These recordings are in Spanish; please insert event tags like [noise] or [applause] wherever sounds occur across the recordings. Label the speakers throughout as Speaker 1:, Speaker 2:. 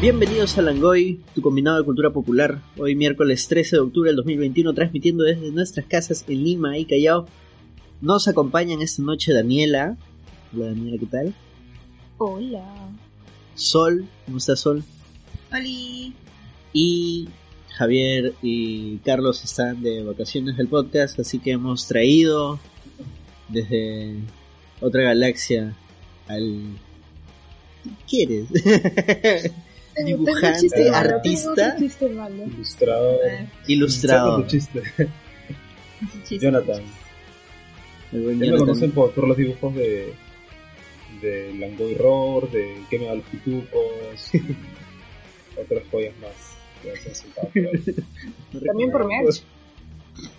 Speaker 1: Bienvenidos a Langoy, tu combinado de cultura popular. Hoy miércoles 13 de octubre del 2021, transmitiendo desde nuestras casas en Lima y Callao. Nos acompañan esta noche Daniela. Hola Daniela, ¿qué tal?
Speaker 2: Hola.
Speaker 1: Sol, ¿cómo estás Sol?
Speaker 2: Hola.
Speaker 1: Y Javier y Carlos están de vacaciones del podcast, así que hemos traído desde otra galaxia al... ¿Qué quieres? [laughs] Dibujante,
Speaker 2: chiste
Speaker 1: artista,
Speaker 2: chiste.
Speaker 3: Ilustrador.
Speaker 1: ilustrador.
Speaker 3: Chiste.
Speaker 2: Chiste.
Speaker 3: Jonathan.
Speaker 1: El buen
Speaker 3: Ya me conocen por, por los dibujos de de Langoy Roar, de Que me da los pitupos, y otras joyas más. que por [laughs]
Speaker 2: También por
Speaker 1: recuerdo.
Speaker 2: merch.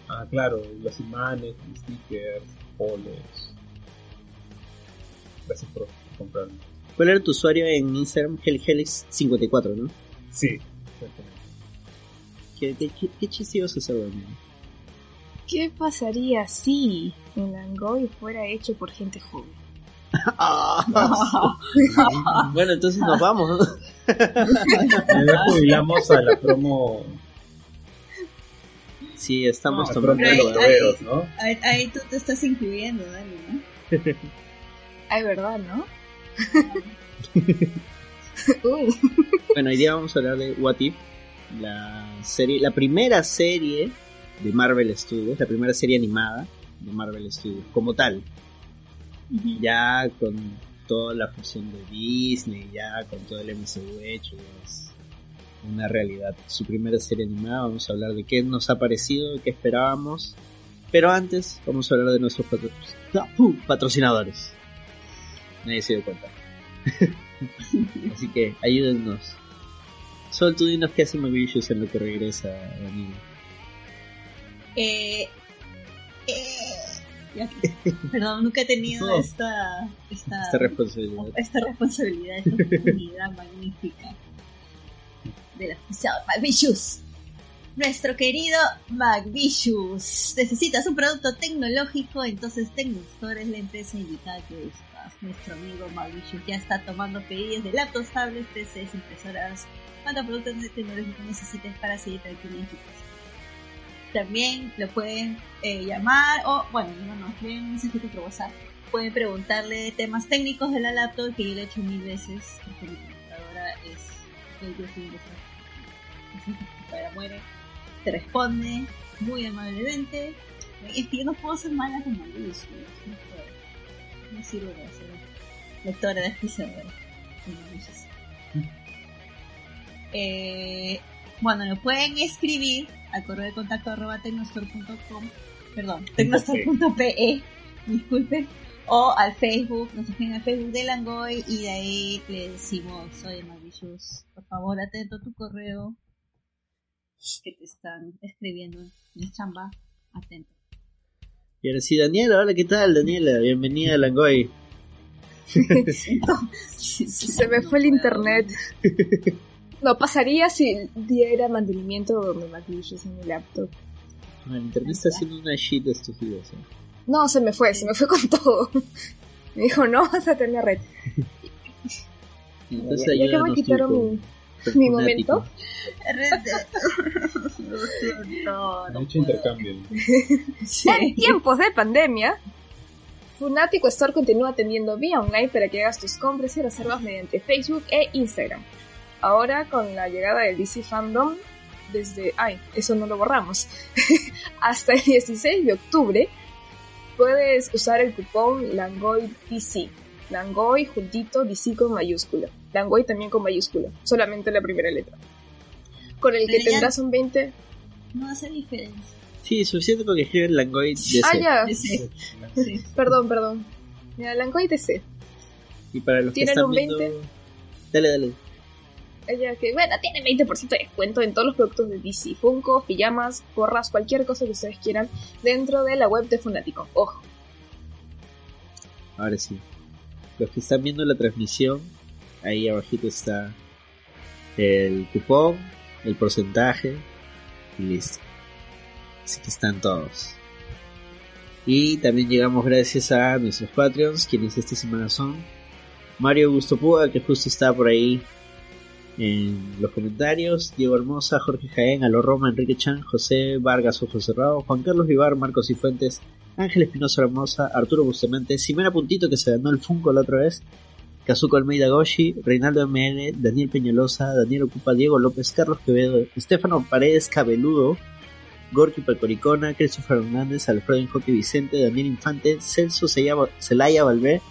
Speaker 3: Ah, claro, los imanes, stickers, polos. Gracias por comprarlo.
Speaker 1: ¿Cuál era tu usuario en Instagram? HelHelix54, ¿no?
Speaker 3: Sí, exactamente.
Speaker 1: ¿Qué, qué, qué, qué chiste ibas a hacer, Daniel?
Speaker 2: ¿Qué pasaría si el Langoy fuera hecho por gente joven? [laughs]
Speaker 1: bueno, entonces nos vamos, ¿no?
Speaker 3: Ya jubilamos a la promo,
Speaker 1: Sí, estamos
Speaker 3: a la
Speaker 1: tomando
Speaker 3: de los ¿no?
Speaker 4: Ahí, ahí tú te estás incluyendo, Dani, ¿no? [laughs]
Speaker 2: Ay, ¿verdad, no? Uy, [laughs]
Speaker 1: Bueno, hoy día vamos a hablar de What If, la serie, la primera serie de Marvel Studios, la primera serie animada de Marvel Studios, como tal, ya con toda la fusión de Disney, ya con todo el MCU hecho, es una realidad. Su primera serie animada, vamos a hablar de qué nos ha parecido, qué esperábamos, pero antes vamos a hablar de nuestros patro- ¡pum! patrocinadores. Nadie se dio cuenta. [laughs] Así que ayúdennos. Sol, tú dinos qué hace Mavillos en lo que regresa Daniel.
Speaker 4: Eh, eh. [laughs] Perdón, nunca he tenido
Speaker 3: No.
Speaker 4: esta, esta,
Speaker 1: Esta responsabilidad.
Speaker 4: esta responsabilidad, esta oportunidad magnífica del oficial McVicious. Nuestro querido McVicious. ¿Necesitas un producto tecnológico? Entonces Tecnostore es la empresa indicada que buscas. Nuestro amigo McVicious ya está tomando pedidos de laptops, tablets, PCs, impresoras, cuantos productos tecnológicos necesites para seguir tranquilo en. También lo pueden eh, llamar o, bueno, no nos leen un mensajito por WhatsApp. Pueden preguntarle temas técnicos de la laptop que yo lo he hecho mil veces porque mi computadora es el Dios la computadora muere, te responde muy amablemente. Es que yo no puedo ser mala no puedo. No sirve para ser lectora de especiadores. Eh, bueno, lo pueden escribir al correo de contacto arroba tecnostore.com, perdón, tecnostore.pe, disculpen, o al Facebook, nos escriben al Facebook de Langoy y de ahí le decimos, oye Mauritius, por favor atento a tu correo que te están escribiendo en chamba, atento.
Speaker 1: Y ahora sí, Daniela, hola, ¿qué tal, Daniela? Bienvenida a Langoy. [laughs]
Speaker 2: se me fue el internet. No, pasaría si diera mantenimiento de McVicious en mi laptop.
Speaker 1: El internet está haciendo una shit de estúpidos. ¿eh?
Speaker 2: No, se me fue, se me fue con todo. Me dijo, no vas a tener red. [laughs]
Speaker 1: Entonces
Speaker 2: Ya- ya que me quitaron mi- mi
Speaker 1: Fnatic.
Speaker 2: momento.
Speaker 3: Han [laughs] hecho intercambio.
Speaker 2: En tiempos de pandemia, Funatico Store continúa atendiendo vía online para que hagas tus compras y reservas mediante Facebook e Instagram. Ahora con la llegada del DC Fandom, desde... ¡Ay! Eso no lo borramos. [laughs] Hasta el 16 de octubre puedes usar el cupón LangoyDC. Langoy juntito DC con mayúscula. Langoy también con mayúscula. Solamente la primera letra. Con el que
Speaker 4: Pero ya-
Speaker 2: tendrás un 20...
Speaker 4: No hace diferencia.
Speaker 1: Sí, suficiente porque escriben Langoy DC.
Speaker 2: Ah, ya.
Speaker 4: Sí.
Speaker 2: Perdón, perdón. Mira, Langoy DC.
Speaker 1: Y para los que
Speaker 2: ¿Tienen
Speaker 1: están
Speaker 2: un
Speaker 1: viendo...
Speaker 2: 20?
Speaker 1: Dale, dale.
Speaker 2: Ella que, bueno, tiene 20% de descuento en todos los productos de DC, Funko, pijamas, gorras, cualquier cosa que ustedes quieran dentro de la web de Funatico. Ojo.
Speaker 1: Ahora sí. Los que están viendo la transmisión, ahí abajito está el cupón, el porcentaje y listo. Así que están todos. Y también llegamos gracias a nuestros Patreons, quienes esta semana son Mario Augusto Púa, que justo está por ahí en los comentarios. Diego Hermosa, Jorge Jaén, Alo Roma, Enrique Chan, José Vargas, Ojo Cerrado, Juan Carlos Vivar, Marcos y Fuentes, Ángel Espinosa Hermosa, Arturo Bustamante, Simena Puntito que se ganó el Funko la otra vez, Kazuko Almeida Goshi, Reinaldo ML, Daniel Peñalosa, Daniel Ocupa, Diego López, Carlos Quevedo, Estefano Paredes Cabeludo, Gorky Palcoricona, Christopher Hernández, Alfredo Injoque Vicente, Daniel Infante, Celso Celaya Valvé,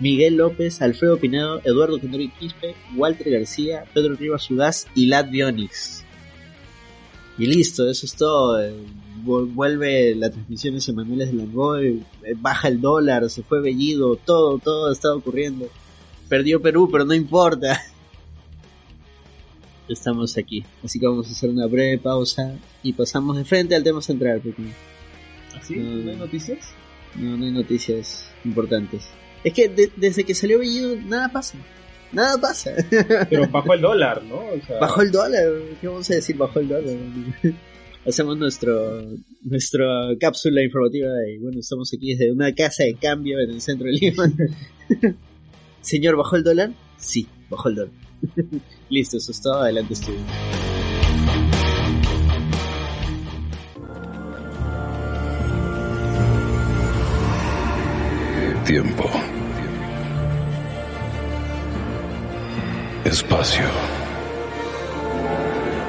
Speaker 1: Miguel López, Alfredo Pinedo, Eduardo Kendori Quispe, Walter García, Pedro Rivas Ugaz y Lat Bionix. Y listo, eso es todo. Vuelve las transmisiones semanales de Langoy, eh, baja el dólar, se fue Bellido, todo, todo está ocurriendo. Perdió Perú, pero no importa. [laughs] Estamos aquí. Así que vamos a hacer una breve pausa y pasamos de frente al tema central.
Speaker 3: ¿Así? ¿No hay noticias?
Speaker 1: No, no hay noticias importantes. Es que desde que salió Bellido nada pasa. Nada pasa. [laughs]
Speaker 3: Pero bajó el dólar, ¿no?
Speaker 1: Bajó el dólar. ¿Qué vamos a decir? Bajó el dólar. Hacemos nuestro nuestra cápsula informativa y bueno, estamos aquí desde una casa de cambio en el centro de Lima. [laughs] Señor, ¿bajó el dólar? Sí, bajó el dólar. [laughs] Listo, eso es todo. Adelante, estudio.
Speaker 5: Tiempo. Espacio.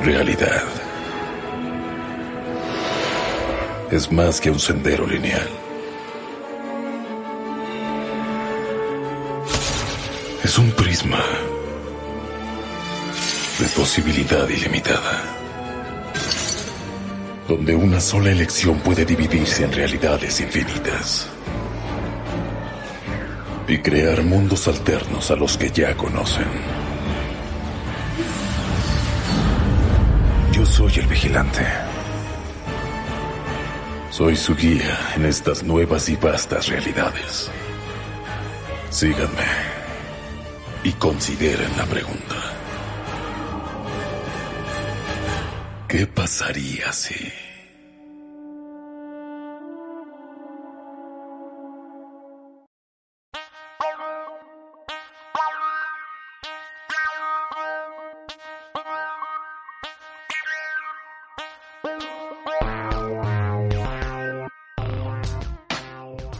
Speaker 5: Realidad. Es más que un sendero lineal. Es un prisma de posibilidad ilimitada, donde una sola elección puede dividirse en realidades infinitas y crear mundos alternos a los que ya conocen. Yo soy el vigilante. Soy su guía en estas nuevas y vastas realidades. Síganme y consideren la pregunta. ¿Qué pasaría si...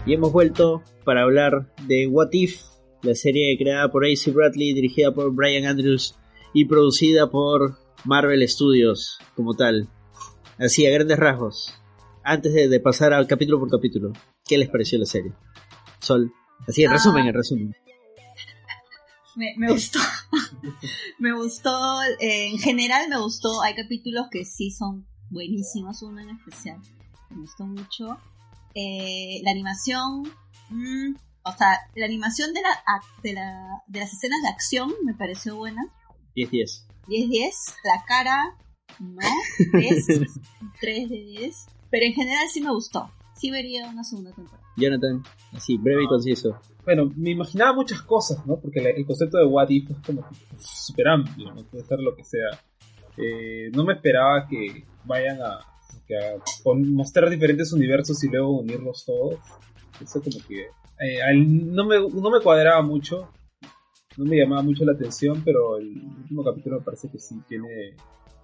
Speaker 1: Y hemos vuelto para hablar de What If, la serie creada por AC Bradley, dirigida por Brian Andrews y producida por Marvel Studios como tal. Así, a grandes rasgos. Antes de, pasar al capítulo por capítulo, ¿qué les pareció la serie? Sol. Así, en ah. resumen, en resumen.
Speaker 4: Me, gustó. [laughs] me gustó. Eh, en general me gustó. Hay capítulos que sí son buenísimos, uno en especial. Me gustó mucho. Eh, la animación, mm, o sea, la animación de, la, de, la, de las escenas de acción me pareció buena.
Speaker 1: 10-10.
Speaker 4: 10-10. La cara, no. 3, 3 [laughs] de 10. Pero en general sí me gustó. Sí vería una segunda temporada.
Speaker 1: Jonathan, así, breve y conciso.
Speaker 3: Bueno, me imaginaba muchas cosas, ¿no? Porque el concepto de What If es como súper amplio, ¿no? Puede ser lo que sea. Eh, no me esperaba que vayan a mostrar diferentes universos y luego unirlos todos. Eso como que eh, no, me, no me cuadraba mucho, no me llamaba mucho la atención, pero el último capítulo me parece que sí tiene...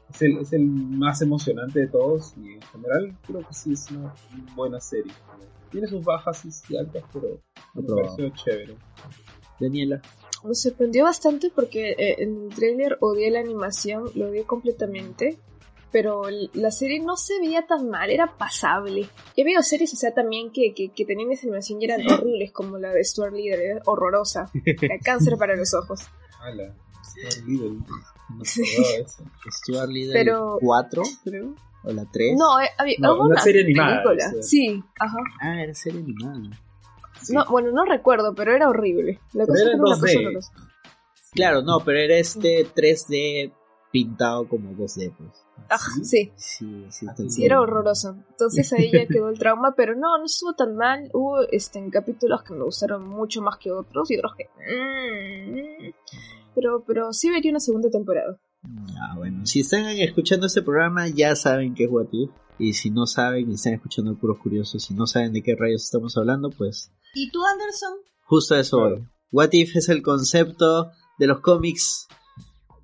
Speaker 3: Es el, es el más emocionante de todos y en general creo que sí es una buena serie. Tiene sus bajas y altas, pero me pareció chévere.
Speaker 1: Daniela.
Speaker 2: Me sorprendió bastante porque eh, en el trailer odié la animación, lo odié completamente pero la serie no se veía tan mal, era pasable. He visto series, o sea, también que, que, tenían esa animación y eran horribles, como la de Stuart Leader, era horrorosa. Era [laughs] cáncer para los ojos.
Speaker 3: Hala, Stuart Leader. No
Speaker 1: Stuart Leader 4, creo. O la 3.
Speaker 2: No, eh, había
Speaker 3: no, una, serie animada.
Speaker 2: Sí, ajá.
Speaker 1: Ah, era serie animada.
Speaker 2: No, bueno, no recuerdo, pero era horrible. La cosa
Speaker 3: era, una cosa
Speaker 1: Claro, no, pero era este 3D pintado como 2D, pues.
Speaker 2: Ajá, sí.
Speaker 1: Sí, sí,
Speaker 2: sí era horroroso. Entonces ahí ya quedó el trauma, pero no, no estuvo tan mal. Hubo este, en capítulos que me gustaron mucho más que otros y otros que... Mm, pero, pero sí vería una segunda temporada.
Speaker 1: Ah, bueno. Si están escuchando este programa, ya saben que es What If. Y si no saben y están escuchando puros curiosos y no saben de qué rayos estamos hablando, pues...
Speaker 4: ¿Y tú, Anderson?
Speaker 1: Justo eso What If es el concepto de los cómics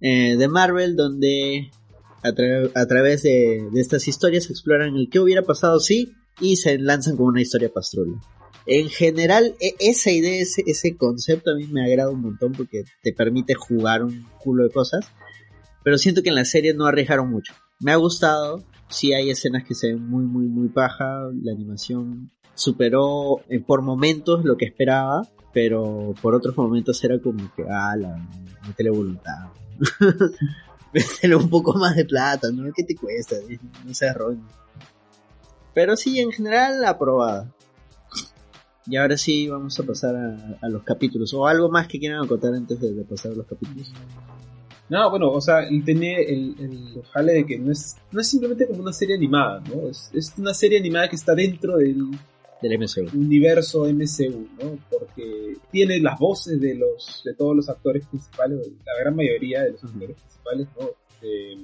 Speaker 1: eh, de Marvel donde a, tra- a través de, de estas historias exploran el qué hubiera pasado si y se lanzan con una historia pastrula. En general, e- esa idea, ese, ese concepto a mí me agrada un montón porque te permite jugar un culo de cosas, pero siento que en la serie no arriesgaron mucho. Me ha gustado, sí hay escenas que se ven muy, muy, muy paja, la animación superó eh, por momentos lo que esperaba, pero por otros momentos era como que, ah, la, métele voluntad. [laughs] métele un poco más de plata, ¿no? ¿Qué te cuesta? No seas roño. Pero sí, en general, aprobada. Y ahora sí, vamos a pasar a, los capítulos. ¿O algo más que quieran acotar antes de, pasar a los capítulos?
Speaker 3: No, bueno, o sea, él tiene el, el jale de que no es, no es simplemente como una serie animada, ¿no? Es, es una serie animada que está dentro del
Speaker 1: Del MCU.
Speaker 3: universo MCU, ¿no? Porque tiene las voces de los de todos los actores principales, la gran mayoría de los actores principales, ¿no? De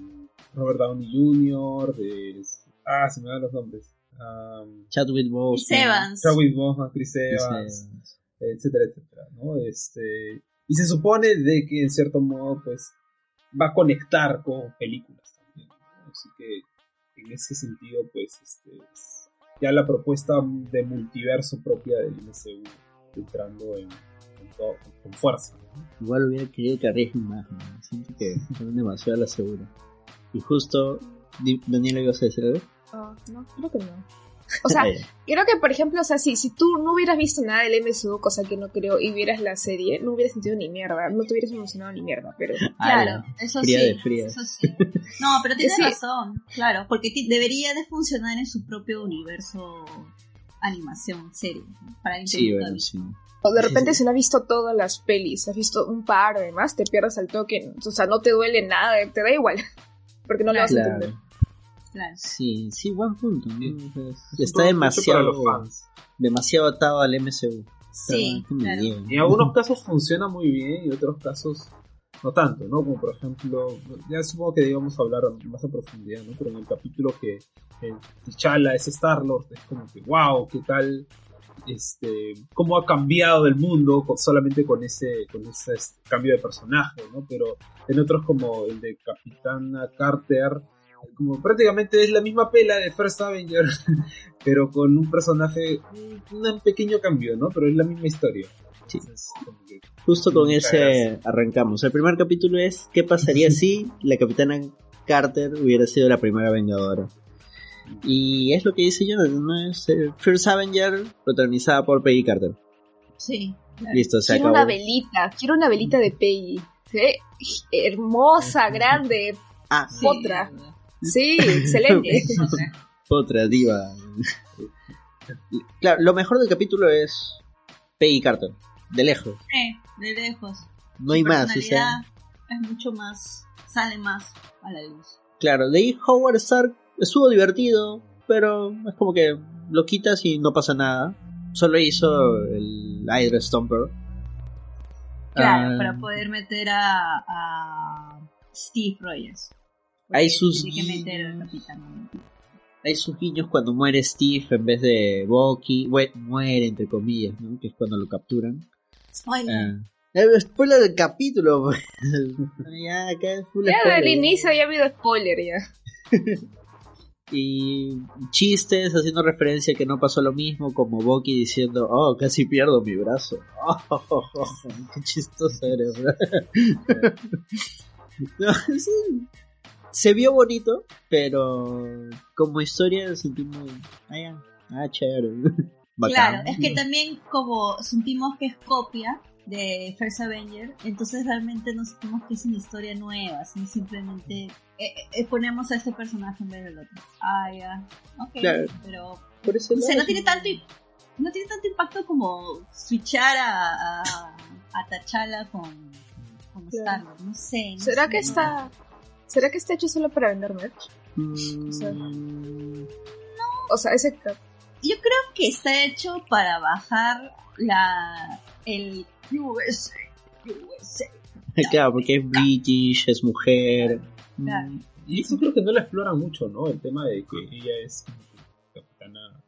Speaker 3: Robert Downey Jr., de... Ah, se me dan los nombres. Um,
Speaker 1: Chadwick Boseman.
Speaker 4: Chris Evans.
Speaker 3: Chadwick Boseman, Chris
Speaker 1: Chris
Speaker 3: Evans,
Speaker 1: Evans.
Speaker 3: etcétera, etcétera, ¿no? Este, y se supone de que en cierto modo, pues, va a conectar con películas también, ¿no? Así que, en ese sentido, pues, este, es ya la propuesta de multiverso propia del MCU entrando en, en todo- con fuerza, ¿no?
Speaker 1: Igual hubiera querido que arriesguen más, ¿no? Siento que fueron demasiado a la segura. Y justo, Daniela, ¿ibas a decir algo?
Speaker 2: Ah, no, creo que no. O sea,
Speaker 1: ya.
Speaker 2: creo que, por ejemplo, o sea, si, si tú no hubieras visto nada del MSU, cosa que no creo, y vieras la serie, no hubieras sentido ni mierda, no te hubieras emocionado ni mierda, pero...
Speaker 4: Claro, eso
Speaker 1: fría
Speaker 4: sí.
Speaker 1: de fría.
Speaker 4: Eso sí. No, pero [laughs] tienes
Speaker 2: Sí.
Speaker 4: razón, claro, porque ti- debería de funcionar en su propio universo animación, serie, para el
Speaker 1: Sí, bueno, sí.
Speaker 2: O de repente si no has visto todas las pelis, has visto un par además, te pierdes al toque, o sea, no te duele nada, te da igual, [laughs] porque no lo vas a
Speaker 1: Claro.
Speaker 2: entender.
Speaker 4: Claro.
Speaker 1: Sí, sí, buen punto. Está demasiado,
Speaker 3: para los fans.
Speaker 1: demasiado atado al MCU.
Speaker 4: Sí,
Speaker 1: Pero, ¿qué me
Speaker 4: claro.
Speaker 3: en algunos casos funciona muy bien y en otros casos no tanto, ¿no? Como por ejemplo, ya supongo que íbamos a hablar más a profundidad, ¿no? Pero en el capítulo que eh, T'Challa es Star-Lord, es como que, wow, ¿qué tal? Este, cómo ha cambiado el mundo con- solamente con ese, con ese este, cambio de personaje, ¿no? Pero en otros como el de Capitana Carter, como prácticamente es la misma pela de First Avenger, [laughs] pero con un personaje, un, un pequeño cambio, ¿no? Pero es la misma historia.
Speaker 1: Sí.
Speaker 3: Entonces, como que
Speaker 1: Justo con ese arrancamos. El primer capítulo es ¿Qué pasaría [laughs] si la capitana Carter hubiera sido la primera vengadora? Y es lo que dice Jonathan, ¿no? Es eh, First Avenger protagonizada por Peggy Carter.
Speaker 4: Sí, claro.
Speaker 1: Listo, se
Speaker 2: Quiero
Speaker 1: acabó.
Speaker 2: una velita, quiero una velita de Peggy. ¿eh? Hermosa, grande,
Speaker 1: Ah,
Speaker 4: Sí,
Speaker 2: otra. Sí, excelente.
Speaker 4: otra. [laughs]
Speaker 1: otra diva. claro, lo mejor del capítulo es Peggy Carter, de lejos.
Speaker 4: Eh, de lejos.
Speaker 1: No hay
Speaker 4: Su
Speaker 1: más, o sea.
Speaker 4: es mucho más, sale más a la luz.
Speaker 1: Claro, de ahí Howard Stark estuvo divertido, pero es como que lo quitas y no pasa nada. Solo hizo el Hydra Stomper.
Speaker 4: Claro,
Speaker 1: Ah,
Speaker 4: para poder meter a, a Steve Rogers.
Speaker 1: Hay
Speaker 4: Porque
Speaker 1: sus
Speaker 4: Tiene que meter al
Speaker 1: guiños.
Speaker 4: capitán.
Speaker 1: Hay sus guiños cuando muere Steve en vez de Bucky. Bue- muere, entre comillas, ¿no? Que es cuando lo capturan.
Speaker 4: Spoiler.
Speaker 1: Eh, Spoiler del capítulo. pues. [laughs] ya, acá es full
Speaker 2: Ya
Speaker 1: spoiler.
Speaker 2: del inicio ya ha habido spoiler ya. [laughs]
Speaker 1: Y chistes haciendo referencia que no pasó lo mismo, como Bucky diciendo, oh, casi pierdo mi brazo. Oh, [laughs] qué chistoso eres, ¿verdad? No, sí. Se vio bonito, pero como historia sentimos, ah, ya, ah, chévere. [laughs] Bacán.
Speaker 4: Claro, es que también como sentimos que es copia de First Avenger, entonces realmente no sentimos que es una historia nueva, sino simplemente eh, eh, ponemos a este personaje en vez del otro. Ah, ya, ok,
Speaker 1: Claro.
Speaker 4: pero
Speaker 1: Por eso
Speaker 4: o sea, no tiene tanto no tiene tanto impacto como switchar a, a, a T'Challa con, con
Speaker 2: Claro.
Speaker 4: Star-Lord, no sé. no
Speaker 2: ¿Será
Speaker 4: sé.
Speaker 2: que está... ¿Será que está hecho solo para vender merch?
Speaker 1: Mm,
Speaker 2: O sea, ese...
Speaker 4: Yo creo que está hecho para bajar la el USA, USA. [laughs]
Speaker 1: claro, porque es British, es mujer.
Speaker 4: Claro.
Speaker 1: Mm,
Speaker 3: Y eso creo que no lo exploran mucho, ¿no? El tema de que ella es capitana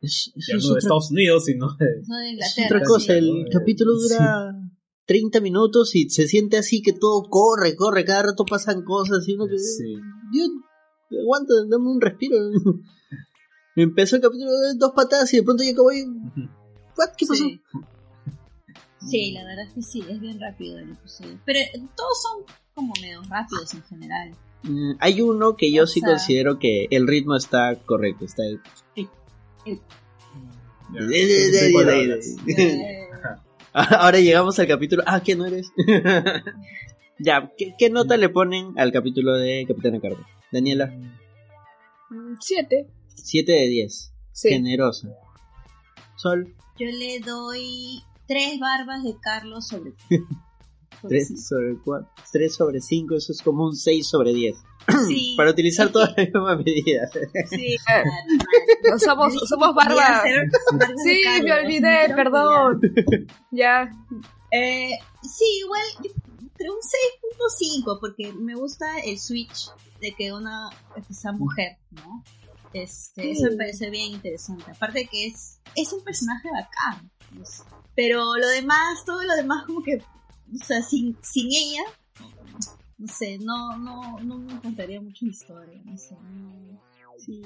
Speaker 1: Es, eso
Speaker 3: ya
Speaker 1: es
Speaker 3: no de
Speaker 1: otra,
Speaker 3: Estados Unidos, sino de...
Speaker 4: Eso de
Speaker 1: es
Speaker 4: Inglaterra.
Speaker 1: otra cosa. El
Speaker 3: ¿no?
Speaker 1: capítulo
Speaker 3: Sí.
Speaker 1: dura 30 minutos y se siente así que todo corre, corre, cada rato pasan cosas y uno que...
Speaker 3: Sí.
Speaker 1: Dios, aguanta, dame un respiro. [laughs] Empezó el capítulo de dos patadas y de pronto ya acabó y... ¿What? ¿Qué pasó?
Speaker 4: Sí. Sí, la verdad es que sí, es bien rápido el episodio. Pero todos son como medio rápidos en general.
Speaker 1: Mm, Hay uno que yo
Speaker 4: O
Speaker 1: sí
Speaker 4: sea-
Speaker 1: considero que el ritmo está correcto, está...
Speaker 3: Ya,
Speaker 1: De- [laughs] [laughs] [laughs] Ahora llegamos al capítulo... Ah, ¿qué no eres? [laughs] ya, ¿qué, qué nota le ponen al capítulo de Capitana Carter? Daniela,
Speaker 2: Mm, Siete.
Speaker 1: 7 de 10.
Speaker 2: Sí.
Speaker 1: Generosa. Sol,
Speaker 4: yo le doy tres barbas de Carlos sobre. [laughs] sobre
Speaker 1: 3
Speaker 4: cinco.
Speaker 1: sobre 4. 3 sobre 5, eso es como un 6 sobre 10.
Speaker 4: Sí, [clears throat]
Speaker 1: Para utilizar todas las mismas medidas.
Speaker 4: sí. [laughs]
Speaker 2: No somos, somos barba. [laughs] Sí, me olvidé, perdón. Ya.
Speaker 4: Eh, sí, igual, creo un 6.5, porque me gusta el switch de que una que sea mujer, ¿no? Este, Eso me
Speaker 2: Sí.
Speaker 4: parece bien interesante. Aparte de que es, es un personaje bacán. pues. Pero lo demás, todo lo demás como que, o sea, sin, sin ella, no sé, no, no, no me encantaría mucho historia, no sé. no.
Speaker 1: Sí,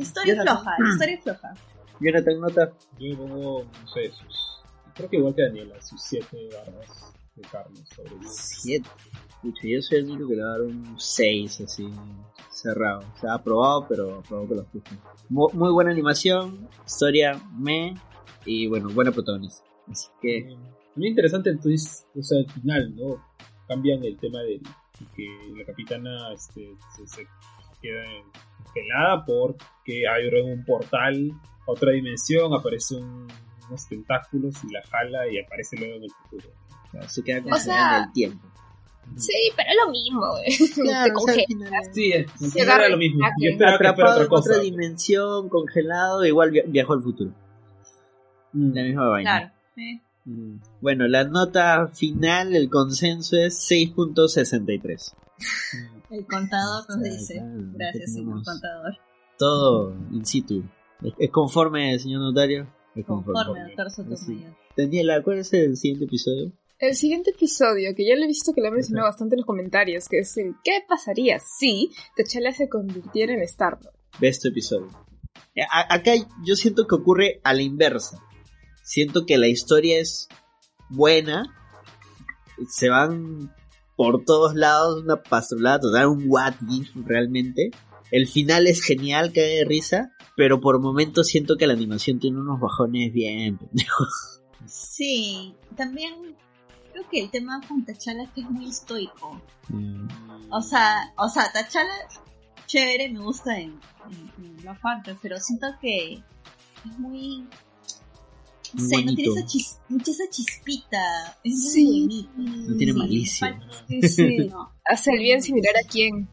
Speaker 4: Historia
Speaker 1: Jonathan-
Speaker 4: floja, historia floja.
Speaker 1: Jonathan, nota.
Speaker 3: Yo le pongo, no sé, sus. Creo que igual que Daniela, sus siete barbas de Carlos sobre 10.
Speaker 1: 7. Pucha, yo soy el único que le va a dar un 6 así, cerrado. O sea, aprobado, pero aprobado con los justos. Mu- Muy buena animación, historia me y bueno, buena protagonista. Así que,
Speaker 3: Muy interesante el twist, o sea, al final, ¿no? Cambian el tema que la capitana este, se, se queda congelada porque abre un portal a otra dimensión, aparece un- unos tentáculos y la jala y aparece luego en el futuro.
Speaker 1: claro, se queda
Speaker 2: O
Speaker 1: congelada
Speaker 2: sea-
Speaker 1: en el tiempo.
Speaker 2: Sí, pero es lo mismo, güey. [laughs]
Speaker 1: Claro,
Speaker 2: Te
Speaker 1: o sea, al
Speaker 2: congela.
Speaker 1: final,
Speaker 3: Sí, al final
Speaker 2: agarra
Speaker 3: era lo mismo. Yo esperaba que fuera otra
Speaker 1: en otra dimensión, congelado, igual via- viajó al futuro. La misma vaina.
Speaker 4: Claro. eh.
Speaker 1: Mm. Bueno, la nota final, el consenso es 6.63. [laughs]
Speaker 4: El contador nos dice. Gracias, señor contador.
Speaker 1: Todo in situ. ¿Es- ¿Es conforme, señor notario? Es
Speaker 4: Conforme, doctor
Speaker 1: Sí.
Speaker 4: Sotomayor.
Speaker 1: Daniela, ¿cuál es el siguiente episodio?
Speaker 2: El siguiente episodio, que ya lo he visto que lo he mencionado bastante en los comentarios, que es el ¿Qué pasaría si T'Challa se convirtiera en Star-Lord?
Speaker 1: de este episodio. A- acá yo siento que ocurre a la inversa. Siento que la historia es buena. Se van por todos lados una pastrolada total, un what if realmente. El final es genial, cae de risa. Pero por momentos siento que la animación tiene unos bajones bien pendejos.
Speaker 4: Sí, también creo que el tema con T'Challa es que es muy estoico.
Speaker 1: Mm,
Speaker 4: O sea, o sea, T'Challa, chévere, me gusta en, en, en Panther, pero siento que es muy... No no tiene esa, chis- mucha esa chispita. Es muy bonito.
Speaker 1: No tiene
Speaker 4: Sí,
Speaker 1: malicia.
Speaker 4: falta-
Speaker 2: Sí, sí.
Speaker 4: no, [laughs]
Speaker 2: Hace el bien sin mirar a quién.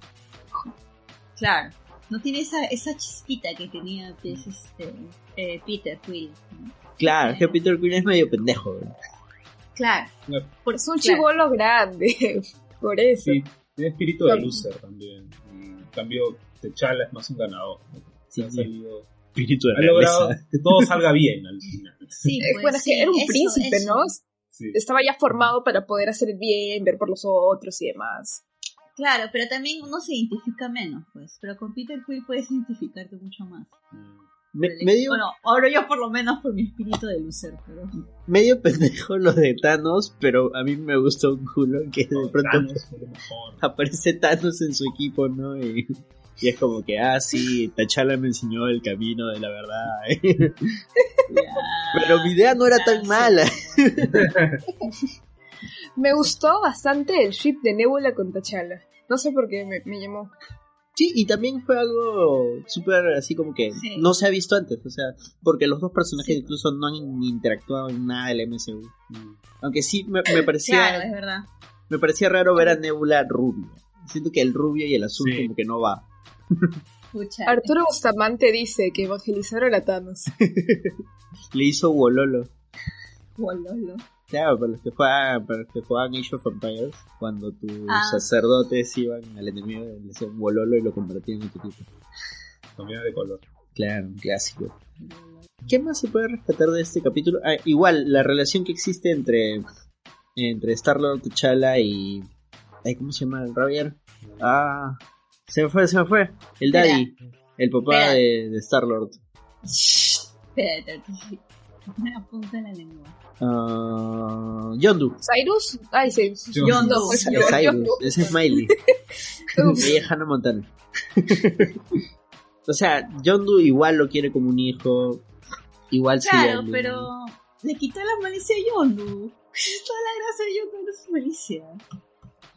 Speaker 4: claro. No tiene esa, esa chispita que tenía pues, este, eh, Peter Quill. ¿no?
Speaker 1: Claro, es que Peter Quill es medio pendejo. ¿verdad?
Speaker 4: Claro.
Speaker 2: Por es un
Speaker 4: Claro.
Speaker 2: chivolo grande. [laughs] Por eso.
Speaker 3: Sí, tiene espíritu de loser también. En cambio, T'Challa es más un ganador. ¿no?
Speaker 1: Sí,
Speaker 3: Ha
Speaker 1: sí.
Speaker 3: salido-
Speaker 1: Espíritu de
Speaker 3: ha logrado que todo salga bien al final.
Speaker 4: Sí,
Speaker 2: Eh,
Speaker 4: pues,
Speaker 2: bueno, es
Speaker 4: sí,
Speaker 2: que era un
Speaker 4: eso,
Speaker 2: príncipe,
Speaker 4: eso.
Speaker 2: ¿no?
Speaker 3: Sí.
Speaker 2: Estaba ya formado para poder hacer bien, ver por los otros y demás.
Speaker 4: Claro, pero también uno se identifica menos, pues. Pero con Peter Quill puedes identificarte mucho más.
Speaker 3: Mm.
Speaker 1: Me- medio,
Speaker 4: Bueno, ahora yo por lo menos por mi espíritu de loser, pero...
Speaker 1: medio pendejo los de Thanos, pero a mí me gustó un culo que de pronto
Speaker 3: Thanos lo
Speaker 1: aparece Thanos en su equipo, ¿no? Y, y es como que, ah, sí, T'Challa me enseñó el camino de la verdad. [laughs] pero mi idea no era tan mala. [laughs]
Speaker 2: Me gustó bastante el ship de Nebula con T'Challa. No sé por qué me, me llamó.
Speaker 1: Sí, y también fue algo súper así como que
Speaker 4: Sí.
Speaker 1: no se ha visto antes, o sea, porque los dos personajes
Speaker 4: Sí.
Speaker 1: incluso no han interactuado en nada del MCU.
Speaker 3: Mm.
Speaker 1: Aunque sí me, me parecía
Speaker 4: Claro, es verdad.
Speaker 1: me parecía raro ver a Nebula rubia. Siento que el rubio y el azul
Speaker 3: Sí.
Speaker 1: como que no va.
Speaker 2: Arturo Bustamante dice que evangelizaron a Thanos. [laughs]
Speaker 1: Le hizo Wololo.
Speaker 4: Wololo.
Speaker 1: Claro, para los que juegan, para los que juegan Age of Empires, cuando tus
Speaker 4: Ah.
Speaker 1: sacerdotes iban al enemigo, le hacían Wololo y lo convertían en tu tipo.
Speaker 3: Cambiaba de color.
Speaker 1: Claro, un clásico. ¿Qué más se puede rescatar de este capítulo? Ah, igual, la relación que existe entre entre Star-Lord, T'Challa y... Ay, ¿Cómo se llama el Javier? Ah, se me fue, se me fue. El Daddy, el papá
Speaker 4: Espera.
Speaker 1: de, de Star-Lord.
Speaker 4: Espérate, me apunta la lengua.
Speaker 1: Ah, Yondu.
Speaker 2: Cyrus, ay, sí.
Speaker 3: Yondu.
Speaker 2: Pues,
Speaker 1: Es
Speaker 2: Yondu.
Speaker 1: Cyrus, ese es Smiley. [laughs] Ella es Hannah Montana. [laughs] o sea, Yondu igual lo quiere como un hijo. Igual sí.
Speaker 4: Claro, pero le quitó la malicia a Yondu. Toda la gracia de Yondu su malicia.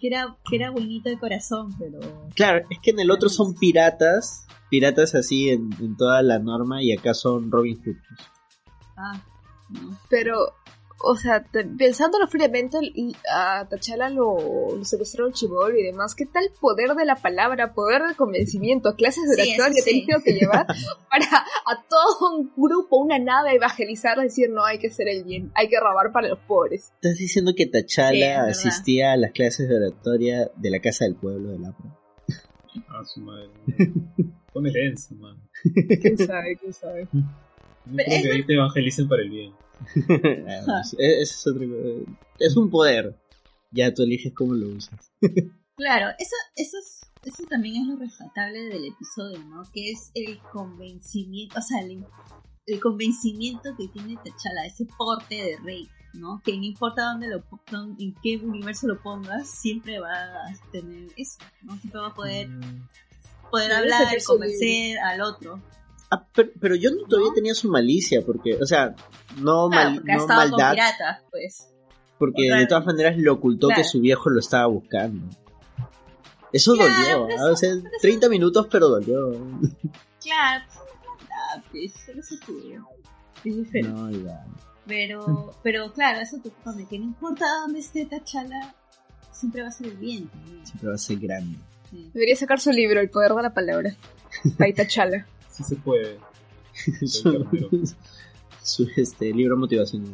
Speaker 4: Que era, que era buenito de corazón, pero.
Speaker 1: Claro, es que en el otro son piratas. Piratas así en, en toda la norma. Y acá son Robin Hood.
Speaker 4: Ah, no.
Speaker 2: Pero, o sea, te- pensándolo fríamente, a T'Challa lo, lo secuestraron Chibol y demás. ¿Qué tal poder de la palabra, poder de convencimiento, clases de
Speaker 4: Sí, eso
Speaker 2: que
Speaker 4: sí.
Speaker 2: tengo que llevar [laughs] para a todo un grupo, una nave, evangelizar, decir no hay que hacer el bien, hay que robar para los pobres?
Speaker 1: Estás diciendo que
Speaker 4: Sí, verdad.
Speaker 1: asistía a las clases de oratoria de la Casa del Pueblo de Lapra.
Speaker 3: Ah, su madre. Pone [laughs] denso, man.
Speaker 2: ¿Quién sabe? ¿Quién sabe?
Speaker 3: No creo que ahí te evangelicen para el bien.
Speaker 1: Ah, pues, e- ese es, otro- es un poder. Ya tú eliges cómo lo usas.
Speaker 4: Claro, eso, eso, es, eso también es lo rescatable del episodio, ¿no? Que es el convencimiento, o sea, el, el convencimiento que tiene T'Challa, ese porte de rey, ¿no? Que no importa dónde lo dónde- en qué universo lo pongas, siempre va a tener eso, ¿no? Siempre va a poder,
Speaker 3: Mm,
Speaker 4: poder hablar, convencer al otro.
Speaker 1: Ah, pero, pero yo no todavía
Speaker 4: ¿No?
Speaker 1: tenía su malicia, porque, o sea, no,
Speaker 4: Claro,
Speaker 1: mal-
Speaker 4: porque
Speaker 1: no
Speaker 4: estado con
Speaker 1: maldad,
Speaker 4: piratas, pues.
Speaker 1: porque
Speaker 4: Claro.
Speaker 1: de todas maneras le ocultó que su viejo lo estaba buscando. Eso
Speaker 4: Claro,
Speaker 1: dolió, ¿ah? o sea, 30 minutos, pero dolió.
Speaker 4: Claro, pues, es maldad, pues, pero eso tú. Es diferente.
Speaker 1: No, ya.
Speaker 4: Pero, pero claro, eso te pone que no importa dónde esté T'Challa, siempre va a ser el bien.
Speaker 1: Siempre va a ser grande.
Speaker 4: Sí.
Speaker 2: Debería sacar su libro, El poder de la palabra. Ahí T'Challa.
Speaker 3: Sí se puede. [laughs]
Speaker 1: su, [laughs] su, este, libro motivacional.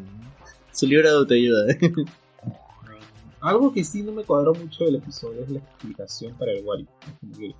Speaker 1: Su libro de autoayuda. [laughs]
Speaker 3: Algo que sí no me cuadró mucho del episodio es la explicación para el que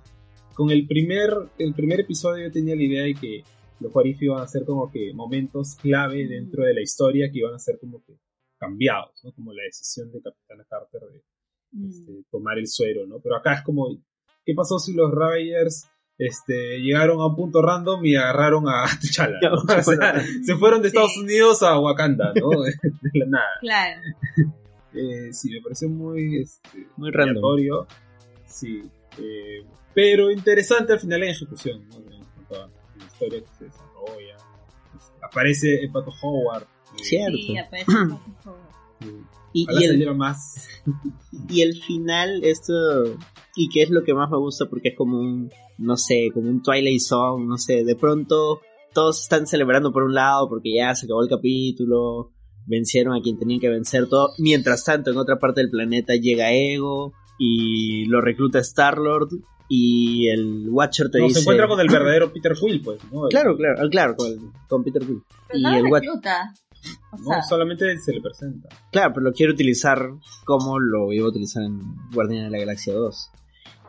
Speaker 3: Con el primer, el primer episodio yo tenía la idea de que los Warif iban a ser como que momentos clave dentro de la historia que iban a ser como que cambiados, ¿no? Como la decisión de Capitana Carter de
Speaker 4: Mm.
Speaker 3: este, tomar el suero, ¿no? Pero acá es como, ¿qué pasó si los Ravagers este, llegaron a un punto random y agarraron a [laughs] T'Challa? ¿no? [laughs] O sea, [laughs] se fueron de Estados
Speaker 4: Sí.
Speaker 3: Unidos a Wakanda, ¿no? De la nada.
Speaker 4: Claro.
Speaker 3: Eh, sí, me pareció muy, este,
Speaker 1: Muy random.
Speaker 3: Sí, eh, pero interesante al final en ejecución, ¿no? En cuanto a la historia que se desarrolla. Este, aparece Pato Howard. eh,
Speaker 1: Cierto.
Speaker 4: Sí, aparece un poco.
Speaker 3: eh,
Speaker 1: Y,
Speaker 3: ojalá
Speaker 1: y el,
Speaker 3: más.
Speaker 1: y el final, esto, y que es lo que más me gusta porque es como un, no sé, como un Twilight Zone, no sé, de pronto todos están celebrando por un lado porque ya se acabó el capítulo, vencieron a quien tenían que vencer, todo. Mientras tanto, en otra parte del planeta llega Ego y lo recluta Star-Lord y el Watcher te
Speaker 3: No,
Speaker 1: dice...
Speaker 3: se encuentra con el [laughs] verdadero Peter Quill, pues, ¿no?
Speaker 1: Claro, claro, claro, con, con Peter Quill.
Speaker 4: Pero
Speaker 1: Y
Speaker 4: no
Speaker 1: el
Speaker 4: recluta. O
Speaker 3: No,
Speaker 4: sea,
Speaker 3: solamente se le presenta.
Speaker 1: Claro, pero lo quiero utilizar como lo iba a utilizar en Guardián de la Galaxia 2.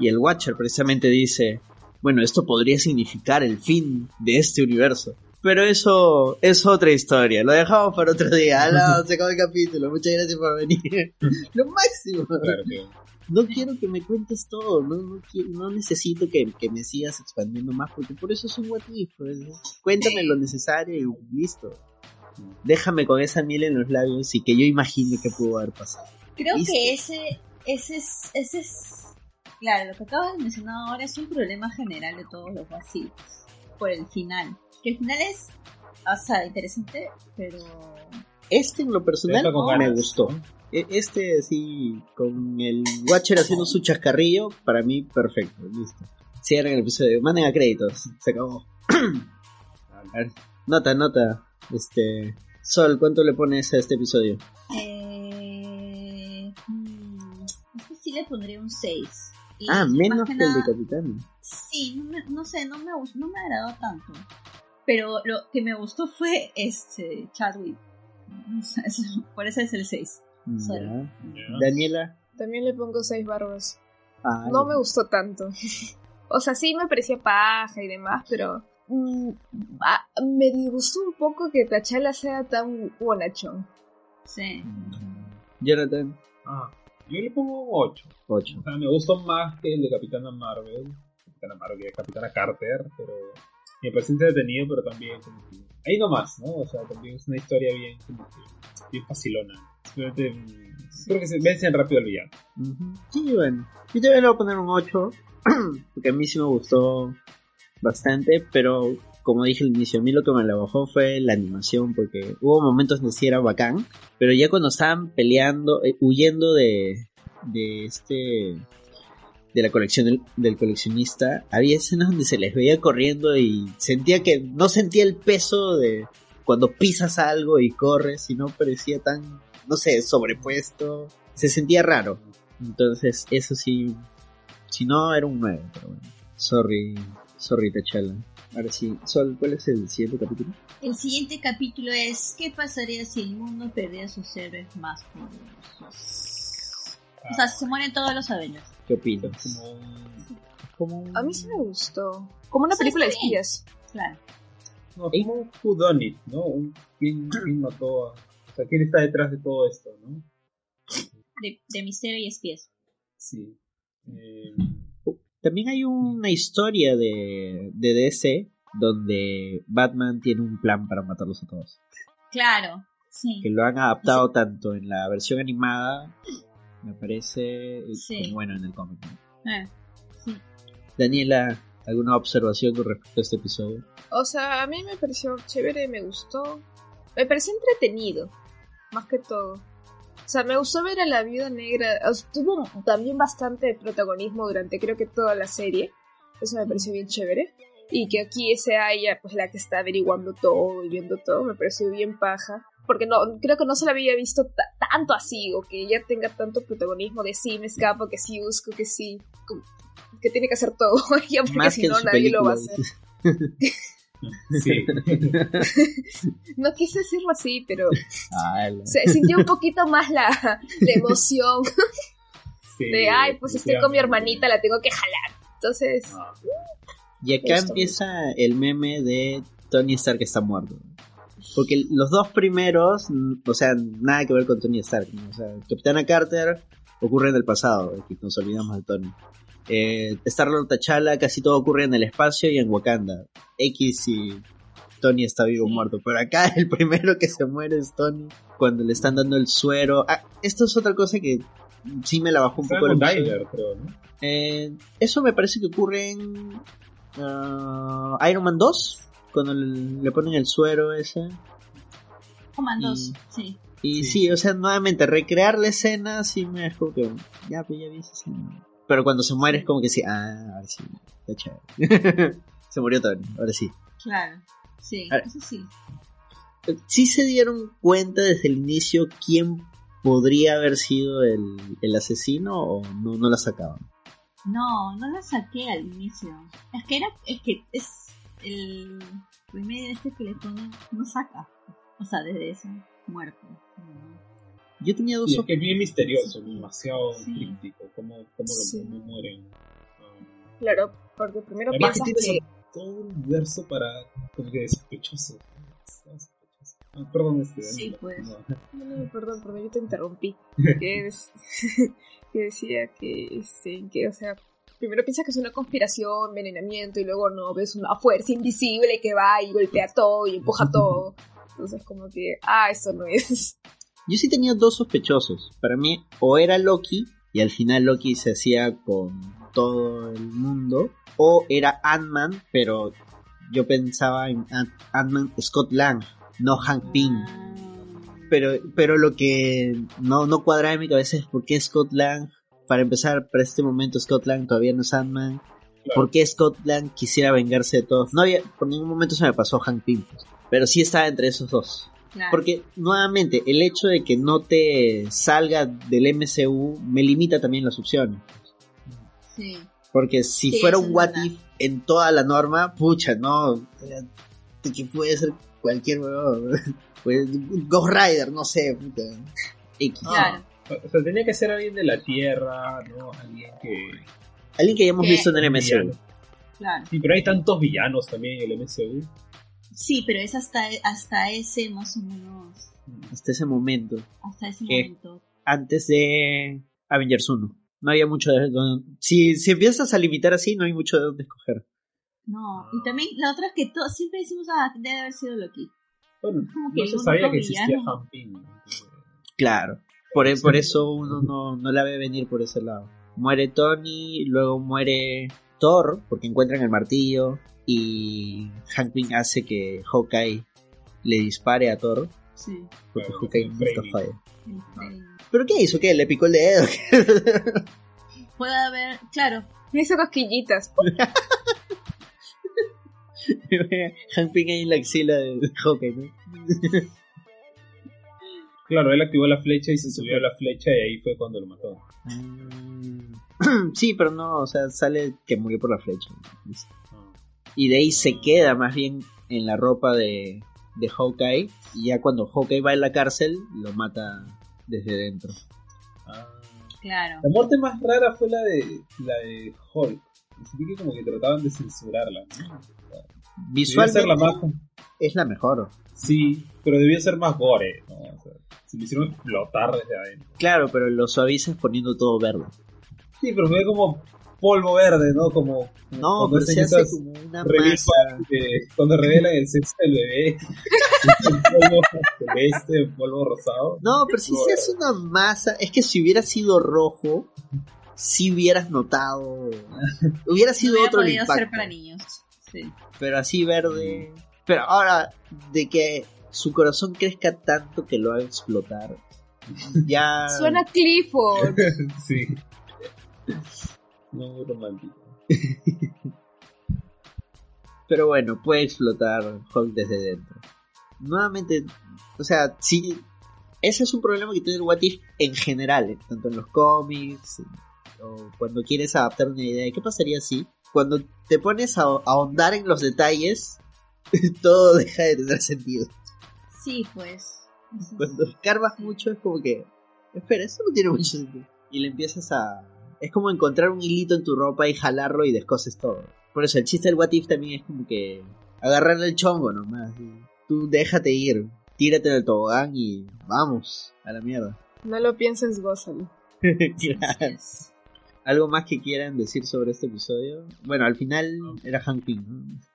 Speaker 1: Y el Watcher precisamente dice, bueno, esto podría significar el fin de este universo. Pero eso es otra historia, lo dejamos para otro día. Ah, no, [laughs] se acabó el capítulo, muchas gracias por venir. [laughs] lo máximo.
Speaker 3: Que.
Speaker 1: No quiero que me cuentes todo, no, no, quiero- no necesito que, que me sigas expandiendo más, porque por eso es un what if, pues. Cuéntame lo necesario y listo. Déjame con esa miel en los labios y que yo imagine qué pudo haber pasado.
Speaker 4: creo
Speaker 1: ¿Viste?
Speaker 4: que ese, ese es, ese es, claro, lo que acabas de mencionar ahora es un problema general de todos los vacíos, por el final. Que el final es, o sea, interesante, pero
Speaker 1: Este en lo personal me gustó. E- Este sí, con el Watcher haciendo su chascarrillo, para mí perfecto, listo. Cierren el episodio, manden a créditos, se acabó. [clears throat] A ver, nota, nota. Este. Sol, ¿cuánto le pones a este episodio?
Speaker 4: eh, este sí le pondría un 6. Y
Speaker 1: Ah, menos
Speaker 4: que
Speaker 1: que el de Capitán.
Speaker 4: Sí, no, me- no sé, no me, no me agradó tanto. Pero lo que me gustó fue este Chadwick. [laughs] Eso- por eso es el 6. Sol.
Speaker 1: Ya.
Speaker 3: Ya.
Speaker 1: Daniela.
Speaker 2: También le pongo seis barbas.
Speaker 1: Ah,
Speaker 2: No me gustó tanto. [laughs] o sea, sí me parecía paja y demás, pero mm, ah, me disgustó un poco que T'Challa sea tan bonachón.
Speaker 4: Sí.
Speaker 1: Jonathan,
Speaker 3: Ah, yo le pongo un 8.
Speaker 1: 8.
Speaker 3: O sea, me gustó más que el de Capitana Marvel. Capitana Marvel que Capitana Carter, pero me parece entretenido, pero también como que... Ahí nomás, ¿no? O sea, también es una historia bien, como que, bien facilona. Simplemente, mm, creo que se vencen rápido al villano.
Speaker 1: Sí, bueno. Yo también le voy a poner un 8. [clears throat] Porque a mí sí me gustó bastante. Pero como dije al inicio, a mí lo que me la bajó fue la animación. Porque hubo momentos donde sí era bacán. Pero ya cuando estaban peleando, eh, huyendo de, de este. De la colección del, del coleccionista, había escenas donde se les veía corriendo y sentía que no sentía el peso de cuando pisas algo y corres, sino parecía tan, no sé, sobrepuesto. Se sentía raro. Entonces, eso sí, si no, era un 9, pero bueno. Sorry, sorry, Tachala. Ahora sí, Sol, ¿cuál es el siguiente capítulo?
Speaker 4: El siguiente capítulo es ¿Qué pasaría si el mundo perdiera sus héroes más poderosos? O sea, si se mueren todos los Avengers.
Speaker 1: ¿Qué opinas?
Speaker 3: como
Speaker 2: A mí sí me gustó. Como una
Speaker 4: Sí,
Speaker 2: película de espías.
Speaker 4: Claro.
Speaker 3: No, como un whodunit, ¿no? Un, ¿quién, quién mató a... O sea, ¿quién está detrás de todo esto, no?
Speaker 4: De, de misterio y espías.
Speaker 3: Sí. Eh,
Speaker 1: También hay una historia de, de DC donde Batman tiene un plan para matarlos a todos.
Speaker 4: Claro. Sí.
Speaker 1: Que lo han adaptado tanto en la versión animada, me parece,
Speaker 4: Sí.
Speaker 1: como bueno en el cómic. ¿no?
Speaker 4: Ah, sí.
Speaker 1: Daniela, ¿alguna observación con respecto a este episodio?
Speaker 2: O sea, a mí me pareció chévere, me gustó. Me pareció entretenido, más que todo. O sea, me gustó ver a la viuda negra. o sea, tuvo también bastante protagonismo durante creo que toda la serie. Eso me pareció bien chévere. Y que aquí sea ella pues la que está averiguando todo y viendo todo, me pareció bien paja. Porque no, creo que no se la había visto ta- tanto así, o que ella tenga tanto protagonismo de sí, me escapo, que sí busco, que sí, como- que tiene que hacer todo [laughs] ella, porque
Speaker 1: Más
Speaker 2: si no nadie lo va a hacer. [laughs]
Speaker 3: sí. [laughs]
Speaker 2: No quise decirlo así, pero
Speaker 1: Ah, la-
Speaker 2: se sintió un poquito más la, la emoción
Speaker 3: sí,
Speaker 2: de, ay, pues estoy con mi hermanita, la tengo que jalar. Entonces,
Speaker 3: Ah,
Speaker 1: Y acá empieza el meme de Tony Stark está muerto. Porque los dos primeros, o sea, nada que ver con Tony Stark. ¿no? O sea, Capitana Carter ocurre en el pasado, nos olvidamos de Tony. Eh, Star-Lord T'Challa, casi todo ocurre en el espacio y en Wakanda. X y Tony está vivo o muerto. Pero acá el primero que se muere es Tony cuando le están dando el suero. Ah, esto es otra cosa que sí me la bajó un poco el.
Speaker 3: Tyler, creo, ¿no?
Speaker 1: Eh, eso me parece que ocurre en ah, Iron Man 2, cuando le, le ponen el suero ese.
Speaker 4: Comandos.
Speaker 1: Y-
Speaker 4: Sí.
Speaker 1: Y sí.
Speaker 3: Sí.
Speaker 1: o sea, nuevamente, recrear la escena sí me dejó que. Ya, pues ya vi esa escena. Pero cuando se muere es como que sí, ah, ahora sí, está chévere. [laughs] se murió Tony, ahora sí.
Speaker 4: Claro. Sí. Eso sí.
Speaker 1: ¿Sí se dieron cuenta desde el inicio quién podría haber sido el, el asesino o no, no la sacaban?
Speaker 4: No, no la saqué al inicio. Es que era, es que es el remedio este que le ponen, no saca. O sea, desde eso, muerto.
Speaker 1: Yo tenía dos
Speaker 3: Sí, es que es bien misterioso,
Speaker 4: Sí.
Speaker 3: demasiado
Speaker 4: Sí.
Speaker 3: críptico, cómo, cómo, lo,
Speaker 2: Sí.
Speaker 3: cómo mueren. Um,
Speaker 2: claro, porque primero
Speaker 3: Además que
Speaker 2: piensas que...
Speaker 3: todo un universo para como que sospechoso. Sospechoso. Ah, perdón, este.
Speaker 4: Sí, pues. [laughs]
Speaker 3: no.
Speaker 2: No, no, perdón, perdón, yo te interrumpí. [laughs] que, es- [laughs] que decía que, este, que, o sea, primero piensas que es una conspiración, envenenamiento, y luego no, ves una fuerza invisible que va y golpea todo y empuja todo. Entonces, como que, ah, eso no es.
Speaker 1: Yo sí tenía dos sospechosos. Para mí, o era Loki, y al final Loki se hacía con todo el mundo, o era Ant-Man, pero yo pensaba en Ant- Ant-Man Scott Lang, no Hank Pym. Pero, pero lo que no, no cuadra en mi cabeza es por qué Scott Lang, para empezar, para este momento Scott Lang todavía no es Ant-Man.
Speaker 3: Claro.
Speaker 1: ¿Por qué Scott Lang quisiera vengarse de todos? No había, por ningún momento se me pasó Hank Pym, pues. pero sí estaba entre esos dos.
Speaker 4: Claro.
Speaker 1: Porque nuevamente, el hecho de que no te salga del MCU me limita también las opciones.
Speaker 4: Sí.
Speaker 1: Porque si
Speaker 4: Sí,
Speaker 1: fuera un what if en toda la norma, pucha, no. eh, Que puede ser cualquier huevón. [laughs] Pues Ghost Rider, no sé. puta. X.
Speaker 4: Claro.
Speaker 3: O sea, tenía que ser alguien de la Tierra, ¿no? Alguien que...
Speaker 1: Alguien que hayamos
Speaker 4: ¿Qué?
Speaker 1: visto en el MCU.
Speaker 4: Claro.
Speaker 3: Sí, pero hay tantos villanos también en el MCU.
Speaker 4: Sí, pero es hasta, hasta ese más o menos.
Speaker 1: Hasta ese momento.
Speaker 4: Hasta ese
Speaker 1: ¿Qué?
Speaker 4: momento.
Speaker 1: Antes de Avengers 1. No había mucho de dónde- Si, si empiezas a limitar así, no hay mucho de dónde escoger.
Speaker 4: No, y también la otra es que to- siempre decimos, ah, debe haber sido Loki.
Speaker 3: Bueno,
Speaker 4: Como que
Speaker 3: no se sabía que existía
Speaker 4: villano.
Speaker 1: Claro. Por, e- por eso uno no, no la ve venir por ese lado. Muere Tony, luego muere Thor, porque encuentran el martillo. Y Hank Pym hace que Hawkeye le dispare a Thor,
Speaker 4: Sí.
Speaker 1: porque
Speaker 3: Claro,
Speaker 1: Hawkeye nunca
Speaker 3: framing.
Speaker 1: falla. ¿Pero qué hizo? ¿Qué? ¿Le picó el dedo? [laughs]
Speaker 4: Puede haber, claro,
Speaker 2: Me hizo cosquillitas. [laughs]
Speaker 1: Hank Pym ahí en la axila de Hawkeye, ¿no?
Speaker 3: Claro, él activó la flecha y se subió a la flecha y ahí fue cuando lo mató.
Speaker 1: Mm. [clears throat] Sí, pero no, o sea, sale que murió por la flecha.
Speaker 3: Ah.
Speaker 1: Y de ahí se queda más bien en la ropa de, de Hawkeye. Y ya cuando Hawkeye va a la cárcel, lo mata desde dentro.
Speaker 3: Ah.
Speaker 4: claro.
Speaker 3: La muerte más rara fue la de la de Hulk. Sentí que como que trataban de censurarla. ¿no?
Speaker 1: Visualmente
Speaker 3: ser la más...
Speaker 1: es la mejor.
Speaker 3: Sí, pero debía ser más gore. ¿no? O sea, se lo hicieron explotar desde adentro.
Speaker 1: Claro, pero lo suavizas poniendo todo verde.
Speaker 3: Sí, pero fue como polvo verde, ¿no? Como...
Speaker 1: No,
Speaker 3: cuando
Speaker 1: pero se hace como una masa.
Speaker 3: de- cuando revelan el sexo del bebé. [laughs] el polvo celeste, el polvo rosado.
Speaker 1: No, pero si se hace una masa, es que si hubiera sido rojo, si hubieras notado. [laughs] Hubiera sido
Speaker 4: no hubiera
Speaker 1: otro el
Speaker 4: podido
Speaker 1: impacto.
Speaker 4: ser para niños. Sí.
Speaker 1: Pero así verde. Pero ahora, de que su corazón crezca tanto que lo haga explotar. Ya.
Speaker 2: Suena Clifford. [laughs]
Speaker 3: Sí. No, romántico.
Speaker 1: Pero bueno, puede explotar Hulk desde dentro. Nuevamente, o sea, sí. Ese es un problema que tiene el What If en general, eh, tanto en los cómics, o cuando quieres adaptar una idea. ¿Qué pasaría si? Cuando te pones a ahondar en los detalles, [laughs] todo deja de tener sentido.
Speaker 4: Sí, pues.
Speaker 1: Cuando escarbas mucho es como que, espera, eso no tiene mucho sentido. Y le empiezas a... Es como encontrar un hilito en tu ropa y jalarlo y descoses todo. Por eso el chiste del What If también es como que agarrarle el chongo nomás. y Tú déjate ir, tírate del tobogán y vamos a la mierda. [laughs]
Speaker 2: No lo pienses, gózalo.
Speaker 1: Claro.
Speaker 4: es-
Speaker 1: ¿Algo más que quieran decir sobre este episodio? Bueno, al final era Hank Pym,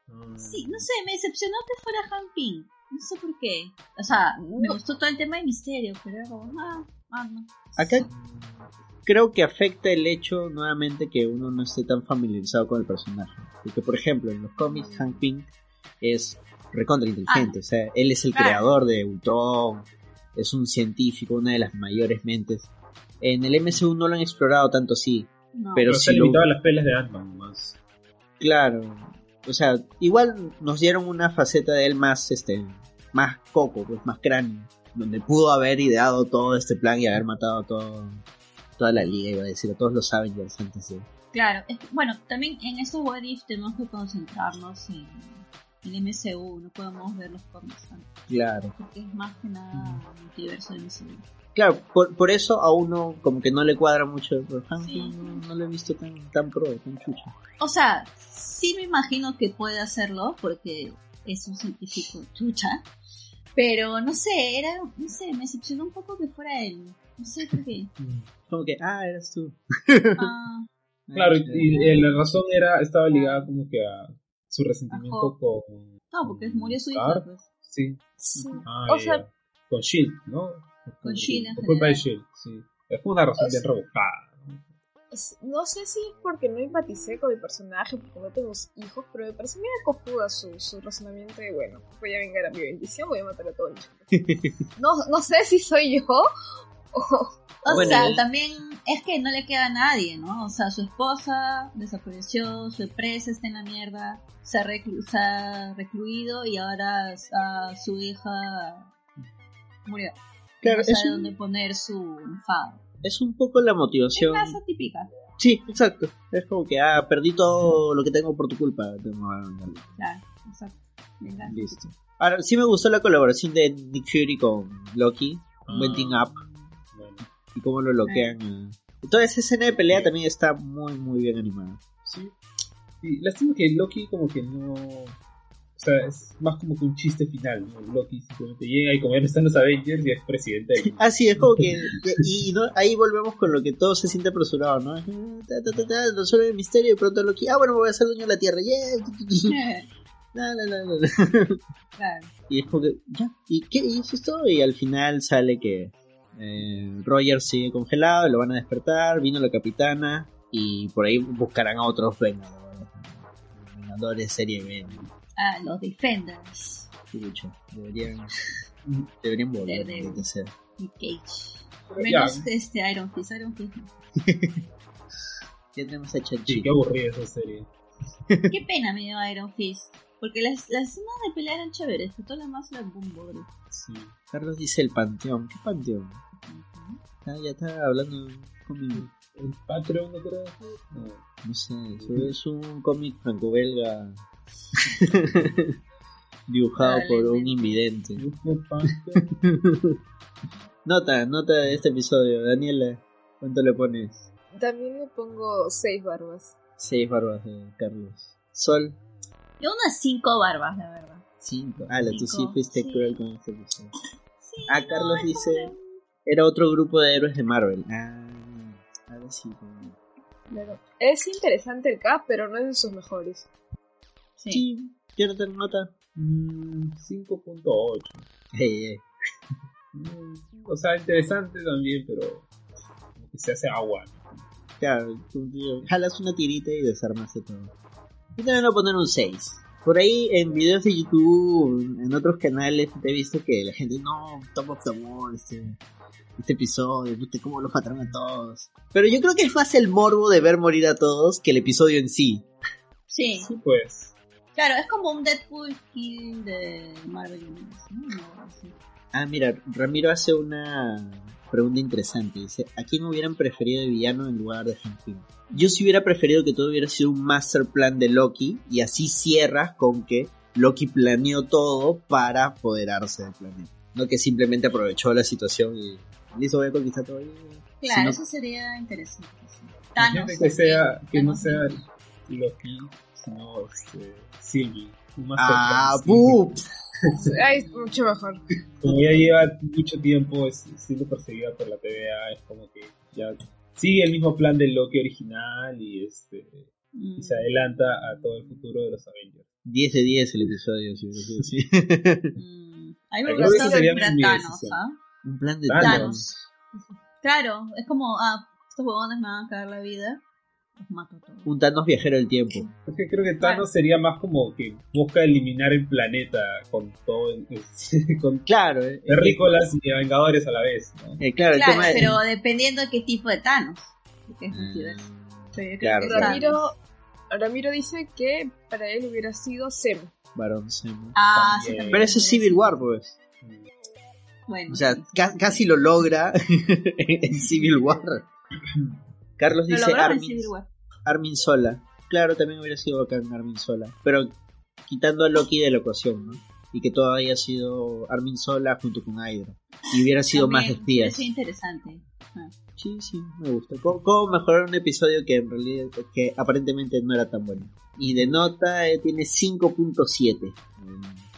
Speaker 1: ¿no?
Speaker 4: Sí, no sé, me decepcionó que fuera Han Ping. No sé por qué. O sea, me gustó todo el tema de misterio, pero era como, ah, ah, no.
Speaker 1: Acá creo que afecta el hecho nuevamente que uno no esté tan familiarizado con el personaje. Porque, por ejemplo, en los cómics, Hank Pym es recontra inteligente. O sea, él es el
Speaker 4: Claro.
Speaker 1: creador de Ultron, es un científico, una de las mayores mentes. En el MCU no lo han explorado tanto así,
Speaker 4: No.
Speaker 1: pero
Speaker 3: Pero
Speaker 1: si
Speaker 3: se
Speaker 1: lo-
Speaker 3: limitaba a las pelas de Ant-Man más.
Speaker 1: Claro. O sea, igual nos dieron una faceta de él más, este, más coco, pues más cráneo. Donde pudo haber ideado todo este plan y haber matado a todo, toda la liga, iba a decir, a todos los Avengers antes de...
Speaker 4: Claro, es que, bueno, también en estos What If tenemos que concentrarnos en el MCU, no podemos ver los cómics tanto,
Speaker 1: Claro.
Speaker 4: porque es más que nada multiverso del MCU.
Speaker 1: Claro, por, por eso a uno como que no le cuadra mucho. Hank
Speaker 4: Sí.
Speaker 1: No, no lo he visto tan, tan pro, tan chucho.
Speaker 4: O sea, sí me imagino que puede hacerlo, porque es un científico chucha, pero no sé, era, no sé, me decepcionó un poco que fuera él. No sé por qué.
Speaker 1: Como que, ah, eres tú.
Speaker 4: Ah, [laughs]
Speaker 3: Claro, y, y, la razón era estaba ligada como que a su resentimiento con...
Speaker 4: no, porque murió su hija, pues.
Speaker 3: Sí.
Speaker 2: Sí.
Speaker 3: Ah,
Speaker 2: O sea-
Speaker 3: con Shield, ¿no?
Speaker 4: Con Shield
Speaker 3: Por culpa de. Shield, sí. Es una razón
Speaker 2: O sea-
Speaker 3: bien rebuscada. ¿No?
Speaker 2: Es- No sé si es porque no empaticé con el personaje, porque no tengo hijos, pero me parece medio cojuda su, su razonamiento de, bueno, voy a vengar a mi bendición, voy a matar a todos los [laughs] No, no sé si soy yo o...
Speaker 4: O
Speaker 1: Bueno,
Speaker 4: sea,
Speaker 1: él-
Speaker 4: también es que no le queda a nadie, ¿no? O sea, su esposa desapareció, su empresa está en la mierda, se ha, reclu- se ha recluido y ahora a su hija murió.
Speaker 1: Claro,
Speaker 4: no sabe
Speaker 1: un-
Speaker 4: dónde poner su enfado.
Speaker 1: Es un poco la
Speaker 4: Es
Speaker 1: motivación.
Speaker 4: casa típica,
Speaker 1: Sí, exacto. Es como que, ah, perdí todo lo que tengo por tu culpa. Tengo que vengarlo.
Speaker 4: claro, exacto. Venga.
Speaker 1: Listo. Ahora, sí me gustó la colaboración de Nick Fury con Loki,
Speaker 3: Ah,
Speaker 1: Team Up,
Speaker 3: bueno,
Speaker 1: y cómo lo bloquean. eh. Y toda esa escena de pelea también está muy, muy bien animada.
Speaker 3: sí. Y lástima que Loki como que no... O sea, es más como que un chiste final, ¿no? Loki simplemente llega y como ya no están los Avengers y es presidente del mundo.
Speaker 1: Ah, sí, es como que. Y, y no, ahí volvemos con lo que todo se siente apresurado, ¿no? Ta, ta, ta, ta, resuelve el misterio y de pronto Loki. Ah, bueno, me voy a hacer dueño de la tierra. Yeah. [laughs] La, la.
Speaker 4: claro. [laughs]
Speaker 1: Y es como que. Ya. ¿Y qué? ¿Y eso es todo? Y al final sale que. Eh, Roger sigue congelado, lo van a despertar. Vino la capitana. Y por ahí buscarán a otros vengadores. Vengadores serie B. ¿no?
Speaker 4: Ah, los Defenders.
Speaker 1: Sí, mucho. Deberían. Deberían volver. Lo que sea.
Speaker 4: Y Cage.
Speaker 3: Pero
Speaker 4: Menos
Speaker 3: ya,
Speaker 4: este Iron Fist. Iron Fist. [laughs]
Speaker 1: Ya tenemos a
Speaker 3: sí,
Speaker 1: Chachi.
Speaker 3: qué aburrida esa serie.
Speaker 4: Qué pena me dio Iron Fist. Porque las, las escenas de pelea eran chéveres, pero todo lo demás era boom.
Speaker 3: Sí.
Speaker 1: Carlos dice el panteón. ¿Qué panteón? Ah, ya está hablando conmigo.
Speaker 3: El Patreon, ¿no creo? No.
Speaker 1: No sé, eso es un cómic franco-belga [laughs] dibujado por un invidente. [laughs] Nota, nota de este episodio. Daniela, ¿cuánto le pones?
Speaker 2: También le pongo seis barbas.
Speaker 1: Seis barbas de Carlos. Sol,
Speaker 4: Yo unas cinco barbas, la verdad.
Speaker 1: cinco. Ah, la tú sí fuiste
Speaker 4: sí.
Speaker 1: cruel con este episodio. [laughs]
Speaker 4: Sí,
Speaker 1: Ah,
Speaker 4: no,
Speaker 1: Carlos dice- Era otro grupo de héroes de Marvel. Ah, ahora sí.
Speaker 2: Claro. Es interesante el cast, pero no es de sus mejores.
Speaker 4: Sí.
Speaker 1: Sí, Jonathan, nota.
Speaker 3: Mm, 5.8.
Speaker 1: Ey, ey.
Speaker 3: Mm, O sea, interesante también, pero como que se hace agua.
Speaker 1: Claro, tú, tío, jalas una tirita y desarmas todo. Yo también voy a poner un 6. Por ahí en videos de YouTube, en otros canales, te he visto que la gente, no, Top of the World, este, este episodio, cómo los mataron a todos. Pero yo creo que es más el morbo de ver morir a todos que el episodio en sí.
Speaker 4: Sí,
Speaker 3: Sí, pues.
Speaker 4: Claro, es como un Deadpool kill de Marvel Universe, ¿no?
Speaker 1: Ah, mira, Ramiro hace una pregunta interesante. Dice, ¿a quién hubieran preferido de villano en lugar de Hank Pym? Yo sí hubiera preferido que todo hubiera sido un master plan de Loki y así cierras con que Loki planeó todo para apoderarse del planeta. No que simplemente aprovechó la situación y listo, voy a conquistar todo.
Speaker 4: Claro, eso sería interesante. sí. Thanos.
Speaker 3: Que sea, que no sea. Loki, sino este, Sylvie. Un más
Speaker 1: Ah,
Speaker 3: cercano, Sylvie.
Speaker 1: ¡pup!
Speaker 2: Ay, es mucho mejor.
Speaker 3: Como ya lleva mucho tiempo es- siendo perseguida por la TVA, es como que ya sigue el mismo plan del Loki original y este
Speaker 4: Mm.
Speaker 3: y se adelanta a todo el futuro de los Avengers.
Speaker 1: 10 de 10 el episodio, si sido así.
Speaker 4: Mm. A mí me
Speaker 3: que
Speaker 4: fuera
Speaker 3: mi
Speaker 4: Thanos. ¿ah?
Speaker 1: Un plan de
Speaker 3: Thanos.
Speaker 1: Thanos.
Speaker 4: Claro, es como, ah, estos huevones me van a cagar la vida, los mato a todos.
Speaker 1: Un Thanos viajero del tiempo.
Speaker 3: Es que creo que Thanos sería más como que busca eliminar el planeta con todo el- [laughs] con
Speaker 1: Claro, eh,
Speaker 3: terrícolas y vengadores a la vez, ¿no?
Speaker 1: eh, claro, el tema de-
Speaker 4: pero dependiendo de qué tipo de Thanos. Porque es multiverso. Creo
Speaker 1: claro,
Speaker 4: que
Speaker 1: claro.
Speaker 4: Thanos.
Speaker 2: Ramiro, Ramiro dice que para él hubiera sido Sem.
Speaker 1: Varón Zemo.
Speaker 4: Ah, sí,
Speaker 1: Pero eso es Civil. War, pues.
Speaker 4: Bueno,
Speaker 1: O sea,
Speaker 4: sí, sí.
Speaker 1: ca- casi lo logra [laughs] en Civil War. [laughs] Carlos
Speaker 4: Lo
Speaker 1: dice Armin. Armin Sola. Claro, también hubiera sido bacán Armin Sola. Pero quitando a Loki de la ecuación, ¿no? Y que todo haya sido Armin Sola junto con Hydra. Y hubiera sido más
Speaker 4: También,
Speaker 1: espías.
Speaker 4: Es interesante. Ah.
Speaker 1: Sí, sí, me gusta. ¿Cómo, cómo mejorar un episodio que en realidad, que aparentemente no era tan bueno? Y de nota eh, tiene 5.7.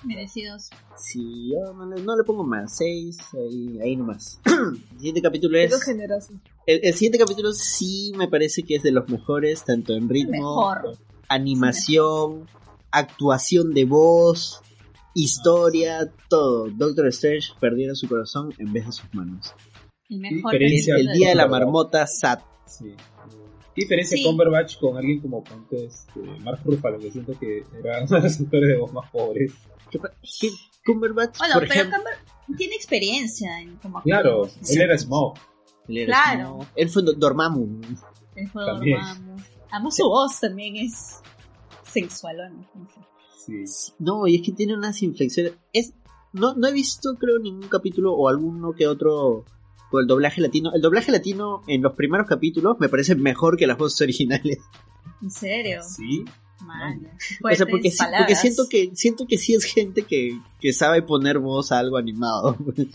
Speaker 4: Merecidos.
Speaker 1: Sí, yo no le, no le pongo más, 6, ahí, ahí nomás. [clears throat] el siguiente capítulo es...
Speaker 2: Generoso.
Speaker 1: El, el siguiente capítulo sí me parece que es de los mejores, tanto en ritmo,
Speaker 4: Mejor.
Speaker 1: animación, actuación de voz, historia, todo. Doctor Strange perdiera su corazón en vez de sus manos.
Speaker 4: El mejor
Speaker 1: el día de la marmota Sat.
Speaker 3: Sí. ¿Qué diferencia
Speaker 4: Sí.
Speaker 3: Cumberbatch con alguien como ponte, este, Mark Ruffalo, que siento que era [laughs] uno de los actores de voz más pobres?
Speaker 1: ¿Qué pa- qué- Cumberbatch,
Speaker 4: Bueno,
Speaker 1: por
Speaker 4: pero
Speaker 1: ejemplo...
Speaker 4: Tiene experiencia en como
Speaker 3: Claro,
Speaker 4: actor,
Speaker 3: él era Smoke.
Speaker 1: él era
Speaker 4: claro.
Speaker 1: Él fue Dor- Dormammu.
Speaker 4: Juego
Speaker 3: También.
Speaker 4: Dormammu. Además su voz también es sensualona. no.
Speaker 3: Sí.
Speaker 1: No, y es que tiene unas inflexiones. Es, no, no he visto, creo, ningún capítulo o alguno que otro con el doblaje latino. El doblaje latino en los primeros capítulos me parece mejor que las voces originales.
Speaker 4: ¿En serio?
Speaker 3: Sí.
Speaker 4: Man,
Speaker 1: o sea, porque, porque siento que siento que sí es gente que, que sabe poner voz a algo animado. [laughs] en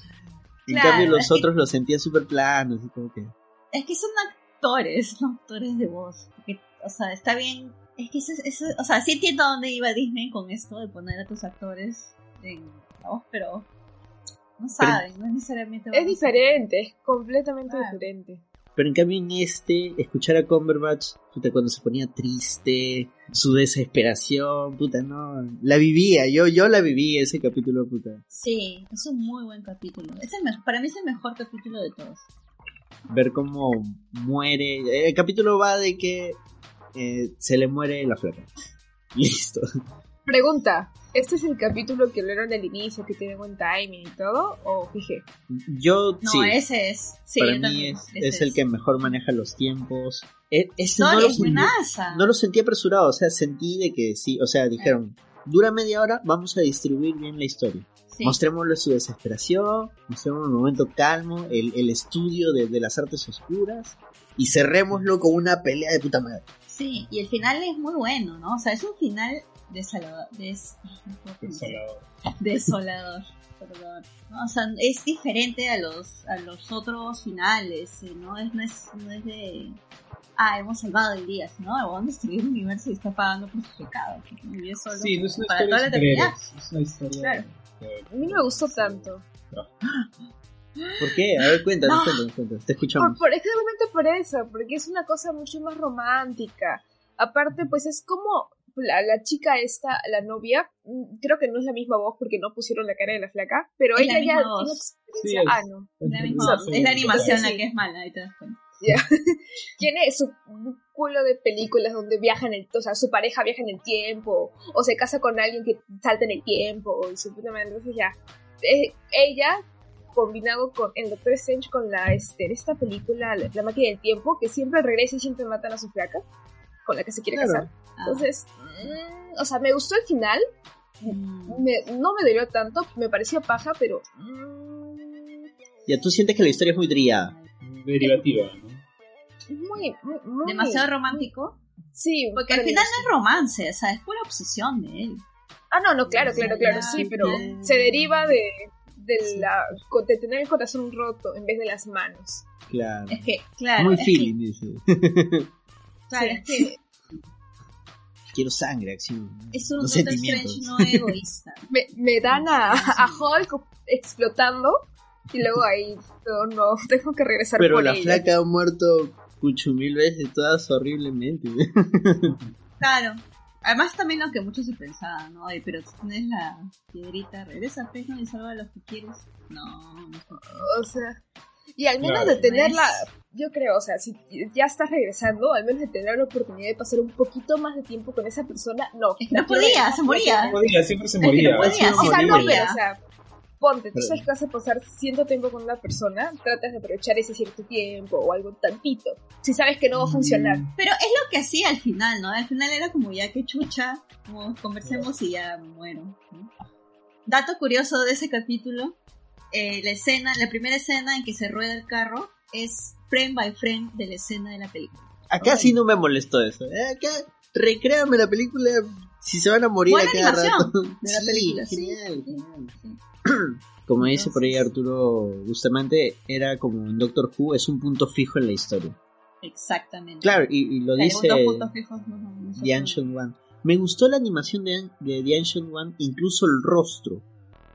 Speaker 4: Claro,
Speaker 1: cambio, los
Speaker 4: es que-
Speaker 1: otros los sentía súper planos y como que.
Speaker 4: Es que son actores, [laughs] no actores de voz. Porque, o sea, está bien Es que eso, eso, o sea, sí entiendo dónde iba Disney con esto de poner a tus actores en la voz, pero no saben, no es necesariamente.
Speaker 2: Es diferente, es completamente diferente.
Speaker 1: Pero en cambio en este, escuchar a Cumberbatch, puta, cuando se ponía triste, su desesperación, puta, no, la vivía, yo, yo la viví ese capítulo, puta.
Speaker 4: Sí, es un muy buen capítulo. Es el mejor, para mí es el mejor capítulo de todos.
Speaker 1: Ver cómo muere, el capítulo va de que eh, se le muere la flaca. [laughs] Listo.
Speaker 2: Pregunta, ¿este es el capítulo que hablaron al inicio, que tiene buen timing y todo? ¿O fijé?
Speaker 1: Yo,
Speaker 4: No,
Speaker 1: sí.
Speaker 4: ese es. Sí,
Speaker 1: Para mí
Speaker 4: también,
Speaker 1: es,
Speaker 4: ese
Speaker 1: es el que mejor maneja los tiempos. E- ese
Speaker 4: No,
Speaker 1: no, lo sentí, no lo sentí apresurado, o sea, sentí de que sí, o sea, dijeron, dura media hora, vamos a distribuir bien la historia.
Speaker 4: Sí.
Speaker 1: Mostrémosle su desesperación, mostremos un momento calmo, el, el estudio de, de las artes oscuras, y cerrémoslo con una pelea de puta madre.
Speaker 4: Sí, y el final es muy bueno, ¿no? O sea, es un final desolador. Des...
Speaker 3: Desolador.
Speaker 4: Desolador. [laughs] Perdón. No, o sea, es diferente a los, a los otros finales, eh, ¿no? Es, no, es, no es de. Ah, hemos salvado el día, sino vamos a destruir el universo y está pagando por sus pecados. Y vive solo
Speaker 3: Sí, no es una
Speaker 4: para
Speaker 3: historia
Speaker 4: toda la eternidad.
Speaker 3: es una historia
Speaker 4: Claro.
Speaker 3: de-
Speaker 2: A mí no me gustó tanto. [laughs]
Speaker 1: ¿Por qué? A ver, cuéntanos,
Speaker 4: No.
Speaker 1: cuéntanos, cuéntanos, te
Speaker 2: Por,
Speaker 1: escuchamos.
Speaker 2: por, exactamente por eso, porque es una cosa mucho más romántica. Aparte, pues es como la, la chica esta, la novia, mm, creo que no es la misma voz porque no pusieron la cara de la flaca, pero
Speaker 4: Es
Speaker 2: ella ya
Speaker 4: voz.
Speaker 2: tiene
Speaker 3: Sí,
Speaker 2: experiencia.
Speaker 3: es-
Speaker 2: ah, no.
Speaker 4: Es la, misma-
Speaker 3: es-
Speaker 4: es la animación
Speaker 2: Sí.
Speaker 4: la que es mala, ahí te das cuenta.
Speaker 2: Ya. [laughs] tiene su culo de películas donde viaja en el, o sea, su pareja viaja en el tiempo, o se casa con alguien que salta en el tiempo, y su puta madre, entonces ya. Eh, ella, combinado con el Doctor Strange con la, este, esta película, la, la máquina del tiempo, que siempre regresa y siempre matan a su flaca, con la que se quiere
Speaker 1: Claro.
Speaker 2: casar. Entonces, mm, o sea, me gustó el final,
Speaker 4: Mm.
Speaker 2: me- no me dolió tanto, me pareció paja, pero... mm,
Speaker 1: Ya tú sientes que la historia es muy trillada.
Speaker 3: derivativa, ¿no?
Speaker 2: muy, muy, muy-
Speaker 4: Demasiado romántico.
Speaker 2: Sí,
Speaker 4: Porque al final no es romance, o sea, es pura obsesión de él.
Speaker 2: Ah, no, no, claro, claro, claro, sí, pero se deriva de, de, la, de tener el corazón roto en vez de las manos.
Speaker 1: Claro.
Speaker 4: Es que, claro.
Speaker 1: muy
Speaker 4: es
Speaker 1: feeling, dice. [laughs]
Speaker 4: claro,
Speaker 2: Sí.
Speaker 4: es que [laughs]
Speaker 1: Quiero sangre, acción.
Speaker 4: es un Doctor
Speaker 1: sentimientos.
Speaker 4: Strange no egoísta. [laughs]
Speaker 2: Me, me dan a, a Hulk explotando y luego ahí, no, no, tengo que regresar
Speaker 1: Pero
Speaker 2: por
Speaker 1: la
Speaker 2: ella.
Speaker 1: flaca ha muerto cucho mil veces, todas horriblemente.
Speaker 4: Claro. Además también lo que muchos se pensaban, ¿no? Ay, pero si tienes la piedrita, regresa pues, ¿no? y salva a los que quieres. No, no
Speaker 2: O sea, y al menos
Speaker 3: Claro.
Speaker 2: de tenerla,
Speaker 4: No
Speaker 2: yo creo, o sea, si ya estás regresando, al menos de tener la oportunidad de pasar un poquito más de tiempo con esa persona, no.
Speaker 4: Es que no podía, se moría.
Speaker 3: No podía, siempre se
Speaker 4: Es que
Speaker 3: moría.
Speaker 4: no podía,
Speaker 3: siempre
Speaker 2: O sea,
Speaker 4: sí,
Speaker 2: no,
Speaker 3: moría.
Speaker 2: pero, o sea, ponte, tú sabes que vas a pasar cierto tiempo con una persona, tratas de aprovechar ese cierto tiempo o algo tantito. Si sabes que no va a funcionar.
Speaker 4: Pero es lo que hacía al final, ¿no? Al final era como ya que chucha, como conversemos y ya me muero. ¿no? Dato curioso de ese capítulo, eh, la escena, la primera escena en que se rueda el carro es frame by frame de la escena de la película.
Speaker 1: Acá sí no me molestó eso. ¿eh? Acá, recréame la película si se van a morir
Speaker 4: Buena
Speaker 1: a cada
Speaker 4: animación
Speaker 1: rato.
Speaker 4: de la [laughs]
Speaker 1: Sí,
Speaker 4: película, sí,
Speaker 1: genial,
Speaker 4: sí,
Speaker 1: genial.
Speaker 4: sí. [clears throat]
Speaker 1: Como dice por ahí Arturo Bustamante, era como en Doctor Who, es un punto fijo en la historia.
Speaker 4: Exactamente.
Speaker 1: Claro, y, y lo dice
Speaker 4: fijos, no,
Speaker 1: The Ancient One. Me gustó la animación de, de The Ancient One, incluso el rostro,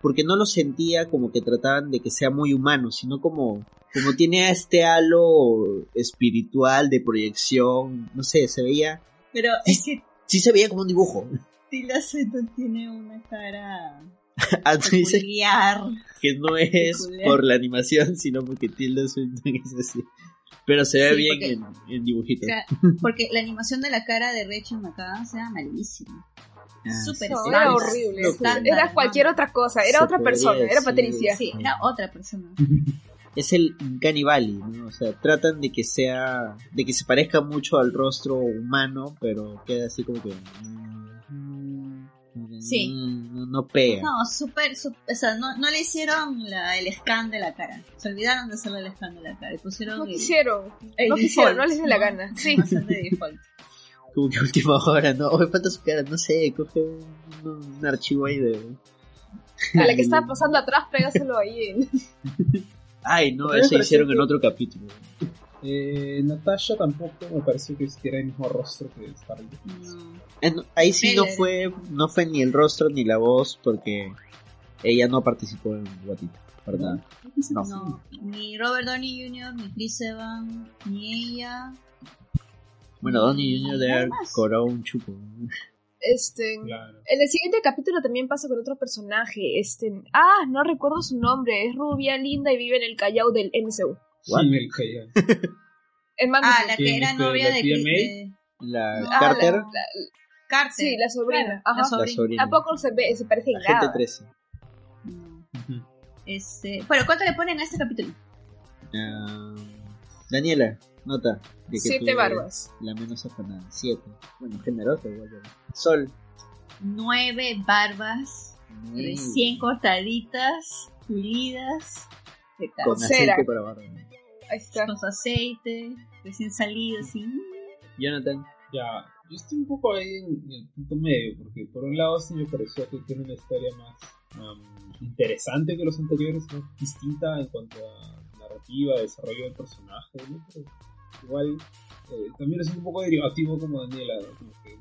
Speaker 1: porque no lo sentía como que trataban de que sea muy humano, sino como, como tiene este halo espiritual de proyección, no sé, se veía,
Speaker 4: Pero es que
Speaker 1: sí se veía como un dibujo.
Speaker 4: Tilda Swinton tiene una cara [laughs]
Speaker 1: Ah,
Speaker 4: peculiar.
Speaker 1: que no es
Speaker 4: Peculiar.
Speaker 1: por la animación, sino porque Tilda Swinton [laughs] es así. Pero se ve
Speaker 4: Sí,
Speaker 1: bien
Speaker 4: porque-
Speaker 1: en, en dibujitos.
Speaker 4: O sea, [laughs] porque la animación de la cara de Rachel McAdams era malísima.
Speaker 1: Ah,
Speaker 4: Súper
Speaker 2: No, era horrible.
Speaker 4: estándar,
Speaker 2: Era
Speaker 4: ¿no?
Speaker 2: cualquier otra cosa, era
Speaker 1: Se
Speaker 2: otra persona, era
Speaker 1: decir.
Speaker 2: Patricia.
Speaker 4: Sí, era otra persona.
Speaker 1: es el Cannibali, ¿no? O sea, tratan de que sea, de que se parezca mucho al rostro humano, pero queda así como que...
Speaker 4: Sí.
Speaker 1: No, no pega.
Speaker 4: No, súper, su- o sea, no, no le hicieron la, el scan de la cara. Se olvidaron de hacerle el scan de la cara. Y pusieron
Speaker 2: No
Speaker 4: el,
Speaker 2: quisieron,
Speaker 4: el
Speaker 2: no
Speaker 4: default,
Speaker 2: quisieron, no les dio la gana. Sí.
Speaker 4: Animación de default. [laughs]
Speaker 1: Como que última hora, no, me falta su cara, no sé, coge un, un archivo ahí de...
Speaker 2: A la que [laughs] estaba pasando atrás, pégaselo ahí.
Speaker 1: Ay, no, eso hicieron en otro capítulo.
Speaker 3: Eh, Natasha tampoco me pareció que tiene el mismo rostro que Scarlett.
Speaker 4: No.
Speaker 1: Ahí sí no fue, no fue ni el rostro ni la voz porque ella no participó en If, para nada. No.
Speaker 4: No, ni Robert Downey Jr., ni Chris Evans, ni ella.
Speaker 1: Bueno, Donnie Jr. de
Speaker 4: Nada
Speaker 1: haber cobrado un chupo.
Speaker 2: Este,
Speaker 3: Claro.
Speaker 2: En el siguiente capítulo también pasa con otro personaje. Este, ah, no recuerdo su nombre. Es rubia, linda y vive en el Callao del MCU.
Speaker 1: What?
Speaker 3: Sí, me caía.
Speaker 2: En Man
Speaker 4: Ah, la
Speaker 3: ¿Quién,
Speaker 4: que era
Speaker 3: este,
Speaker 4: novia
Speaker 3: la
Speaker 4: de, de
Speaker 1: La
Speaker 4: Ah,
Speaker 1: Carter,
Speaker 2: la-
Speaker 1: la,
Speaker 4: Carter.
Speaker 2: Sí, la sobrina.
Speaker 4: Claro,
Speaker 2: Ajá.
Speaker 4: la sobrina.
Speaker 1: sobrina.
Speaker 2: Tampoco se ve, se parece en nada.
Speaker 1: 13.
Speaker 4: No.
Speaker 3: Ujú.
Speaker 4: Este, bueno, ¿cuánto le ponen a este capítulo?
Speaker 1: Ah, Daniela, nota. De que
Speaker 2: Siete barras.
Speaker 1: La menos afanada. Siete. Bueno, generoso igual. Sol.
Speaker 4: Nueve barbas,
Speaker 1: Nueve.
Speaker 4: recién cortaditas, pulidas, de
Speaker 1: Con aceite para barra.
Speaker 2: Ahí está.
Speaker 4: con su aceite, recién salido, así.
Speaker 1: Jonathan.
Speaker 3: Ya, yo estoy un poco ahí en, en el punto medio, porque por un lado sí me pareció que tiene una historia más am, interesante que los anteriores, más distinta en cuanto a narrativa, desarrollo del personaje, ¿no? Pero igual eh, también es un poco derivativo como Daniela, ¿no? Como que,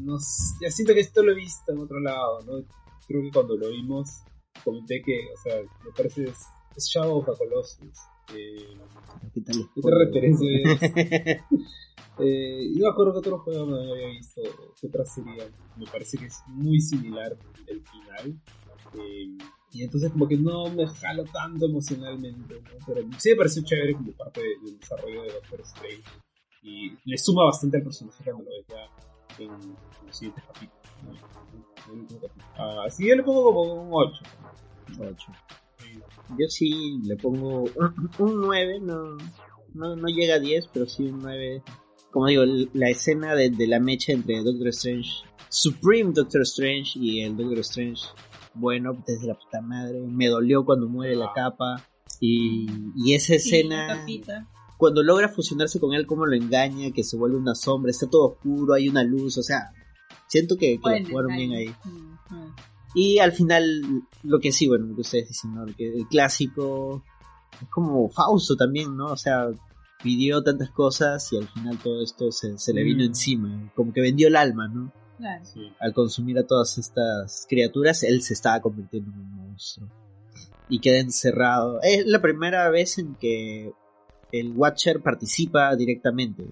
Speaker 3: no ya siento que esto lo he visto en otro lado, ¿no? Creo que cuando lo vimos comenté que, o sea, me parece es, es Shadow of the Colossus. Eh,
Speaker 1: ¿Qué tal?
Speaker 3: ¿Qué otra referencia? [laughs] Eh, yo me acuerdo que otro juego no había visto, que otra serie, me parece que es muy similar el final. Eh, y entonces como que no me jalo tanto emocionalmente, ¿no? pero sí me pareció chévere como parte de- del desarrollo de Doctor Strange. Y le suma bastante al personaje cuando lo ves ya en, en los siguientes capítulos. ¿no? En el capítulo. Ah, así yo le pongo como un 8.
Speaker 1: Ocho. Yo sí le pongo un 9, no, no, no llega a 10, pero sí un 9. Como digo, la escena de, de la mecha entre Doctor Strange, Supreme Doctor Strange y el Doctor Strange, bueno, desde la puta madre, me dolió cuando muere la capa. Y, y esa escena, cuando logra fusionarse con él, cómo lo engaña, que se vuelve una sombra, está todo oscuro, hay una luz, o sea, siento que, que
Speaker 4: Bueno,
Speaker 1: lo jugaron bien
Speaker 4: ahí.
Speaker 1: ahí. Y al final, lo que sí, bueno, lo que ustedes dicen, ¿no? El, que- el clásico es como Fausto también, ¿no? O sea, pidió tantas cosas y al final todo esto se, se le vino
Speaker 3: Mm.
Speaker 1: encima, como que vendió el alma, ¿no?
Speaker 4: Claro.
Speaker 3: Sí.
Speaker 1: Al consumir a todas estas criaturas, él se estaba convirtiendo en un monstruo. Y queda encerrado. Es la primera vez en que el Watcher participa directamente.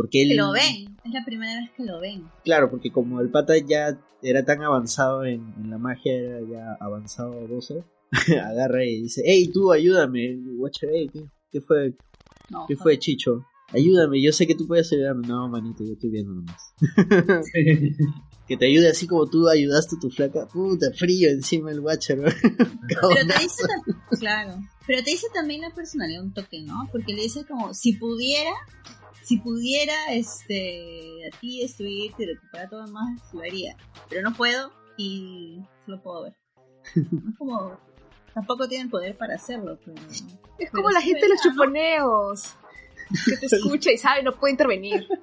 Speaker 1: Porque él...
Speaker 4: Que lo ven, es la primera vez que lo ven.
Speaker 1: Claro, porque como el pata ya era tan avanzado en, en la magia, era ya avanzado 12, [laughs] agarra y dice, hey, tú ayúdame, Watcher, hey, ¿qué, qué fue,
Speaker 4: No,
Speaker 1: qué fue Chicho? Ayúdame, yo sé que tú puedes ayudarme. No, manito, yo estoy viendo nomás. [laughs] Que te ayude así como tú ayudaste a tu flaca. Puta, frío encima el Watcher. ¿no? [laughs]
Speaker 4: Pero te dice, claro, pero te dice también la personalidad un toque, ¿no? Porque le dice como, si pudiera, si pudiera, este, a ti destruirte y recuperar todo lo más, lo haría. Pero no puedo y solo puedo ver. No [laughs] es como, tampoco tienen poder para hacerlo, pero...
Speaker 2: Es como
Speaker 4: Pero
Speaker 2: la gente de los chuponeos. Que te [laughs] escucha y sabe, no puede intervenir. [laughs]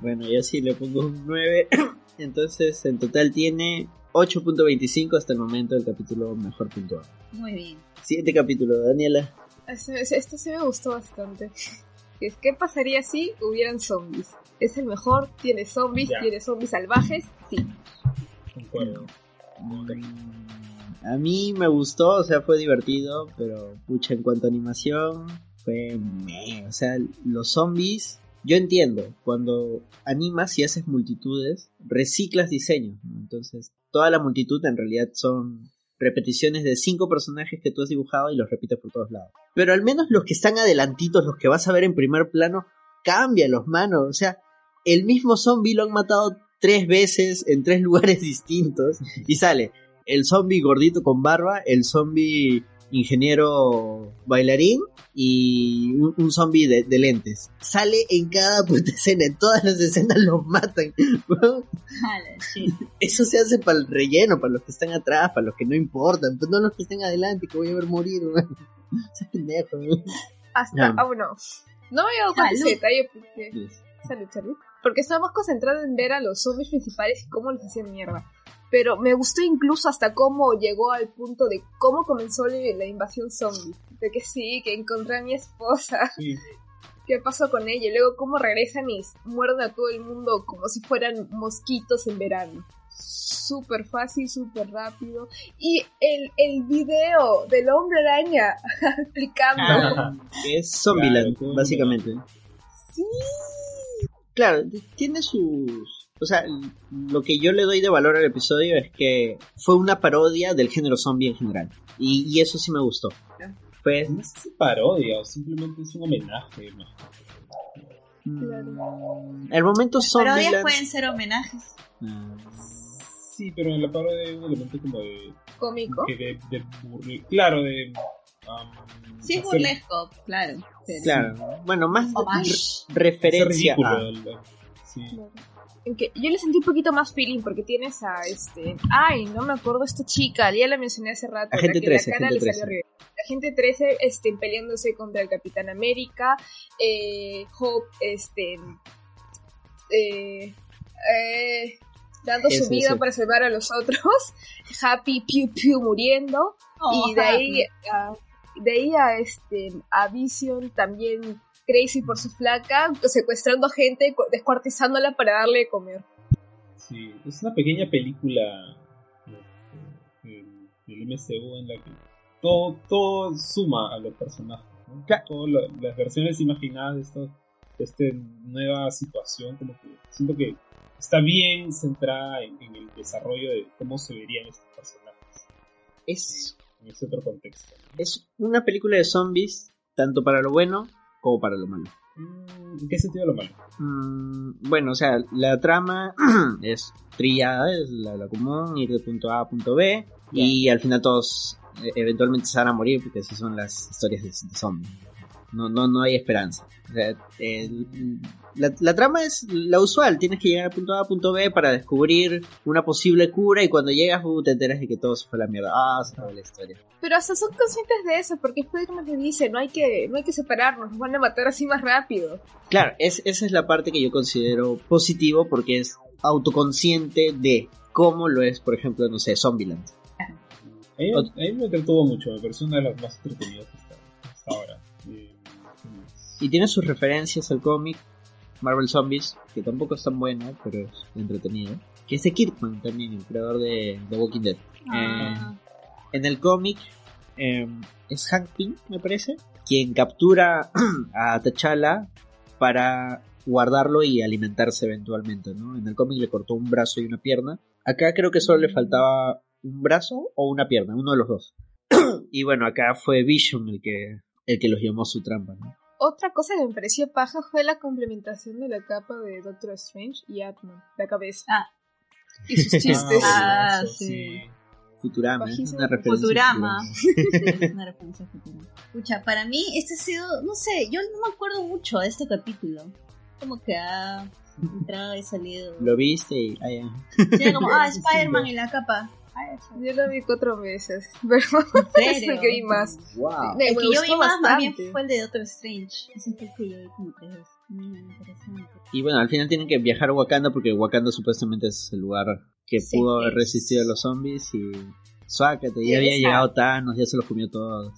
Speaker 1: Bueno, yo sí le pongo un 9. [coughs] Entonces, en total tiene 8.25 hasta el momento del capítulo mejor puntuado.
Speaker 4: Muy bien.
Speaker 1: Siguiente capítulo, Daniela.
Speaker 2: Este, este sí me gustó bastante. Es, ¿Qué pasaría si hubieran zombies? Es el mejor, tiene zombies,
Speaker 3: Ya.
Speaker 2: tiene zombies salvajes, sí.
Speaker 3: Concuerdo.
Speaker 1: A mí me gustó, o sea, fue divertido, pero pucha, en cuanto a animación, fue meh. O sea, los zombies, yo entiendo, cuando animas y haces multitudes, reciclas diseños, ¿no? Entonces, toda la multitud en realidad son repeticiones de cinco personajes que tú has dibujado y los repites por todos lados. Pero al menos los que están adelantitos, los que vas a ver en primer plano, cambia los manos, o sea, el mismo zombie lo han matado tres veces en tres [laughs] lugares distintos y sale el zombie gordito con barba, el zombie ingeniero bailarín y un, un zombie de, de lentes. Sale en cada puta escena, en todas las escenas los matan.
Speaker 4: Shit.
Speaker 1: Eso se hace para el relleno, para los que están atrás, para los que no importan, pues no los que estén adelante, que voy a ver morir. weón. [laughs] Seas pendejo.
Speaker 2: Hasta, ah, bueno. No me he dado cuenta ese detalle porque... Salud, salud. Porque estaba más concentrada en ver a los zombies principales y cómo les hacían mierda. Pero me gustó incluso hasta cómo llegó al punto de cómo comenzó la invasión zombie. De que sí, que encontré a mi esposa. [laughs] ¿Qué pasó con ella? Y luego cómo regresan y muerden a todo el mundo como si fueran mosquitos en verano. Súper fácil, súper rápido. Y el, el video del hombre araña [laughs] explicando.
Speaker 1: Ah, [laughs] es Zombieland, básicamente.
Speaker 2: Sí.
Speaker 1: Claro, tiene sus o sea, lo que yo le doy de valor al episodio es que fue una parodia del género zombie en general. Y, eso sí me gustó.
Speaker 3: Fue... No es parodia, o simplemente es un homenaje.
Speaker 1: Mm, el momento zombie.
Speaker 4: Parodias pueden ser homenajes.
Speaker 3: Ah. Sí, pero en la parodia hay un elemento como de.
Speaker 2: cómico.
Speaker 3: de, claro, de.
Speaker 4: Um, sí, burlesco, claro.
Speaker 1: Claro. Bueno, más, referencia a. Sí
Speaker 2: que yo le sentí un poquito más feeling porque tienes a este. Ay, no me acuerdo esta chica, ya la mencioné hace rato.
Speaker 1: Agente 13,
Speaker 2: la Agente 13 este, peleándose contra el Capitán América. Eh, Hope, este. Eh, eh, dando su vida para salvar a los otros. [laughs] Happy Pew Pew muriendo. Oh, y de ahí, a, de ahí a, este, a Vision también crazy por su flaca, secuestrando gente, descuartizándola para darle de comer.
Speaker 3: Sí, es una pequeña película este, del MCU en la que todo, todo suma a los personajes. Todas las versiones imaginadas de, esto, de esta nueva situación, como que siento que está bien centrada en, el desarrollo de cómo se verían estos personajes.
Speaker 1: Es,
Speaker 3: en ese otro contexto.
Speaker 1: Es una película de zombies, tanto para lo bueno como para lo malo.
Speaker 3: Mm, ¿En qué sentido lo malo?
Speaker 1: Mm, bueno, o sea, la trama [clears throat] es trillada, es la, común, ir de punto A a punto B, y al final todos eh, eventualmente se van a morir porque así son las historias de, zombies. No, no, no hay esperanza. O sea, el, la, trama es la usual, tienes que llegar a punto A a punto B para descubrir una posible cura y cuando llegas uh, te enteras de que todo se fue a la mierda. Ah, se acabó la historia.
Speaker 2: Pero hasta son conscientes de eso, porque Spider-Man te dice, no hay que, no hay que separarnos, nos van a matar así más rápido.
Speaker 1: Claro, es, esa es la parte que yo considero positivo porque es autoconsciente de cómo lo es, por ejemplo, no sé, Zombieland.
Speaker 3: A mí, me entretuvo mucho, me pareció una de las más entretenidas hasta, ahora.
Speaker 1: Y tiene sus referencias al cómic, Marvel Zombies, que tampoco es tan bueno, pero es entretenido. Que es de Kirkman también, el creador de The Walking Dead. Ah. Eh, en el cómic eh, es Hank Pym, me parece, quien captura [clears throat] a T'Challa para guardarlo y alimentarse eventualmente, ¿no? En el cómic le cortó un brazo y una pierna. Acá creo que solo le faltaba un brazo o una pierna, uno de los dos. [clears throat] y bueno, acá fue Vision el que, el que los llamó su trampa, ¿no?
Speaker 2: Otra cosa que me pareció paja fue la complementación de la capa de Doctor Strange y Atman, la cabeza.
Speaker 4: Ah.
Speaker 2: Y sus [laughs] chistes.
Speaker 4: ah, sí.
Speaker 1: Futurama, [laughs] una referencia.
Speaker 4: Futurama. una referencia a Futurama. Escucha, para mí este ha sido, no sé, yo no me acuerdo mucho de este capítulo. Como que ha entrado y salido.
Speaker 1: Lo viste y. Ah,
Speaker 4: ya. como, [laughs] ah, Spider-Man en la capa.
Speaker 2: Yo lo vi cuatro veces, [laughs] pero [laughs] es el que vi más.
Speaker 1: Wow.
Speaker 4: El que yo vi más, más bien fue el de Doctor Strange. Ese fue el que yo vi como tres veces.
Speaker 1: Y bueno, al final tienen que viajar a Wakanda porque Wakanda supuestamente es el lugar que pudo haber resistido a los zombies y suácate, ya había llegado Thanos, ya se los comió todos.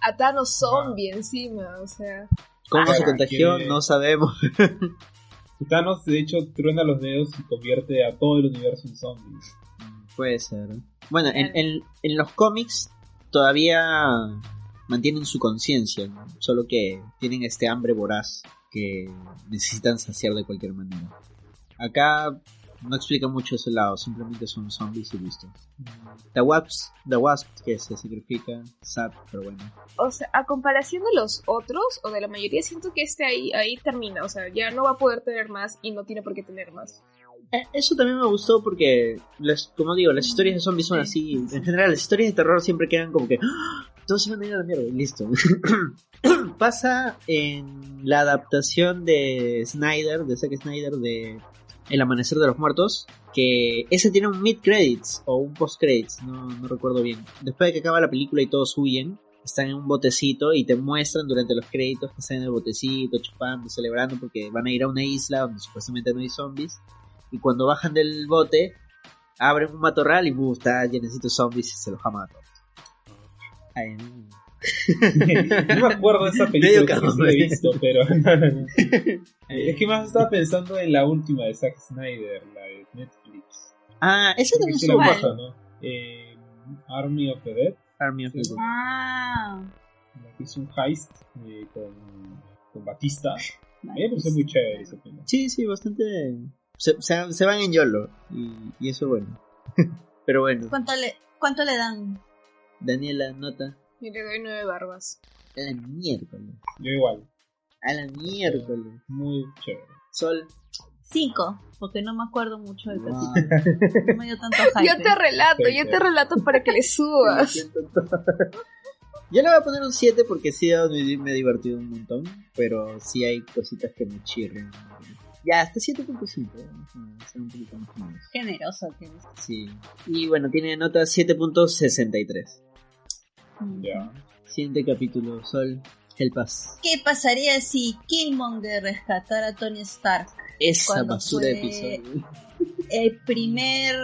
Speaker 2: A Thanos zombie encima, o sea.
Speaker 1: ¿Cómo se contagió? No sabemos. [laughs]
Speaker 3: Thanos de hecho truena los dedos y convierte a todo el universo en zombies.
Speaker 1: Puede ser. Bueno, en, en, los cómics todavía mantienen su conciencia, solo que tienen este hambre voraz que necesitan saciar de cualquier manera. Acá no explica mucho ese lado, simplemente son zombies y listo. The Wasp, the Wasp que se sacrifica, sad, pero bueno.
Speaker 2: O sea, a comparación de los otros, o de la mayoría, siento que este ahí, ahí termina, o sea, ya no va a poder tener más y no tiene por qué tener más.
Speaker 1: Eh, eso también me gustó porque, las, como digo, las historias de zombies son así. En general, las historias de terror siempre quedan como que ¡Ah! todos se van a ir a la mierda y listo. [coughs] Pasa en la adaptación de Snyder, de Zack Snyder, de El Amanecer de los Muertos, que ese tiene un mid-credits o un post-credits, no, no recuerdo bien. Después de que acaba la película y todos huyen, están en un botecito y te muestran durante los créditos que están en el botecito, chupando, celebrando porque van a ir a una isla donde supuestamente no hay zombies y cuando bajan del bote Abren un matorral y uh, está llenecito de zombies y se los jama a todos. Ay, no. [laughs]
Speaker 3: no me acuerdo de esa
Speaker 1: Medio
Speaker 3: película que
Speaker 1: cabrón.
Speaker 3: he visto, pero [laughs] no, no, no. [laughs] Eh, Es que más estaba pensando en la última de Zack Snyder, la de Netflix.
Speaker 1: Ah, esa también es
Speaker 3: la
Speaker 1: una
Speaker 3: ¿no? Eh, Army of the Dead,
Speaker 1: Army of the Dead.
Speaker 4: Ah,
Speaker 3: la que es un heist eh, con, con Batista. Me pareció muy chévere esa película.
Speaker 1: Sí, sí, bastante. Se, se- se van en YOLO. Y, y eso bueno. [laughs] Pero bueno,
Speaker 4: ¿cuánto le, cuánto le dan?
Speaker 1: Daniela, nota.
Speaker 2: Y le doy nueve barbas.
Speaker 1: A la miércoles.
Speaker 3: Yo igual,
Speaker 1: A la miércoles.
Speaker 3: muy chévere.
Speaker 1: Sol.
Speaker 4: Cinco, porque no me acuerdo mucho del
Speaker 1: Wow.
Speaker 4: capítulo. No me dio tanto [laughs] hype.
Speaker 2: Yo te relato, yo te relato para que le subas. [laughs]
Speaker 1: Yo le voy a poner un 7 porque sí me, me he divertido un montón, pero sí hay cositas que me chirren. Ya, hasta 7.5, ¿eh? vamos a hacer un poquito más. menos.
Speaker 4: Generoso que eres.
Speaker 1: Sí. Y bueno, tiene nota 7.63.
Speaker 3: Ya.
Speaker 1: Siguiente capítulo, Sol, Help Us.
Speaker 4: ¿Qué pasaría si Killmonger rescatara a Tony Stark?
Speaker 1: Esa basura de episodio.
Speaker 4: El primer.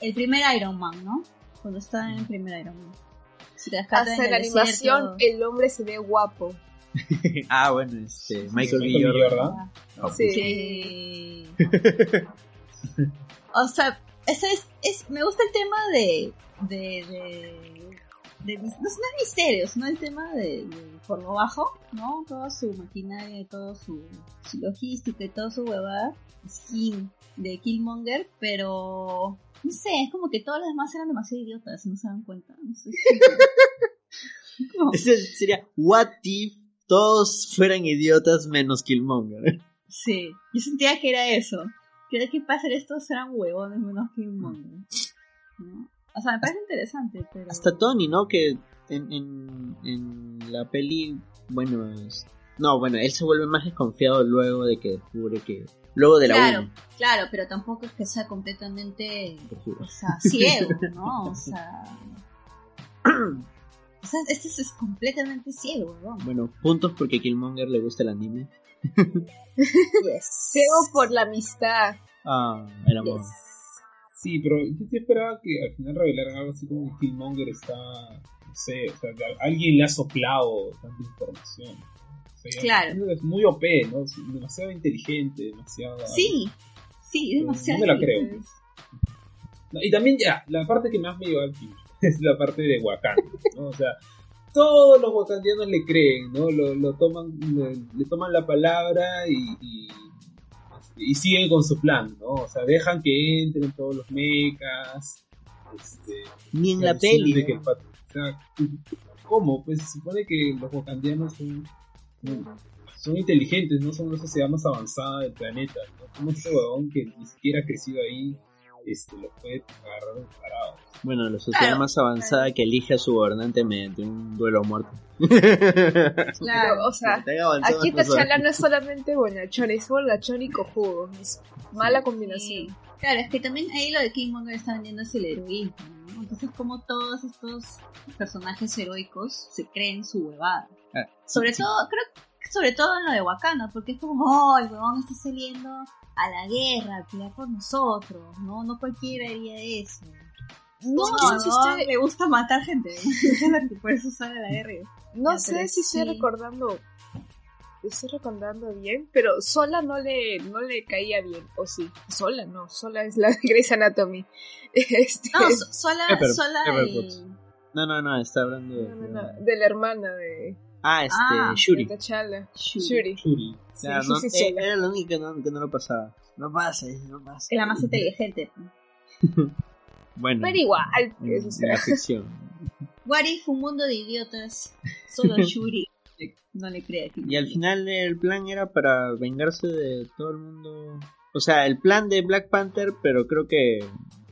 Speaker 4: El primer Iron Man, ¿no? Cuando estaba en el primer Iron Man. Si
Speaker 2: Hasta
Speaker 4: el
Speaker 2: la animación,
Speaker 4: desierto-
Speaker 2: el hombre se ve guapo. [laughs]
Speaker 1: ah, bueno, este, Michael B.
Speaker 3: Michael B.
Speaker 1: Jordan.
Speaker 3: Jordan.
Speaker 2: Sí.
Speaker 4: Sí. [laughs] o sea, ese es, es- me gusta el tema de. de. de, de- no, es- no es misterio, sino el tema de, de por lo bajo, ¿no? Toda su maquinaria, y toda su, su logística y toda su huevada. Skin de Killmonger, pero. No sé, es como que todos los demás eran demasiado idiotas, no se dan cuenta. No sé. [laughs]
Speaker 1: Ese sería, what if todos fueran idiotas menos Killmonger? [laughs]
Speaker 4: Sí, yo sentía que era eso. Que que pasa estos eran huevones menos. ¿no? O sea, me parece interesante, pero.
Speaker 1: Hasta Tony, ¿no? Que en, en, en la peli, bueno, es- no, bueno, él se vuelve más desconfiado luego de que descubre que, luego de la
Speaker 4: Claro, claro, pero tampoco es que sea completamente. O sea, ciego, [laughs] ¿no? O sea. [clears throat] O sea, este es, completamente ciego, ¿no?
Speaker 1: Bueno, puntos porque Killmonger le gusta el anime.
Speaker 2: Ciego por la amistad.
Speaker 1: Ah, el amor.
Speaker 4: Yes.
Speaker 3: Sí, pero yo sí esperaba que al final revelaran algo así como que Killmonger está, no sé, o sea, alguien le ha soplado tanta información. O sea,
Speaker 4: Claro.
Speaker 3: Es muy OP, ¿no? Es demasiado inteligente, demasiado...
Speaker 4: Sí, sí, demasiado.
Speaker 3: No me la creo. No, y también ya, la parte que más me lleva al pincho es la parte de Wakanda, ¿no? O sea, todos los wakandianos le creen, ¿no? Lo, lo toman, le, le toman la palabra y, y, y siguen con su plan, ¿no? O sea, dejan que entren todos los mechas, este,
Speaker 1: Ni en la peli.
Speaker 3: o sea, ¿cómo? Pues se supone que los wakandianos son, son inteligentes, no son la sociedad más avanzada del planeta, ¿no? Como este huevón que ni siquiera ha crecido ahí, este, lo puede agarrar un parado.
Speaker 1: Bueno, la sociedad
Speaker 4: Claro.
Speaker 1: más avanzada que elige a su gobernante mediante un duelo a muerte. [laughs]
Speaker 2: Claro, o sea, aquí. Tachala no es solamente bonachón, es bonachón y cojudo. Es mala combinación.
Speaker 4: Sí. Claro, es que también ahí lo de Killmonger está vendiendo es el heroísmo, ¿no? Entonces, como todos estos personajes heroicos se creen su huevada.
Speaker 1: Ah,
Speaker 4: Sobre
Speaker 1: sí.
Speaker 4: todo, creo que sobre todo en lo de Wakanda, porque es como, oh, el huevón está saliendo a la guerra, a pelear por nosotros, ¿no? No cualquiera haría eso.
Speaker 2: No,
Speaker 4: No,
Speaker 2: si
Speaker 4: no,
Speaker 2: estoy,
Speaker 4: le gusta matar gente, [laughs] [laughs] por eso sale a la guerra.
Speaker 2: no
Speaker 4: Ya,
Speaker 2: sé si estoy recordando. Estoy recordando bien, pero Sola no le, no le caía bien, o sí. Sola no, Sola es la [laughs] Grey's Anatomy. Este,
Speaker 4: No, so- sola, sola y...
Speaker 1: No, no, no, está hablando de...
Speaker 2: no, no, no, de la hermana de,
Speaker 1: Ah, este,
Speaker 4: Ah,
Speaker 1: Shuri.
Speaker 4: Shuri.
Speaker 2: Shuri.
Speaker 1: Claro,
Speaker 2: sí,
Speaker 1: no,
Speaker 2: sí,
Speaker 1: eh, era la única que no, que no lo pasaba. No pasa, no pasa.
Speaker 4: Es la más [laughs] inteligente.
Speaker 1: Bueno,
Speaker 2: Pero igual, eso
Speaker 1: la ficción. [laughs]
Speaker 4: What if un mundo de idiotas, solo [laughs] Shuri no le cree a Killmonger.
Speaker 1: Y al final el plan era para vengarse de todo el mundo. O sea, el plan de Black Panther, pero creo que,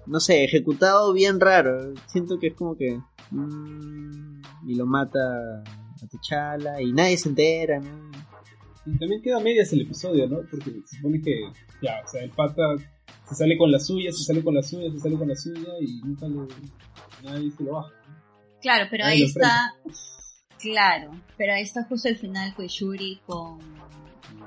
Speaker 1: no sé, ejecutado bien raro. Siento que es como que... mm, y lo mata a T'Challa y nadie se entera, ¿no?
Speaker 3: Y también queda medias el episodio, ¿no? Porque se supone que, ya, o sea, el pata se sale con la suya, se sale con la suya, se sale con la suya y nunca le, nadie se lo baja. ¿no?
Speaker 4: Claro, pero
Speaker 3: Ahí
Speaker 4: ahí
Speaker 3: lo
Speaker 4: está. Claro, pero ahí está justo el final con Shuri con.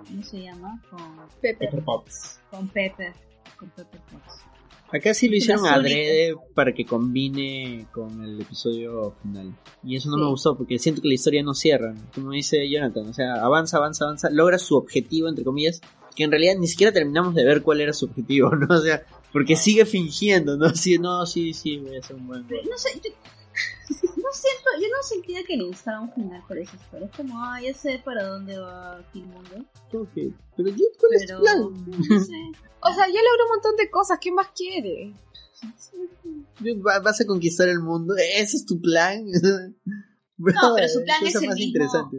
Speaker 4: ¿Cómo se llama? Con,
Speaker 2: Pepper.
Speaker 3: Pepper Potts.
Speaker 4: con Pepper. Con Pepper Potts.
Speaker 1: Acá sí lo hicieron adrede para que combine con el episodio final. Y eso no me
Speaker 4: Sí.
Speaker 1: gustó porque siento que la historia no cierra. Como dice Jonathan, o sea, avanza, avanza, avanza, logra su objetivo, entre comillas, que en realidad ni siquiera terminamos de ver cuál era su objetivo, [laughs] ¿no? O sea, porque sigue fingiendo, ¿no? Sí, no, sí, sí, voy a ser un buen
Speaker 4: Pero No sé, yo, no siento, yo no sentía que necesitaba un final por esa historia. Es como, ah, ya sé para dónde va Killmonger.
Speaker 1: Como que, Pero yo, ¿cuál es tu
Speaker 4: Pero,
Speaker 1: plan? [laughs]
Speaker 4: no sé.
Speaker 2: O sea, ya logró un montón de cosas. ¿Qué más quiere?
Speaker 1: Va- ¿Vas a conquistar el mundo? ¿Ese es tu plan? Bro, [laughs]
Speaker 4: No, pero su plan es el mismo.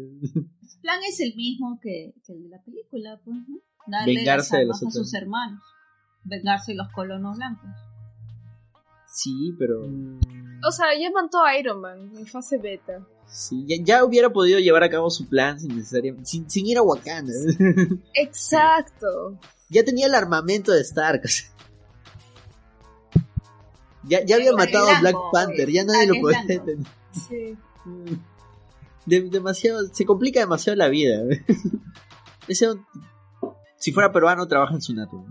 Speaker 4: Su plan es el mismo que, que el de la película, pues, ¿no? Darle
Speaker 1: Vengarse
Speaker 4: las
Speaker 1: de los
Speaker 4: a sus hermanos. Vengarse de los colonos blancos.
Speaker 1: Sí, pero...
Speaker 2: O sea, ya mató a Iron Man en fase beta.
Speaker 1: Sí, ya, ya hubiera podido llevar a cabo su plan sin necesariamente... Sin, sin ir a Wakanda. [laughs]
Speaker 2: Exacto.
Speaker 1: ya tenía el armamento de Stark. Ya, ya había matado a Black Panther, ya nadie lo podía detener.
Speaker 2: Sí.
Speaker 1: De- demasiado, se complica demasiado la vida. [laughs] Ese, si fuera peruano, trabaja en Sunato.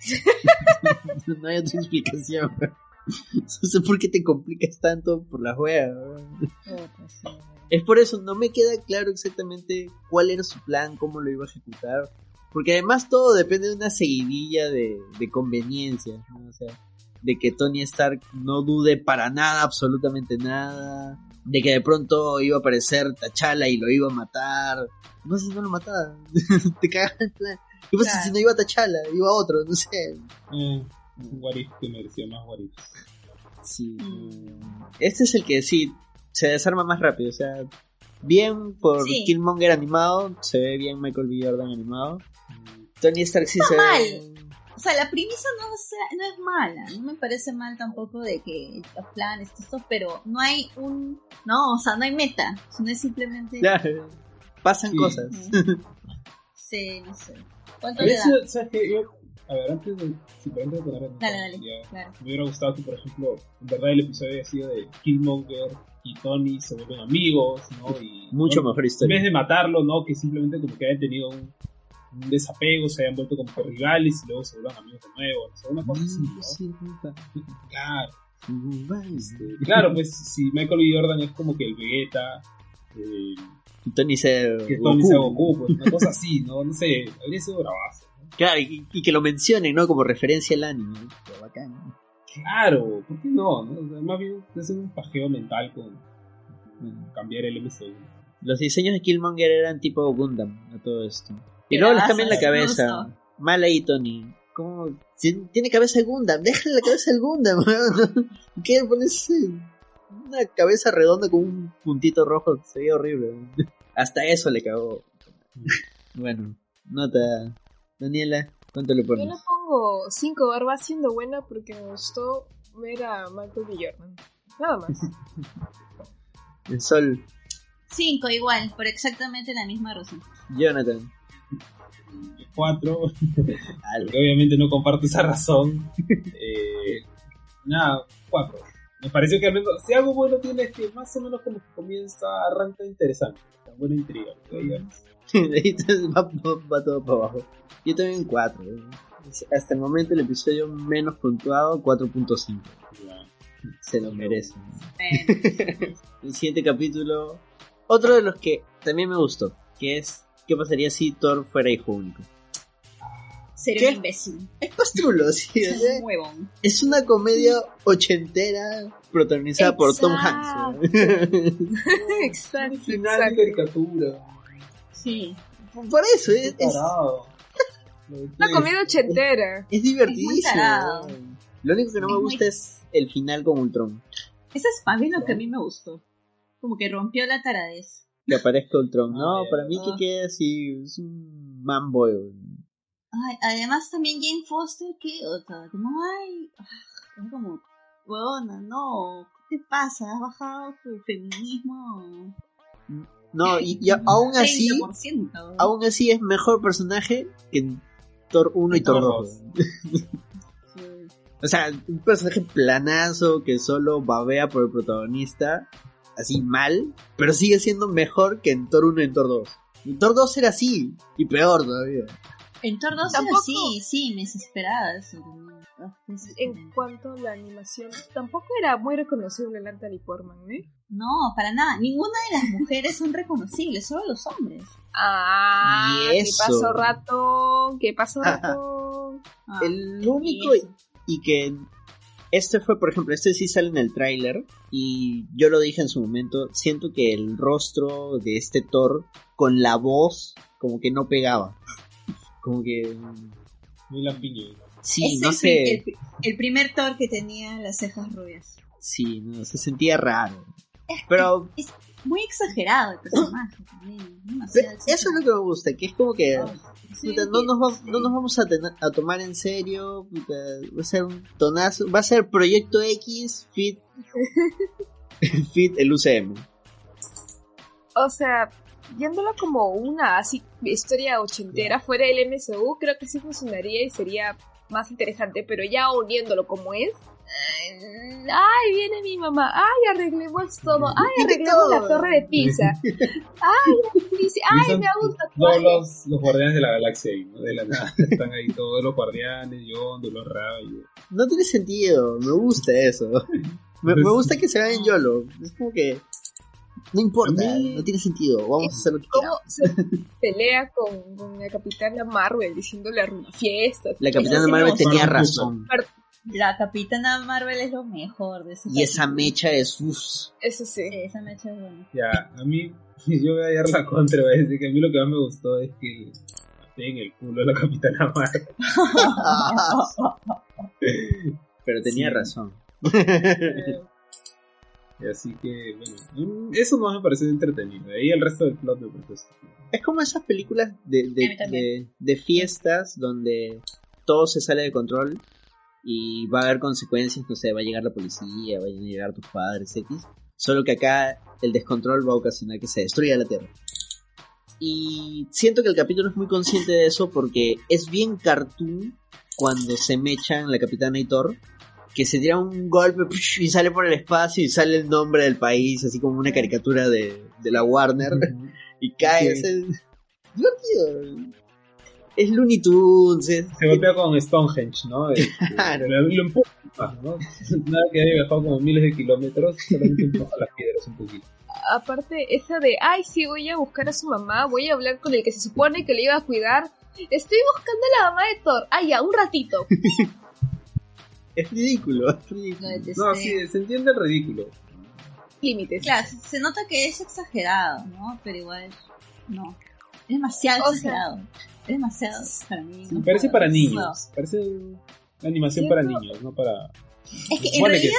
Speaker 1: [laughs] no hay otra explicación. [laughs] No sé por qué te complicas tanto por la juega. Es por eso, no me queda claro exactamente cuál era su plan, cómo lo iba a ejecutar. Porque además todo depende de una seguidilla de, de conveniencias, ¿no? O sea, de que Tony Stark no dude para nada, absolutamente nada. De que de pronto iba a aparecer T'Challa y lo iba a matar. No sé si no lo mataba. [laughs] Te cagas el plan. ¿Qué pasa
Speaker 4: Claro.
Speaker 1: si no iba T'Challa? Iba otro, no sé.
Speaker 3: Un what if que merecía más what if.
Speaker 1: Sí.
Speaker 4: Mm.
Speaker 1: Este es el que sí se desarma más rápido. O sea, bien por
Speaker 4: Sí.
Speaker 1: Killmonger animado, se ve bien Michael B. Jordan animado. Tony Stark sí se
Speaker 4: mal.
Speaker 1: ve.
Speaker 4: O sea, la premisa no, sea- no es mala. No me parece mal tampoco de que los planes, todo esto, pero no hay un. No, o sea, no hay meta. Sino es simplemente.
Speaker 1: Claro, pasan
Speaker 3: Sí.
Speaker 1: cosas.
Speaker 4: Sí, no sé. ¿Cuánto le da?
Speaker 3: veces, ¿sabes qué? Yo, a ver, antes de. Si por antes de poner en-
Speaker 4: Dale, dale. Claro.
Speaker 3: Me hubiera gustado que, por ejemplo, en verdad el episodio haya sido de Killmonger y Tony se vuelven amigos, ¿no? Y,
Speaker 1: Mucho
Speaker 3: ¿no?
Speaker 1: mejor
Speaker 3: En vez
Speaker 1: historia.
Speaker 3: de matarlo, ¿no? Que simplemente como que hayan tenido un, un desapego, se hayan vuelto como que rivales y luego se vuelvan amigos de nuevo, o sea, una cosa así, ¿no?
Speaker 1: Sí.
Speaker 3: Claro.
Speaker 1: Este,
Speaker 3: Claro, pues si Michael B. Jordan es como que el Vegeta, eh,
Speaker 1: y Tony se
Speaker 3: que Tony sea Goku, pues una cosa así, ¿no? No sé, habría sido bravazo.
Speaker 1: Claro, y, y que lo mencionen, ¿no? Como referencia al anime. Qué bacán.
Speaker 3: Claro, ¿por qué no? no? Más bien es un pajeo mental con, con cambiar el MCU.
Speaker 1: Los diseños de Killmonger eran tipo Gundam a todo esto. Y luego les cambian la cabeza.
Speaker 4: gustó.
Speaker 1: Mal ahí, Tony. ¿Cómo? Tiene cabeza de Gundam, déjale la cabeza del Gundam. [laughs] ¿Qué le pones una cabeza redonda con un puntito rojo? Sería horrible. weón. [laughs] Hasta eso le cagó. Bueno, nota. Daniela, ¿cuánto le
Speaker 2: Yo
Speaker 1: pones?
Speaker 2: le pongo 5 barbas siendo buena porque me gustó ver a Michael B. Jordan. Nada más. [laughs]
Speaker 1: El sol.
Speaker 4: Cinco igual, por exactamente la misma razón.
Speaker 1: Jonathan.
Speaker 3: Cuatro, porque [laughs] obviamente no comparto esa razón. Eh, nada, cuatro. Me pareció que al menos, si algo bueno tiene es que más o menos como que comienza, arranca interesante, con buena intriga. [laughs]
Speaker 1: va, va- va todo para abajo. Yo también 4. Hasta el momento el episodio menos puntuado, 4.5.
Speaker 3: ya.
Speaker 1: Se lo merece. El siguiente capítulo, otro de los que también me gustó, que es ¿qué pasaría si Thor fuera hijo único?
Speaker 4: sería un imbécil.
Speaker 1: Es pastrulo, sí, o sea,
Speaker 4: un huevón.
Speaker 1: es una comedia ochentera protagonizada por Tom Hanks. ¿no? [laughs] [laughs]
Speaker 2: Exacto.
Speaker 3: Final de
Speaker 2: exacto.
Speaker 3: caricatura.
Speaker 4: Sí.
Speaker 1: Por eso, es, es. [laughs]
Speaker 2: Una comida ochentera.
Speaker 1: es divertidísimo. ¿no? Lo único que no me
Speaker 4: muy-
Speaker 1: gusta es el final con Ultron.
Speaker 4: Eso es más bien lo que a mí me gustó. Como que rompió la taradez.
Speaker 1: Que aparezca Ultron. No,
Speaker 3: Ah, ya.
Speaker 1: para mí que
Speaker 4: Ah.
Speaker 1: quede así, es un manboy.
Speaker 4: Ay, además también Jane Foster, que otra, como, ay, ah, es como, huevona, no, ¿qué te pasa? ¿Has bajado tu feminismo?
Speaker 1: No, y, y aún así,
Speaker 4: 30%.
Speaker 1: aún así es mejor personaje que en Thor 1 y Thor
Speaker 3: Thor
Speaker 1: 2.
Speaker 4: Sí. [laughs]
Speaker 1: O sea, un personaje planazo que solo babea por el protagonista, así mal, pero sigue siendo mejor que en Thor 1 y en Thor 2. En Thor 2 era así, y peor todavía.
Speaker 4: En Thor 2
Speaker 2: Tampoco-
Speaker 4: sí, sí, me desesperaba eso. Ah,
Speaker 2: En cuanto a la animación, tampoco era muy reconocible Natalie Portman, ¿eh?
Speaker 4: No, para nada. Ninguna de las mujeres son reconocibles, solo los hombres.
Speaker 2: Ah,
Speaker 1: Y
Speaker 2: ¿qué
Speaker 1: eso.
Speaker 2: pasó ratón? ¿Qué pasó ratón?
Speaker 4: Ah,
Speaker 1: El único
Speaker 4: y
Speaker 1: y que este fue, por ejemplo, este sí sale en el tráiler y yo lo dije en su momento, siento que el rostro de este Thor con la voz como que no pegaba. Como que
Speaker 3: Muy lampiño.
Speaker 1: sí,
Speaker 4: Es
Speaker 1: no
Speaker 4: el,
Speaker 1: sé,
Speaker 4: el pri- el primer Thor que tenía las cejas rubias.
Speaker 1: sí, no, se sentía raro. Pero
Speaker 4: Es muy exagerado el personaje también.
Speaker 1: Eso es lo que me gusta, que es como que.
Speaker 4: Sí,
Speaker 1: puta, no, nos va-
Speaker 4: sí.
Speaker 1: no nos vamos a, ten- a tomar en serio, puta, va a ser un tonazo, va a ser Proyecto X fit, [laughs] fit el UCM.
Speaker 2: O sea, viéndolo como una así historia ochentera fuera del MCU, creo que sí funcionaría y sería más interesante, pero ya uniéndolo como es. eh, Ay, viene mi mamá. Ay, arreglemos todo. Ay, arreglemos la torre de pizza. [laughs] Ay, dice, ay, me gusta.
Speaker 3: Todos los, los guardianes de la galaxia ahí, ¿no? De la nada. [laughs] Están ahí todos los guardianes, Yondo, los rayos.
Speaker 1: No tiene sentido, me gusta eso. [laughs] Me, me gusta que se vayan YOLO. Es como que. No importa,
Speaker 3: mí-
Speaker 1: no tiene sentido. Vamos a hacer lo que
Speaker 2: ¿Cómo
Speaker 1: queramos.
Speaker 2: se pelea con, con la capitana Marvel diciéndole arruina fiestas?
Speaker 1: La capitana Marvel tenía razón.
Speaker 4: La Capitana Marvel es lo mejor de ese
Speaker 1: Y esa
Speaker 4: capítulo.
Speaker 1: mecha es. Uf,
Speaker 2: Eso sí.
Speaker 4: Esa mecha es buena.
Speaker 3: Ya, a mí, [laughs] yo voy a dar la contra, voy a decir que a mí lo que más me gustó es que en el culo de la capitana Marvel. [laughs] [laughs]
Speaker 1: pero tenía
Speaker 3: Sí.
Speaker 1: razón.
Speaker 3: Y Así que, bueno, mm, eso no me pareció entretenido. Ahí el resto del plot me.
Speaker 1: Es como esas películas de, de, de- de fiestas donde todo se sale de control y va a haber consecuencias, no sé, va a llegar la policía, vayan a llegar tus padres, X. Solo que acá el descontrol va a ocasionar que se destruya la Tierra. Y siento que el capítulo es muy consciente de eso porque es bien cartoon cuando se mechan la capitana y Thor. Que se tira un golpe [laughs] y sale por el espacio y sale el nombre del país, así como una caricatura de, de la Warner. [laughs] Y cae,
Speaker 3: Sí.
Speaker 1: es el... divertido. Es Looney Tunes, es-
Speaker 3: Se golpea con Stonehenge, ¿no? [laughs] Este,
Speaker 1: Claro.
Speaker 3: lo, lo empuja, ¿no? Nada que haya viajado como miles de kilómetros, solamente empuja las piedras un poquito.
Speaker 2: Aparte, esa de, ay, sí, voy a buscar a su mamá, voy a hablar con el que se supone que le iba a cuidar. Estoy buscando a la mamá de Thor. Ay, ya, un ratito.
Speaker 1: Es ridículo, es
Speaker 4: Lo
Speaker 1: ridículo.
Speaker 3: No, sí, se entiende el ridículo.
Speaker 2: Límites.
Speaker 4: Claro, se- nota que es exagerado, ¿no? Pero igual, no. Es demasiado
Speaker 2: O sea-
Speaker 4: exagerado. es demasiado para mí.
Speaker 3: Me
Speaker 4: no
Speaker 3: parece
Speaker 4: puedo.
Speaker 3: para
Speaker 4: No.
Speaker 3: niños. Parece una animación para niños, no para...
Speaker 4: Es que en
Speaker 3: que
Speaker 4: realidad,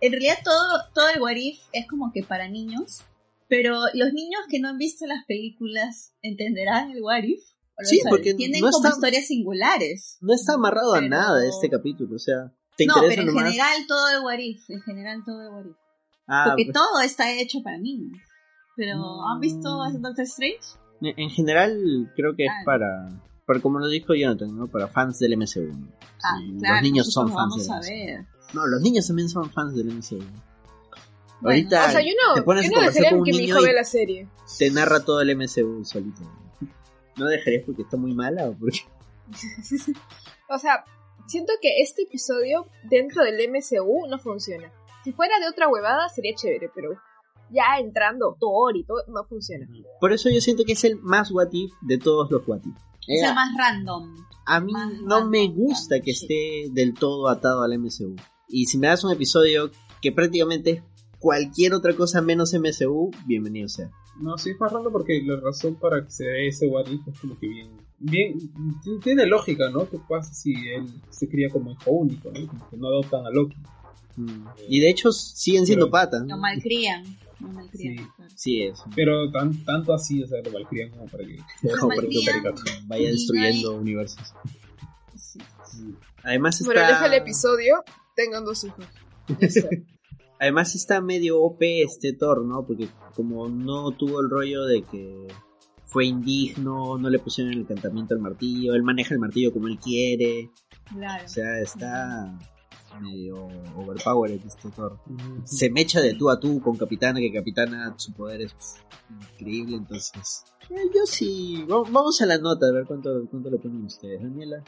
Speaker 4: en realidad todo, todo el What If es como que para niños, pero los niños que no han visto las películas entenderán el What If. O
Speaker 1: Sí,
Speaker 4: sea,
Speaker 1: porque
Speaker 4: tienen
Speaker 1: no
Speaker 4: como
Speaker 1: está-
Speaker 4: historias singulares.
Speaker 1: No está amarrado a nada este capítulo, o sea, te
Speaker 4: No, pero en
Speaker 1: nomás.
Speaker 4: general todo el What If, en general todo el What If.
Speaker 1: Ah,
Speaker 4: Porque
Speaker 1: pues,
Speaker 4: todo está hecho para niños. Pero, ¿han visto
Speaker 1: Mm.
Speaker 4: Doctor Strange?
Speaker 1: en general creo que es
Speaker 4: Ah.
Speaker 1: para, para como lo dijo Jonathan, ¿no? Para fans del MCU.
Speaker 4: Ah,
Speaker 1: Sí,
Speaker 4: claro.
Speaker 1: los niños son fans
Speaker 4: Vamos
Speaker 1: del
Speaker 4: a
Speaker 1: MCU.
Speaker 4: ver.
Speaker 1: No, los niños también son fans del MCU.
Speaker 4: Bueno,
Speaker 1: Ahorita
Speaker 2: O sea, yo
Speaker 1: te
Speaker 2: no,
Speaker 1: pones
Speaker 2: yo
Speaker 1: a
Speaker 2: no
Speaker 1: conversar
Speaker 2: dejaría
Speaker 1: con un
Speaker 2: que mi
Speaker 1: niño
Speaker 2: hijo
Speaker 1: y
Speaker 2: vea la serie.
Speaker 1: te narra todo el MCU solito. [laughs] ¿No dejarías porque está muy mala o porque [laughs]
Speaker 2: O sea, siento que este episodio dentro del MCU no funciona. Si fuera de otra huevada sería chévere, pero ya entrando Thor y todo, no funciona.
Speaker 1: Por eso yo siento que es el más what if de todos los what if.
Speaker 4: Es el más random.
Speaker 1: a mí
Speaker 4: más
Speaker 1: no
Speaker 4: random,
Speaker 1: me gusta que
Speaker 4: sí.
Speaker 1: esté del todo atado al MCU. Y si me das un episodio que prácticamente es cualquier otra cosa menos MCU, bienvenido sea.
Speaker 3: No, sí es más raro porque la razón para que se dé ese What If es como que bien, bien, tiene lógica, ¿no? ¿Qué pasa si él se cría como hijo único, ¿no? Como que no adoptan a Loki.
Speaker 1: Mm. Y de hecho siguen siendo
Speaker 3: Pero-
Speaker 1: patas.
Speaker 4: Lo
Speaker 1: ¿no?
Speaker 4: malcrían. Lo malcrían.
Speaker 3: Sí.
Speaker 4: claro.
Speaker 1: Sí, eso.
Speaker 3: Pero tan, tanto así, o sea, lo malcrían como para que [laughs]
Speaker 4: malcrían.
Speaker 3: caricatura.
Speaker 1: vaya destruyendo universos.
Speaker 4: Sí.
Speaker 1: Además está,
Speaker 2: Bueno, deja el episodio, tengan dos hijos. [laughs]
Speaker 1: Además está medio OP este Thor, ¿no? Porque como no tuvo el rollo de que fue indigno, no le pusieron el encantamiento al martillo, él maneja el martillo como él quiere.
Speaker 4: Claro.
Speaker 1: O sea, está medio overpowered este Thor. Se mecha de tú a tú con Capitana, que Capitana su poder es increíble, entonces... eh, yo sí, Va- vamos a la nota, a ver cuánto, cuánto le ponen ustedes. Daniela,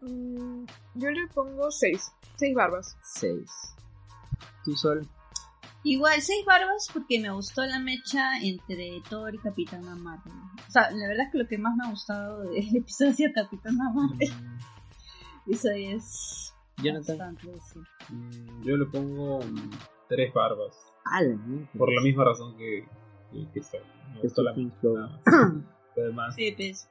Speaker 2: Mm, yo le pongo 6. 6 barbas.
Speaker 1: 6. ¿Tú, Sol?
Speaker 4: Igual, seis barbas porque me gustó la mecha entre Thor y Capitana Marvel. O sea, la verdad es que lo que más me ha gustado [laughs] del episodio ha sido Capitana Marvel. Eso es
Speaker 1: Jonathan.
Speaker 4: bastante, sí.
Speaker 3: Mm, Yo le pongo mm, tres barbas.
Speaker 1: Ala, ¿no?
Speaker 3: Por la misma razón que, que, que. Me
Speaker 1: Que
Speaker 3: gustó la mecha. Además,
Speaker 4: Sí, pues.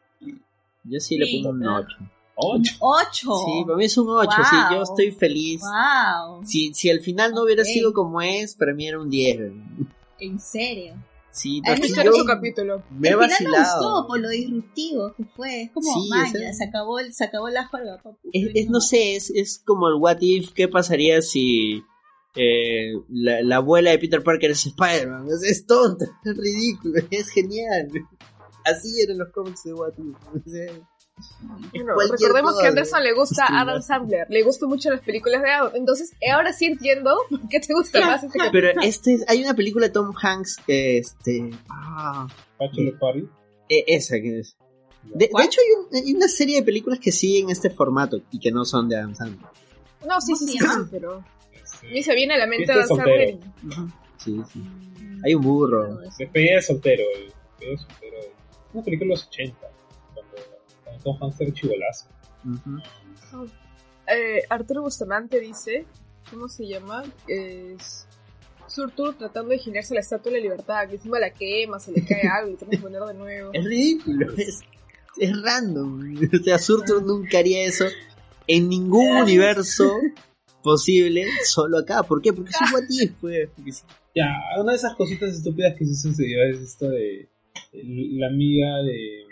Speaker 1: Yo sí le pongo un
Speaker 4: ah.
Speaker 1: 8.
Speaker 3: ocho.
Speaker 4: ¡Ocho!
Speaker 1: Sí, para mí es un 8, sí, yo
Speaker 4: Wow.
Speaker 1: estoy feliz.
Speaker 4: ¡Wow!
Speaker 1: Si, si al final no hubiera sido como es, para mí era un 10.
Speaker 4: En serio.
Speaker 1: Sí, porque yo
Speaker 2: capítulo.
Speaker 1: me he
Speaker 4: Al final me
Speaker 1: vacilado.
Speaker 4: gustó por lo disruptivo que fue. Es como,
Speaker 1: Sí,
Speaker 4: maña,
Speaker 1: o sea-
Speaker 4: se, acabó el, se acabó la juega, papu.
Speaker 1: Es, es- no sé, es, es como el what if, ¿qué pasaría si eh, la, la abuela de Peter Parker es Spider-Man? Es, es tonta, es ridículo, es genial. Así eran los cómics de what if.
Speaker 2: Bueno, recordemos que a Anderson le gusta Adam. Sandler, le gustan mucho las películas de Adam. Entonces, ahora sí entiendo [laughs] por qué te gusta [laughs] más este capítulo.
Speaker 1: Pero este, es- hay una película de Tom Hanks, este, ah,
Speaker 3: Bachelor Party.
Speaker 1: e- esa que es. De, hecho, hay, un- hay una serie de películas que siguen este formato y que no son de Adam Sandler.
Speaker 2: No, sí, sí, sí,
Speaker 4: ¿Cómo
Speaker 2: sí, pero a mí se viene a la mente Adam. Sandler. y-
Speaker 1: Sí, sí. Hay un burro.
Speaker 3: Despedida de soltero. eh. Despedida de soltero. Una película de los 80. Chivolazo.
Speaker 1: Ujú.
Speaker 2: Eh, Arturo Bustamante dice, ¿cómo se llama? Es Surtur tratando de girarse la estatua de la libertad, que encima la quema, se le cae algo y tiene que poner de nuevo.
Speaker 1: Es ridículo, es, es random. O sea, Surtur nunca haría eso en ningún universo posible, solo acá. ¿Por qué? Porque es un what if, pues.
Speaker 3: Ya, una de esas cositas estúpidas que sí sucedió es esto de la amiga de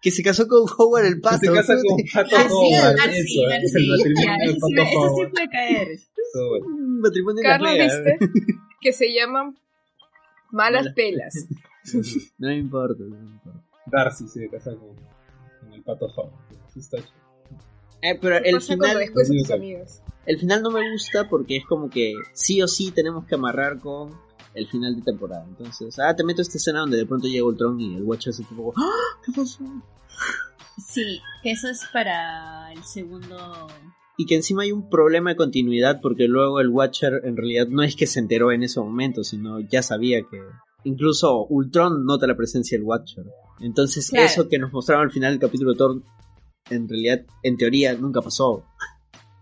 Speaker 1: Que se casó con Howard el
Speaker 3: que
Speaker 1: pato.
Speaker 3: se casa con [laughs] Pato
Speaker 4: Así,
Speaker 3: Howard,
Speaker 4: así,
Speaker 3: eso, es el matrimonio de
Speaker 4: eso, sí, eso puede caer.
Speaker 3: Eso, bueno.
Speaker 1: Un matrimonio de
Speaker 2: Carlos dice [laughs] que se llaman malas
Speaker 1: Malas
Speaker 2: pelas. [laughs]
Speaker 1: No me importa, no me importa.
Speaker 3: Darcy se casa con, con el Pato Howard. Eso está chido.
Speaker 1: Eh, pero
Speaker 2: ¿Qué
Speaker 1: el final,
Speaker 2: después a tus amigas?
Speaker 1: el final no me gusta porque es como que sí o sí tenemos que amarrar con el final de temporada. Entonces, ah, te meto esta escena donde de pronto llega Ultron y el Watcher se tipo, ¡Ah! ¿qué pasó?
Speaker 4: Sí, que eso es para el segundo.
Speaker 1: Y que encima hay un problema de continuidad porque luego el Watcher en realidad no es que se enteró en ese momento, sino ya sabía que... Incluso Ultron nota la presencia del Watcher. Entonces
Speaker 4: Claro.
Speaker 1: eso que nos mostraron al final del capítulo de Thor, en realidad, en teoría, nunca pasó.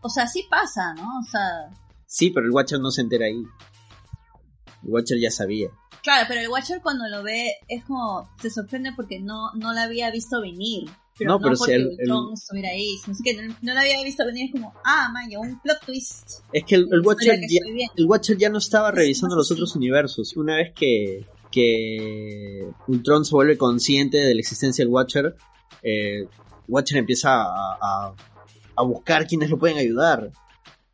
Speaker 4: O sea, sí pasa, ¿no? O sea,
Speaker 1: Sí, pero el Watcher no se entera ahí. El Watcher ya sabía.
Speaker 4: claro, pero el Watcher cuando lo ve es como. Se sorprende porque no, no la había visto venir. Pero
Speaker 1: No,
Speaker 4: no,
Speaker 1: pero si el-
Speaker 4: Ultron
Speaker 1: el-
Speaker 4: estuviera ahí, sino que no, no la había visto venir. Es como, ah, maya, un plot twist.
Speaker 1: Es que el, Watcher
Speaker 4: que
Speaker 1: ya, el Watcher ya no estaba
Speaker 4: Es
Speaker 1: revisando los otros universos. Una vez que, que Ultron se vuelve consciente de la existencia del Watcher, eh, Watcher empieza a, a- a buscar quienes lo pueden ayudar.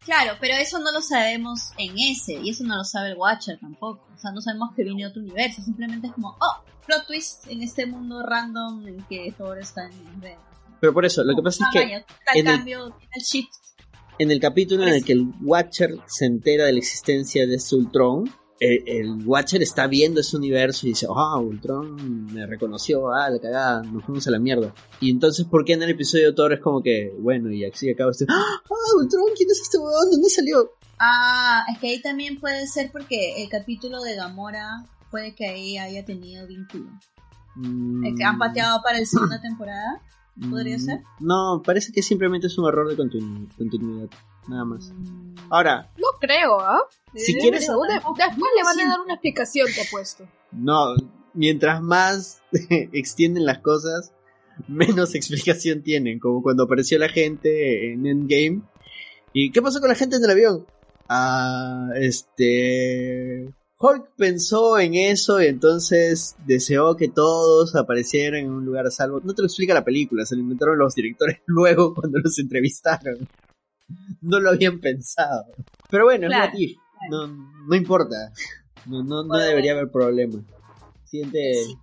Speaker 4: Claro, pero eso no lo sabemos en ese, y eso no lo sabe el Watcher tampoco. O sea, no sabemos que viene de otro universo, simplemente es como, oh, plot twist en este mundo random en que Thor está en redes.
Speaker 1: Pero por eso, lo que pasa
Speaker 4: ah,
Speaker 1: es que
Speaker 4: vaya, tal
Speaker 1: en el-
Speaker 4: cambio, el shift.
Speaker 1: en el capítulo en el
Speaker 4: eso.
Speaker 1: que el Watcher se entera de la existencia de este El Watcher está viendo ese universo y dice, ah, Ultron me reconoció, ah, la cagada, nos fuimos a la mierda. Y entonces, ¿por qué en el episodio de Thor es como que, bueno, y así acaba este, ah, Ultron, ¿quién es este huevón? ¿Dónde salió?
Speaker 4: Ah, es que ahí también puede ser porque el capítulo de Gamora puede que ahí haya tenido vínculo. El que han pateado para la segunda temporada. ¿Podría
Speaker 1: Mm,
Speaker 4: ser?
Speaker 1: No, parece que simplemente es un error de continu- continuidad, nada más. Ahora,
Speaker 2: No creo, ¿ah?
Speaker 1: Si
Speaker 2: Eh,
Speaker 1: quieres-
Speaker 2: después le van a dar una explicación, te apuesto.
Speaker 1: no, mientras más [laughs] extienden las cosas, menos [laughs] explicación tienen, como cuando apareció la gente en Endgame. ¿Y qué pasó con la gente en el avión? Ah, este... Hulk pensó en eso y entonces deseó que todos aparecieran en un lugar a salvo. No te lo explica la película, se lo inventaron los directores [laughs] luego cuando los entrevistaron. [laughs] No lo habían pensado. Pero bueno,
Speaker 4: Claro,
Speaker 1: es what if. No, no importa. No, no, no debería haber problema. Siguiente,
Speaker 4: Sí.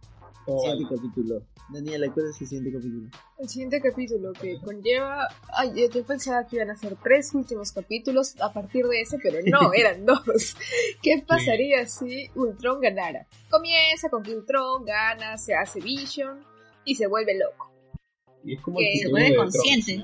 Speaker 3: Oh,
Speaker 1: siguiente capítulo. Daniela, ¿cuál es el siguiente capítulo?
Speaker 2: El siguiente capítulo que conlleva. Ay, yo, yo pensaba que iban a ser tres últimos capítulos a partir de ese, pero no, [laughs] eran dos. ¿Qué pasaría si Ultron ganara? Comienza con que Ultron gana, se hace Vision y se vuelve loco.
Speaker 3: Y es como
Speaker 2: Que
Speaker 3: el
Speaker 2: se
Speaker 4: vuelve consciente.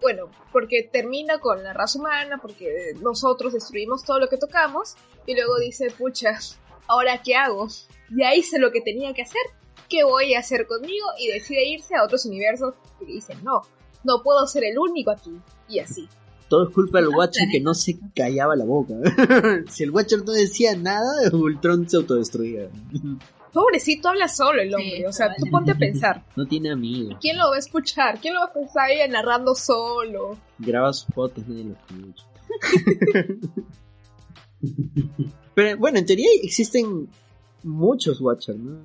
Speaker 2: Bueno, porque termina con la raza humana, porque nosotros destruimos todo lo que tocamos, y luego dice, pucha, ¿ahora qué hago? Ya hice lo que tenía que hacer, ¿qué voy a hacer conmigo? Y decide irse a otros universos, y dice, no, no puedo ser el único aquí, y así.
Speaker 1: Todo es culpa del Watcher que no se callaba la boca. [laughs] si el Watcher no decía nada, Ultron se autodestruía.
Speaker 2: Pobrecito, habla solo el hombre,
Speaker 4: Sí,
Speaker 2: o sea, tú ponte a pensar, [laughs]
Speaker 1: No tiene amigos.
Speaker 2: ¿quién lo va a escuchar? ¿Quién lo va a pensar ella narrando solo?
Speaker 1: Graba sus potes, nadie lo escucha. [laughs] pero bueno, en teoría existen muchos Watchers, ¿no?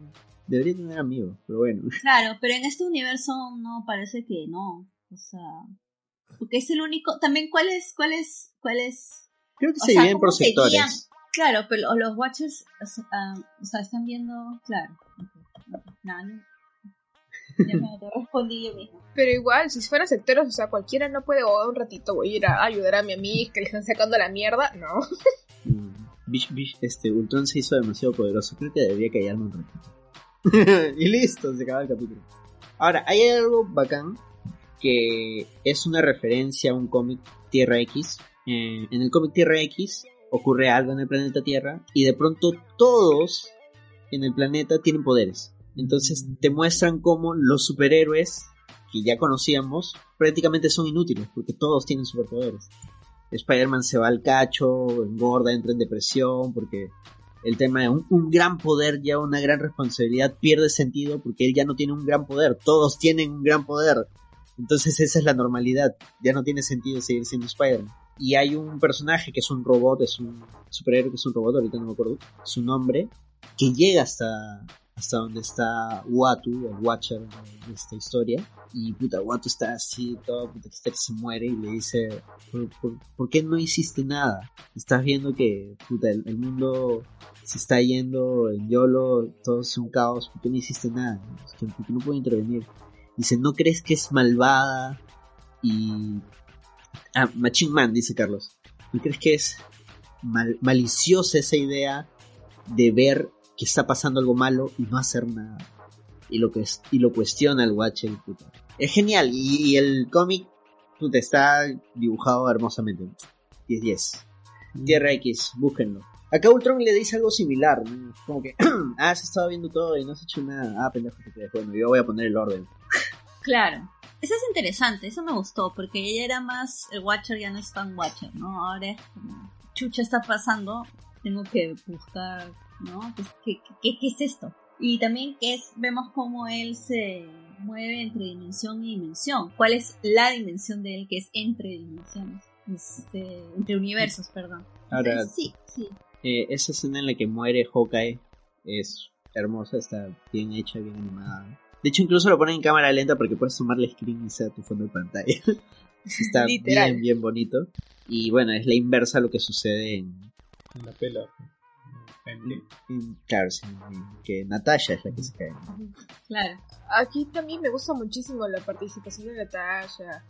Speaker 1: Debería tener amigos, pero bueno. [laughs]
Speaker 4: Claro, pero en este universo no parece que no. O sea, porque es el único. También, ¿cuál es, cuál es, cuál es?
Speaker 1: Creo que
Speaker 4: O
Speaker 1: se
Speaker 4: sea,
Speaker 1: dividen por sectores.
Speaker 4: Claro, pero los- Watchers, o sea, ah, o sea, están viendo, claro. Nada, no. Ya me te respondí yo mismo.
Speaker 2: Pero igual, si fueran sectores, o sea, cualquiera no puede, oh, un ratito voy a ir a ayudar a mi amiga que le están sacando la mierda, no.
Speaker 1: Mm, Bish, Bish, este, Ultron se hizo demasiado poderoso. Creo que debería callarme un ratito. y listo, se acaba el capítulo. Ahora, hay algo bacán que es una referencia a un cómic Tierra X. Eh, en el cómic Tierra X ocurre algo en el planeta Tierra y de pronto todos en el planeta tienen poderes. Entonces te muestran cómo los superhéroes que ya conocíamos prácticamente son inútiles porque todos tienen superpoderes. Spider-Man se va al cacho, engorda, entra en depresión porque el tema de un, un gran poder ya una gran responsabilidad pierde sentido porque él ya no tiene un gran poder, todos tienen un gran poder. Entonces esa es la normalidad, ya no tiene sentido seguir siendo Spider-Man. Y hay un personaje que es un robot, es un superhéroe que es un robot, ahorita no me acuerdo su nombre, que llega hasta, hasta donde está Watu, el Watcher de esta historia. Y puta, Watu está así, todo puta, que está se muere y le dice, ¿por, por, por qué no hiciste nada? Estás viendo que puta, el, mundo se está yendo en YOLO, todo es un caos, ¿por qué no hiciste nada? ¿Por qué no puedo intervenir? Dice, ¿no crees que es malvada? Y... Ah, Machine Man, dice Carlos. ¿No crees que es mal- maliciosa esa idea de ver que está pasando algo malo y no hacer nada? Y lo, que es, y lo cuestiona el Watcher. y puta. Es genial. Y, y el cómic puta, está dibujado hermosamente. 10-10. Tierra X, búsquenlo. Acá Ultron le dice algo similar. ¿no? Como que, [clears throat] ah, se estaba viendo todo y no has hecho nada. Ah, pendejo, te crees. Bueno, yo voy a poner el orden.
Speaker 4: Claro. Eso es interesante, eso me gustó, porque ella era más, el Watcher ya no es tan Watcher, ¿no? Ahora es como, chucha está pasando, tengo que buscar, ¿no? Pues, ¿Qué, qué, qué es esto? Y también que es, vemos cómo él se mueve entre dimensión y dimensión. ¿Cuál es la dimensión de él que es entre dimensiones? Este, entre universos, perdón.
Speaker 1: Ahora,
Speaker 4: Entonces, sí, sí.
Speaker 1: eh, esa escena en la que muere Hawkeye es hermosa, está bien hecha, bien animada. De hecho, incluso lo ponen en cámara lenta porque puedes tomarle screen y sea tu fondo de pantalla. [laughs] está [laughs]
Speaker 2: Literal.
Speaker 1: bien, bien bonito. Y bueno, es la inversa a lo que sucede en,
Speaker 3: En la pela. En-
Speaker 1: en- claro, sí, que Natasha es la que se cae.
Speaker 4: Claro.
Speaker 2: Aquí también me gusta muchísimo la participación de Natasha.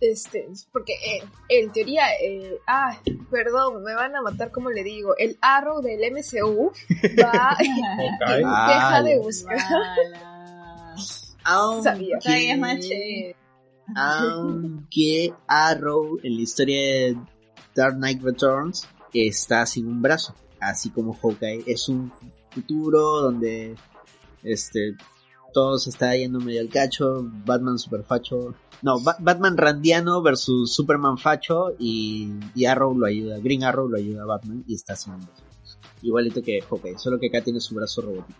Speaker 2: Este, porque eh, en teoría, eh, ah, perdón, me van a matar como le digo. El Arrow del MCU va, [laughs]
Speaker 3: Hawkeye.
Speaker 2: deja de buscar. Sabía.
Speaker 1: Aunque Arrow en la historia de Dark Knight Returns está sin un brazo, así como Hawkeye. Es un futuro donde este todo se está yendo medio al cacho, Batman super facho, no, Ba- Batman randiano versus Superman facho y, y Arrow lo ayuda, Green Arrow lo ayuda a Batman y está sin un brazo. Igualito que Hawkeye, solo que acá tiene su brazo robótico.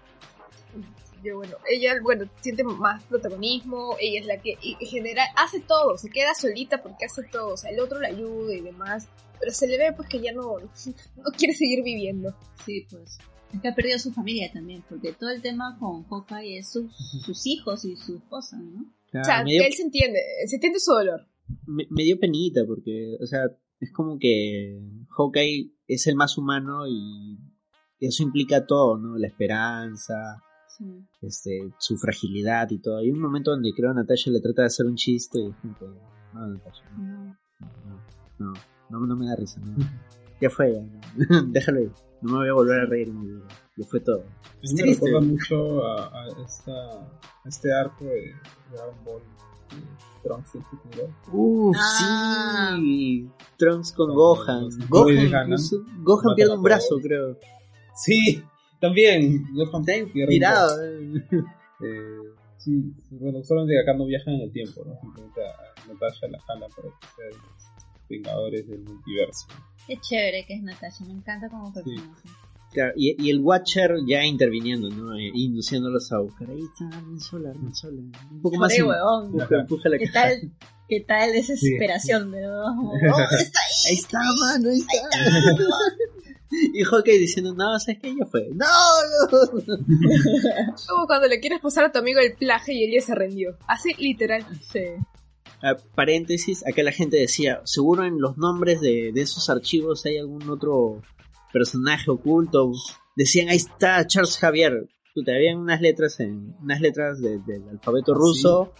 Speaker 2: Yo, bueno, ella, bueno, siente más protagonismo, ella es la que general hace todo, se queda solita porque hace todo, o sea, el otro la ayuda y demás, pero se le ve pues que ya no, [laughs] no quiere seguir viviendo.
Speaker 4: Sí, pues. Es que ha perdido su familia también, porque todo el tema con Hawkeye es sus, sus hijos y su esposa, ¿no?
Speaker 2: o sea,
Speaker 1: dio,
Speaker 2: él se entiende, se entiende su dolor.
Speaker 1: me- me dio penita porque, o sea, es como que Hawkeye es el más humano y eso implica todo, ¿no? La esperanza,
Speaker 4: Sí.
Speaker 1: este, su fragilidad y todo. Hay un momento donde creo Natasha le trata de hacer un chiste y no, Natasha, no,
Speaker 4: No.
Speaker 1: no, no, no, no me da risa, no. [laughs] Ya fue, ya, no. [laughs] déjalo ir. No me voy a volver a reír en mi vida. Ya fue todo. Es
Speaker 3: me
Speaker 1: triste.
Speaker 3: recuerda mucho a, a esta, a este arco de Dragon Ball de Trunks del futuro.
Speaker 1: Uff,
Speaker 4: Ah.
Speaker 1: sí. Trunks con Gohan. Gohan, Gohan
Speaker 3: Matan
Speaker 1: pierde un brazo, creo.
Speaker 3: Sí, también.
Speaker 1: Está
Speaker 3: un
Speaker 1: inspirado.
Speaker 3: brazo.
Speaker 1: eh.
Speaker 3: Sí, bueno, solamente que acá no viajan en el tiempo, ¿no? Simplemente a Natasha la jala para que sea de los Vengadores del multiverso.
Speaker 4: Qué chévere que es Natasha, me encanta como personaje.
Speaker 1: Claro, y, y el Watcher ya interviniendo, ¿no? Eh, induciéndolos a buscar. Ahí está, Armin Sola, Armin Sola. Un poco más.
Speaker 4: Huevón.
Speaker 1: Empuja, empuja la
Speaker 4: ¿Qué
Speaker 1: caja.
Speaker 4: tal? ¿Qué tal desesperación de los [laughs] oh, está ahí?
Speaker 1: Ahí está, mano, ahí está. [laughs] Y Hawkeye diciendo, no, ¿sabes qué? Ya fue. [laughs] No, no. [laughs]
Speaker 2: Como cuando le quieres pasar a tu amigo el plaje y él ya se rendió. Así, literal.
Speaker 4: Sí.
Speaker 1: Ah, paréntesis, acá la gente decía, seguro en los nombres de, de esos archivos hay algún otro personaje oculto. Decían, ahí está Charles Javier. Puta, habían unas letras en, unas letras de- del alfabeto
Speaker 3: ¿Ah,
Speaker 1: ruso,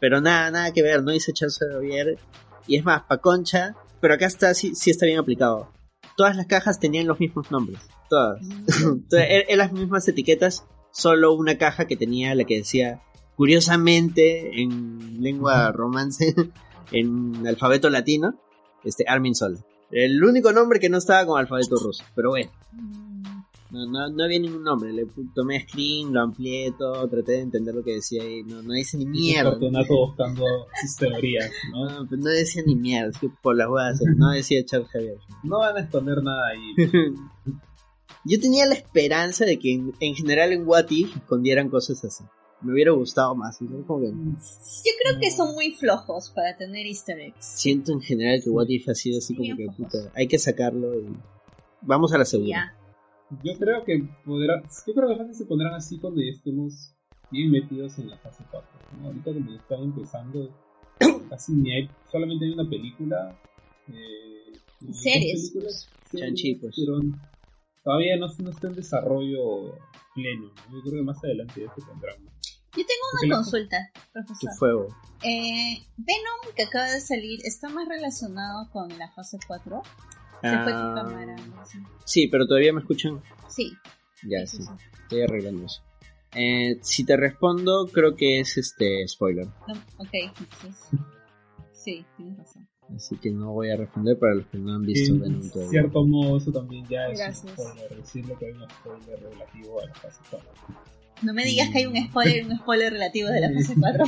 Speaker 1: pero nada, nada que ver, no dice Charles Javier. Y es más, pa' concha, pero acá está, sí, sí está bien aplicado. Todas las cajas tenían los mismos nombres, todas. [laughs] Entonces, er- eran las mismas etiquetas, solo una caja que tenía la que decía, curiosamente, en lengua romance, [laughs] en alfabeto latino, este Armin Sola. El único nombre que no estaba con alfabeto ruso, pero bueno, no, no, no había ningún nombre. Le tomé screen, lo amplié todo, traté de entender lo que decía y no, no dice ni mierda.
Speaker 3: Fortunato buscando sus teorías, ¿no?
Speaker 1: No, pues no decía ni mierda, es que por las huevas, no decía Charles Javier.
Speaker 3: No van a esconder nada ahí. [laughs]
Speaker 1: Yo tenía la esperanza de que en, en general en What If escondieran cosas así. Me hubiera gustado más. ¿no? Como que
Speaker 4: Yo creo que son muy flojos para tener easter eggs.
Speaker 1: siento en general que What If ha sido así como que puta, hay que sacarlo y vamos a la segunda.
Speaker 4: Ya.
Speaker 3: Yo creo que podrá, yo creo que fácil se pondrán así cuando ya estemos bien metidos en la fase 4. ¿no? Ahorita como están empezando, [coughs] casi ni hay, solamente hay una película. Eh,
Speaker 4: Series.
Speaker 3: películas,
Speaker 1: Chanchi, pues.
Speaker 3: Pero todavía no, no está en desarrollo pleno. ¿no? Yo creo que más adelante ya se pondrán.
Speaker 4: Yo tengo una consulta,
Speaker 1: Tu
Speaker 4: profesor.
Speaker 1: fuego.
Speaker 4: Eh, Venom que acaba de salir está más relacionado con la fase 4. Se fue tu
Speaker 1: Ah,
Speaker 4: cámara.
Speaker 1: sí, pero todavía me escuchan.
Speaker 4: Sí.
Speaker 1: Ya,
Speaker 4: sí,
Speaker 1: sí,
Speaker 4: sí.
Speaker 1: estoy arreglando eso. Eh, si te respondo, creo que es este spoiler.
Speaker 4: No, ok, entonces. Sí, tienes razón.
Speaker 1: Así que no voy a responder para los que no han visto
Speaker 3: En
Speaker 1: Venom todavía.
Speaker 3: cierto modo, eso también ya es
Speaker 2: Gracias.
Speaker 3: un spoiler. Decirle que hay un spoiler relativo a la fase 4.
Speaker 4: No me digas que hay un spoiler, un spoiler relativo de la fase 4.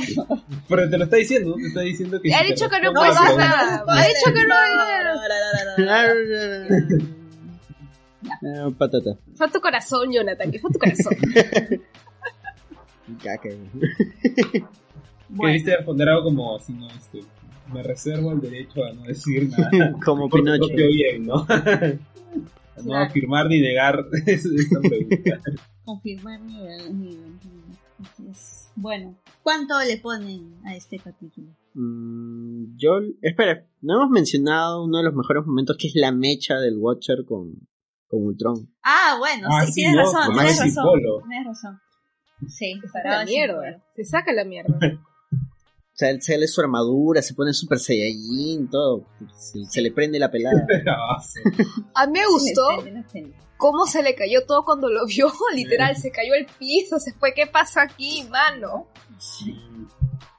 Speaker 4: [laughs]
Speaker 3: Pero te lo está diciendo, ¿no? Te está diciendo que.
Speaker 2: Ha
Speaker 3: te
Speaker 2: dicho que no puedes
Speaker 3: No,
Speaker 2: nada. Ha dicho que no.
Speaker 1: Ah, [laughs] patata.
Speaker 2: Fue tu corazón, Jonathan. Que fue tu corazón. [laughs]
Speaker 1: Caca.
Speaker 3: Que viste responder algo como si no, este, me reservo el derecho a no decir nada.
Speaker 1: Como Pinocho.
Speaker 3: bien, ¿no? A no afirmar ni negar esa pregunta.
Speaker 4: Confirmar es. Bueno, ¿cuánto le ponen a este capítulo?
Speaker 1: Mm, yo, espera, no hemos mencionado uno de los mejores momentos que es la mecha del Watcher con, con Ultron.
Speaker 4: Ah, bueno,
Speaker 3: Ah,
Speaker 4: sí,
Speaker 3: sí,
Speaker 4: tienes
Speaker 3: no,
Speaker 4: razón, tienes razón. Tienes razón. Sí,
Speaker 2: Se saca la mierda. Se saca la mierda.
Speaker 1: O sea, él sale su armadura, se pone super saiyajin, todo. Se, se le prende la pelada. [laughs]
Speaker 3: Ah, sí.
Speaker 2: A mí me gustó cómo se le cayó todo cuando lo vio. [laughs] Literal, se cayó al piso. Se fue, ¿qué pasa aquí, mano?
Speaker 3: Sí.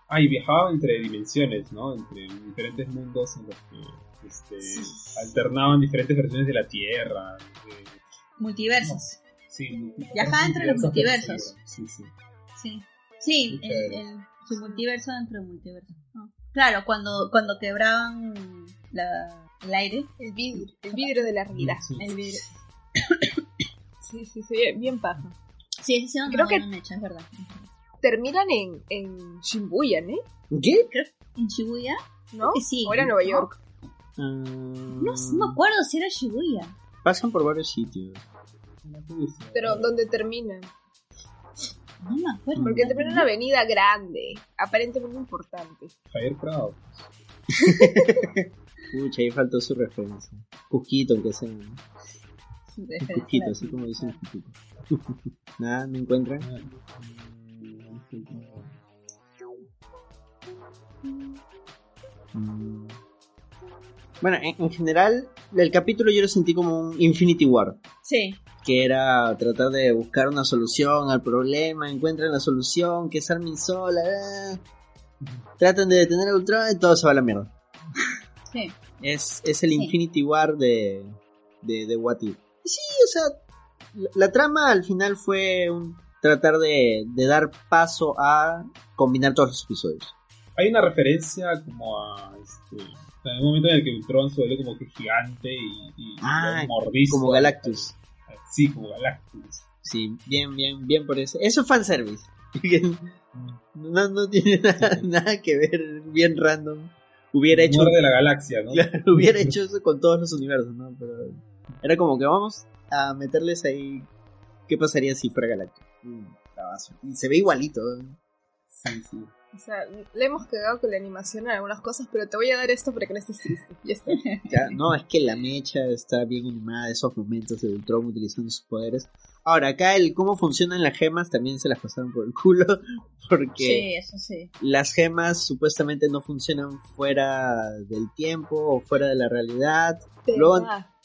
Speaker 3: Ah, y viajaba entre dimensiones, ¿no? Entre diferentes mundos en los que este, alternaban diferentes versiones de la Tierra. de-
Speaker 4: Multiversos.
Speaker 3: Sí,
Speaker 4: Viajaba entre los multiversos.
Speaker 3: Sí, sí.
Speaker 4: Sí. Sí, el, su multiverso dentro del multiverso. Claro, cuando, cuando quebraban la, el aire.
Speaker 2: El vidrio, el vidrio de la realidad.
Speaker 3: Sí.
Speaker 4: El vidrio. [coughs]
Speaker 2: Sí, sí, sí, bien- paja.
Speaker 4: Sí, ese sido una
Speaker 2: Creo que-
Speaker 4: es verdad.
Speaker 2: Terminan en, en Shibuya, ¿eh?
Speaker 1: ¿Qué?
Speaker 4: ¿En Shibuya?
Speaker 2: ¿No?
Speaker 4: que sí,
Speaker 2: O era Nueva
Speaker 4: ¿no?
Speaker 2: York.
Speaker 1: Ah,
Speaker 4: No, no me acuerdo si era Shibuya.
Speaker 1: Pasan por varios sitios.
Speaker 2: Pero ¿dónde terminan?
Speaker 4: No me acuerdo.
Speaker 2: Porque termina en una avenida grande, aparentemente importante.
Speaker 3: Javier Prado. [laughs]
Speaker 1: Pucha, ahí faltó su referencia. Cusquito, aunque sea. ¿no? cuquito, así como dicen los cucucos. [laughs] Nada, no encuentran. Mm. Bueno, en, en general, el capítulo yo lo sentí como un Infinity War.
Speaker 4: Sí,
Speaker 1: que era tratar de buscar una solución al problema, encuentran la solución, que es Armin sola, ah. tratan de detener a Ultron y todo se va a la mierda.
Speaker 4: sí.
Speaker 1: Es, es el
Speaker 4: Sí.
Speaker 1: Infinity War de, de, de What If. Sí, o sea, la, la trama al final fue un, tratar de, de dar paso a combinar todos los episodios.
Speaker 3: Hay una referencia como a este, o sea, en un momento en el que Ultron se vuelve como que gigante y, y
Speaker 1: Ah. Como Galactus.
Speaker 3: Sí, como Galactus.
Speaker 1: Sí, bien, bien, bien por eso. Eso es fanservice. [laughs] No, no tiene [laughs] nada, nada que ver, bien random. Hubiera hecho
Speaker 3: Muerde la galaxia, ¿no?
Speaker 1: Claro, [laughs] hubiera hecho eso con todos los universos, ¿no? Pero era como que vamos a meterles ahí. ¿Qué pasaría si fuera Galactus? Mm. Y se ve igualito. ¿eh?
Speaker 3: Sí, sí.
Speaker 2: O sea, le hemos cagado con la animación en algunas cosas, pero te voy a dar esto para que no estés triste. Ya está. [laughs]
Speaker 1: Ya, no, es que la mecha está bien animada, esos momentos de Ultron utilizando sus poderes. Ahora, acá el cómo funcionan las gemas también se las pasaron por el culo, [laughs] porque
Speaker 4: Sí, eso sí.
Speaker 1: las gemas supuestamente no funcionan fuera del tiempo o fuera de la realidad.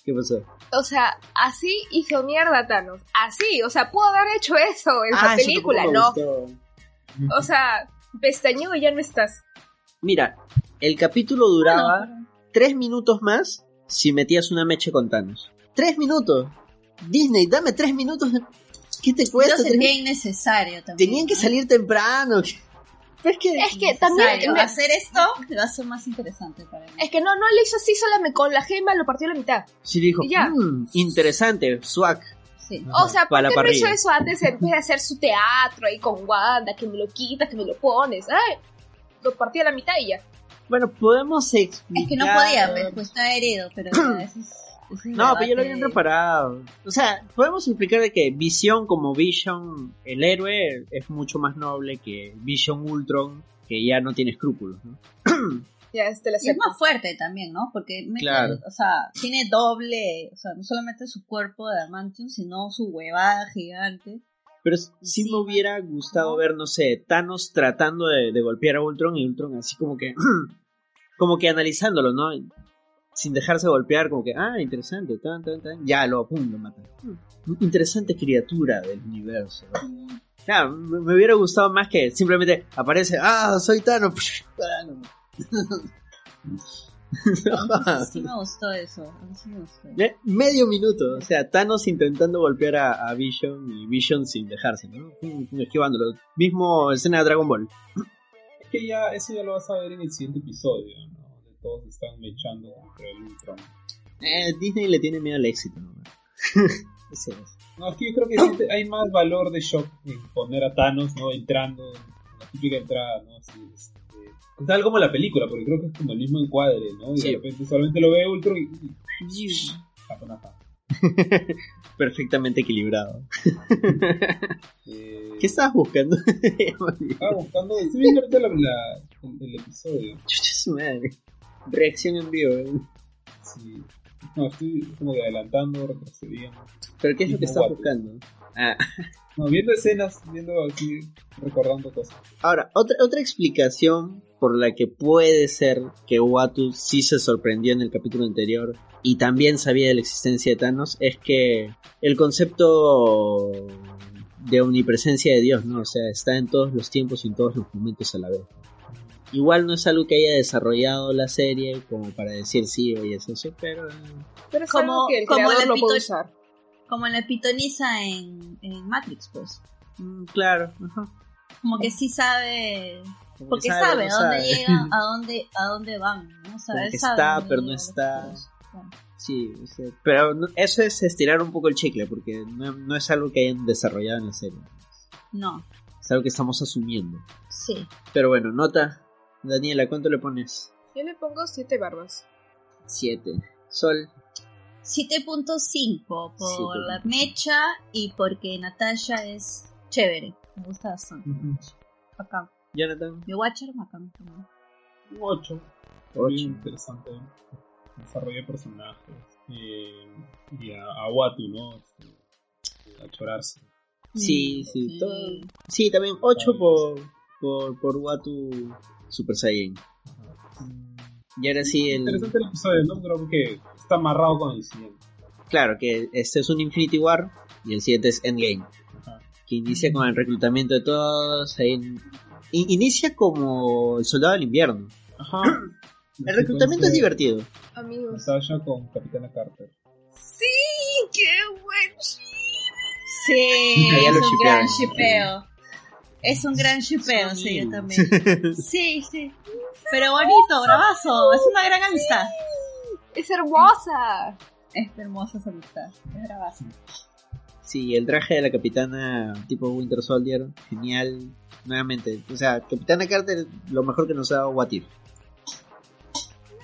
Speaker 1: ¿qué pasó?
Speaker 2: O sea, así hizo mierda Thanos. Así, o sea, pudo haber hecho eso en
Speaker 1: Ah,
Speaker 2: la película, ¿no?
Speaker 1: gustó.
Speaker 2: O sea, pestañeo y ya no estás.
Speaker 1: Mira, el capítulo duraba tres minutos más si metías una mecha con Thanos. ¡Tres minutos! Disney, dame tres minutos. de- ¿Qué te
Speaker 4: Yo
Speaker 1: cuesta? Tres-
Speaker 4: sentía innecesario también.
Speaker 1: Tenían que salir temprano. Pero [laughs] es que...
Speaker 2: Es que también... Me-
Speaker 4: Hacer esto lo hace más interesante para mí.
Speaker 2: es que no, no lo hizo así solamente con la gema, lo partió a la mitad.
Speaker 1: Sí dijo,
Speaker 2: Y ya.
Speaker 1: "Mm, interesante, swag.
Speaker 4: Sí.
Speaker 2: O sea, ¿por qué no hizo eso antes en vez de hacer su teatro ahí con Wanda, que me lo quitas, que me lo pones? Ay, lo partió a la mitad y ya.
Speaker 1: Bueno, podemos explicar...
Speaker 4: Es que no podía, pues, pues estaba herido, pero [clears throat] es- es
Speaker 1: No, pero ya lo habían reparado. O sea, podemos explicar de que Vision como Vision, el héroe, es mucho más noble que Vision Ultron, que ya no tiene escrúpulos, ¿no? [clears throat]
Speaker 2: Ya, este la
Speaker 4: Y es más fuerte también, ¿no? Porque
Speaker 1: Claro.
Speaker 4: o sea, tiene doble, o sea, no solamente su cuerpo de adamantium, sino su huevada gigante.
Speaker 1: Pero sí me hubiera gustado ver, no sé, Thanos tratando de, de golpear a Ultron y Ultron así como que, [clears throat] como que analizándolo, ¿no? Sin dejarse golpear, como que, ah, interesante, tan, tan, tan. Ya lo pum, lo matan. Mm, Interesante criatura del universo. Claro, me, me hubiera gustado más que simplemente aparece, ah, soy Thanos. [laughs] [laughs] No.
Speaker 4: Sí me gustó eso. a mí sí me gustó.
Speaker 1: Eh, Medio minuto, o sea, Thanos intentando golpear a, a Vision y Vision sin dejarse, ¿no? Esquivándolo. Mismo escena de Dragon Ball.
Speaker 3: Es que ya, eso ya lo vas a ver en el siguiente episodio, ¿no? De todos están mechando contra el Ultron.
Speaker 1: Eh, Disney le tiene miedo al éxito, ¿no? [laughs] Eso es.
Speaker 3: No, es que yo creo que hay más valor de shock en poner a Thanos, ¿no? Entrando, la típica entrada, ¿no? Así, este, tal como la película, porque creo que es como el mismo encuadre, ¿no? Y
Speaker 1: Sí.
Speaker 3: de repente solamente lo ve Ultron y... [laughs]
Speaker 1: Perfectamente equilibrado.
Speaker 3: Eh,
Speaker 1: ¿Qué estabas buscando?
Speaker 3: Estaba buscando, estoy viendo ahorita la, la- el, episodio.
Speaker 1: Chucha su madre. Reacción en vivo. ¿eh?
Speaker 3: Sí. No, estoy como que adelantando, retrocediendo.
Speaker 1: ¿Pero qué es lo que estás buscando? Ah,
Speaker 3: No, viendo escenas, viendo así, recordando cosas.
Speaker 1: Ahora, otra, otra explicación por la que puede ser que Watu sí se sorprendió en el capítulo anterior y también sabía de la existencia de Thanos es que el concepto de omnipresencia de Dios, ¿no? O sea, está en todos los tiempos y en todos los momentos a la vez. Igual no es algo que haya desarrollado la serie como para decir sí, oye, es eso, pero...
Speaker 2: Pero es
Speaker 4: Como-
Speaker 2: algo que el
Speaker 4: como
Speaker 2: creador lo puede usar.
Speaker 4: Como la pitoniza en, en Matrix, pues.
Speaker 1: mm, claro, ajá.
Speaker 4: Como que sí sabe, porque
Speaker 1: que
Speaker 4: sabe,
Speaker 1: no
Speaker 4: a dónde
Speaker 1: sabe.
Speaker 4: llega, [laughs] a dónde, a dónde van, ¿no? O sea,
Speaker 1: Como
Speaker 4: él
Speaker 1: que
Speaker 4: sabe
Speaker 1: está, pero no está.
Speaker 4: Claro.
Speaker 1: Sí, o sea, pero no- eso es estirar un poco el chicle porque no, no es algo que hayan desarrollado en la serie.
Speaker 4: No,
Speaker 1: Es algo que estamos asumiendo.
Speaker 4: sí.
Speaker 1: Pero bueno, nota. Daniela, ¿cuánto le pones?
Speaker 2: Yo le pongo siete barbas.
Speaker 1: 7. Sol.
Speaker 4: 7.5 por
Speaker 1: Siete.
Speaker 4: la mecha y porque Natasha es chévere. Me gusta bastante. Bacán.
Speaker 1: Jonathan.
Speaker 4: Mi Watcher, bacán. también.
Speaker 3: Un 8.
Speaker 1: Ocho.
Speaker 3: Muy interesante. Desarrollo de personajes. eh, y a, a Watu, ¿no? Este, a chorarse.
Speaker 1: Sí, sí.
Speaker 4: Sí.
Speaker 1: todo- sí, también 8 por, por, por Watu Super Saiyan. Y ahora sí, el,
Speaker 3: Interesante el episodio, ¿no? Creo que está amarrado con el siguiente.
Speaker 1: claro, que este es un Infinity War y el siguiente es Endgame.
Speaker 3: Ajá.
Speaker 1: Que inicia con el reclutamiento de todos. ahí inicia como el soldado del invierno.
Speaker 3: Ajá. [clears throat]
Speaker 1: El reclutamiento es divertido.
Speaker 2: Amigos.
Speaker 3: Natasha con Capitana Carter.
Speaker 2: Sí, qué buen
Speaker 4: Sí, es un gran shipeo. Es un gran shipeo, sí, yo [laughs] también. Sí, sí. Pero bonito, bravazo. Es una gran amistad.
Speaker 2: Es hermosa.
Speaker 4: Es hermosa esa amistad. Es bravazo.
Speaker 1: Sí, el traje de la capitana tipo Winter Soldier, genial. Nuevamente, o sea, Capitana Carter, lo mejor que nos ha dado What If.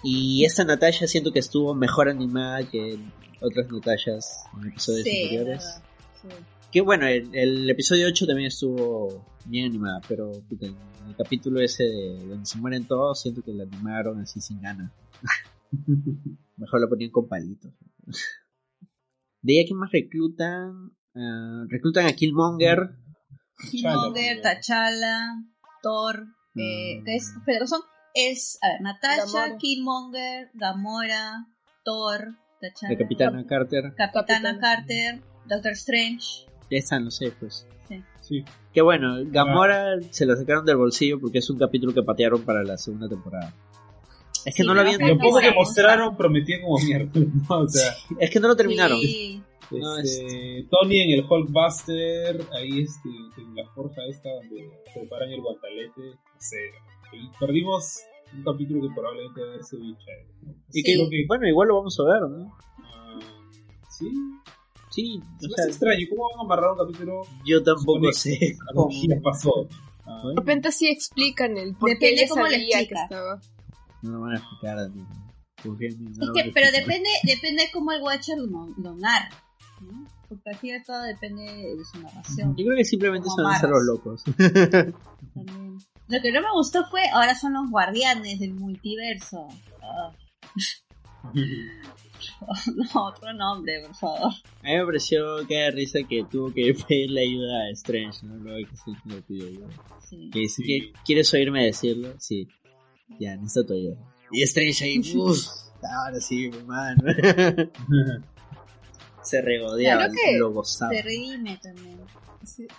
Speaker 1: Y esta Natasha siento que estuvo mejor animada que otras Natashas en episodios
Speaker 4: Sí,
Speaker 1: anteriores.
Speaker 4: Sí.
Speaker 1: Que bueno, el, el episodio 8 también estuvo bien animada, pero puta, en el capítulo ese de donde se mueren todos, siento que la animaron así sin ganas. [laughs] Mejor la ponían con palitos. [laughs] De ahí a quién más reclutan. Ah, reclutan a Killmonger.
Speaker 4: Killmonger, T'Challa, Thor, eh,
Speaker 1: Mm.
Speaker 4: ¿qué es? Pero son, es, a ver, Natasha,
Speaker 2: Gamora.
Speaker 4: Killmonger, Gamora, Thor, T'Challa,
Speaker 1: La capitana Carter.
Speaker 4: Capitana
Speaker 2: Capitana.
Speaker 4: Carter, Doctor Strange.
Speaker 1: Ya están, no sé, pues.
Speaker 3: Sí.
Speaker 1: Que bueno, Gamora se la sacaron del bolsillo porque es un capítulo que patearon para la segunda temporada. Es que
Speaker 4: Sí,
Speaker 1: no lo habían.
Speaker 3: Lo
Speaker 4: No
Speaker 3: poco que mostraron prometía como mierda, ¿no? [laughs] O sea,
Speaker 1: Es que no lo terminaron.
Speaker 4: Sí.
Speaker 1: No,
Speaker 3: este, Tony en el Hulkbuster, ahí este, en la forja esta donde preparan el guantalete, no sé, perdimos un capítulo que probablemente debe haberse dicho. ¿no?
Speaker 1: Y
Speaker 4: Sí.
Speaker 1: que, bueno, igual lo vamos a ver, ¿no?
Speaker 3: ah, sí,
Speaker 1: Sí, o
Speaker 3: es extraño, ¿cómo van a amarrar un capítulo
Speaker 1: yo tampoco sé
Speaker 3: a lo
Speaker 1: cómo.
Speaker 3: pasó? Ah,
Speaker 2: De repente sí explican el por qué ella
Speaker 4: cómo lo
Speaker 2: sabía que estaba.
Speaker 1: No lo van a explicar. amigo. Confía en mí, no
Speaker 4: Es
Speaker 1: lo
Speaker 4: que,
Speaker 1: van a
Speaker 4: pero depende, depende cómo el Watcher lo, lo narra, ¿no? Porque aquí de todo depende de su narración.
Speaker 1: Yo creo que simplemente son ser los locos. [laughs]
Speaker 4: También. Lo que no me gustó fue, ahora son los guardianes del multiverso. Ah, [laughs] no, otro nombre, por favor.
Speaker 1: A mí me pareció que de risa que tuvo que pedirle ayuda a Strange, ¿no? Luego que le pidió ayuda.
Speaker 4: Sí.
Speaker 1: Que
Speaker 3: Sí.
Speaker 1: que ¿quieres oírme decirlo? Sí. Ya, necesito tu ayuda. Y Strange ahí, uff, ahora sí, mi mano. [laughs] Se regodeaba, lo gozaba.
Speaker 4: Se redime también.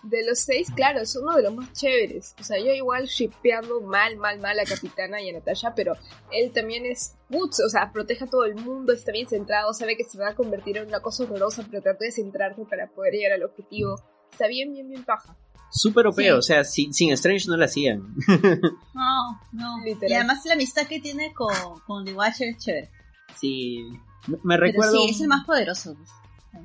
Speaker 2: De los seis, claro, es uno de los más chéveres. O sea, yo igual shippeando mal, mal, mal a Capitana y a Natasha, pero él también es Boots, o sea, protege a todo el mundo, está bien centrado, sabe que se va a convertir en una cosa horrorosa, pero trata de centrarse para poder llegar al objetivo. Está bien, bien, bien paja.
Speaker 1: Súper OP,
Speaker 4: Sí.
Speaker 1: o sea, sin, sin Strange no la hacían. [laughs]
Speaker 4: No, no.
Speaker 2: Literal.
Speaker 4: Y además la amistad que tiene con, con The Watcher es chévere.
Speaker 1: Sí. Me, me
Speaker 4: Pero
Speaker 1: recuerdo.
Speaker 4: sí, es el más poderoso. pues.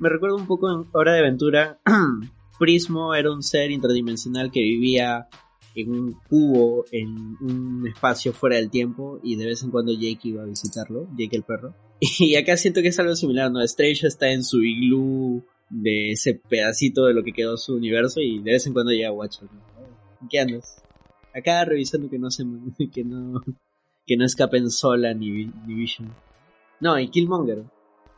Speaker 1: Me recuerdo un poco en Hora de Aventura. [clears throat] Prismo era un ser interdimensional que vivía en un cubo, en un espacio fuera del tiempo, y de vez en cuando Jake iba a visitarlo, Jake el perro. [laughs] Y acá siento que es algo similar, ¿no? Strange está en su iglú de ese pedacito de lo que quedó su universo, y de vez en cuando llega Watcher. ¿no? ¿Qué andas? Acá revisando que no se [laughs] que no que no escapen Sola ni, ni Vision. No, y Killmonger.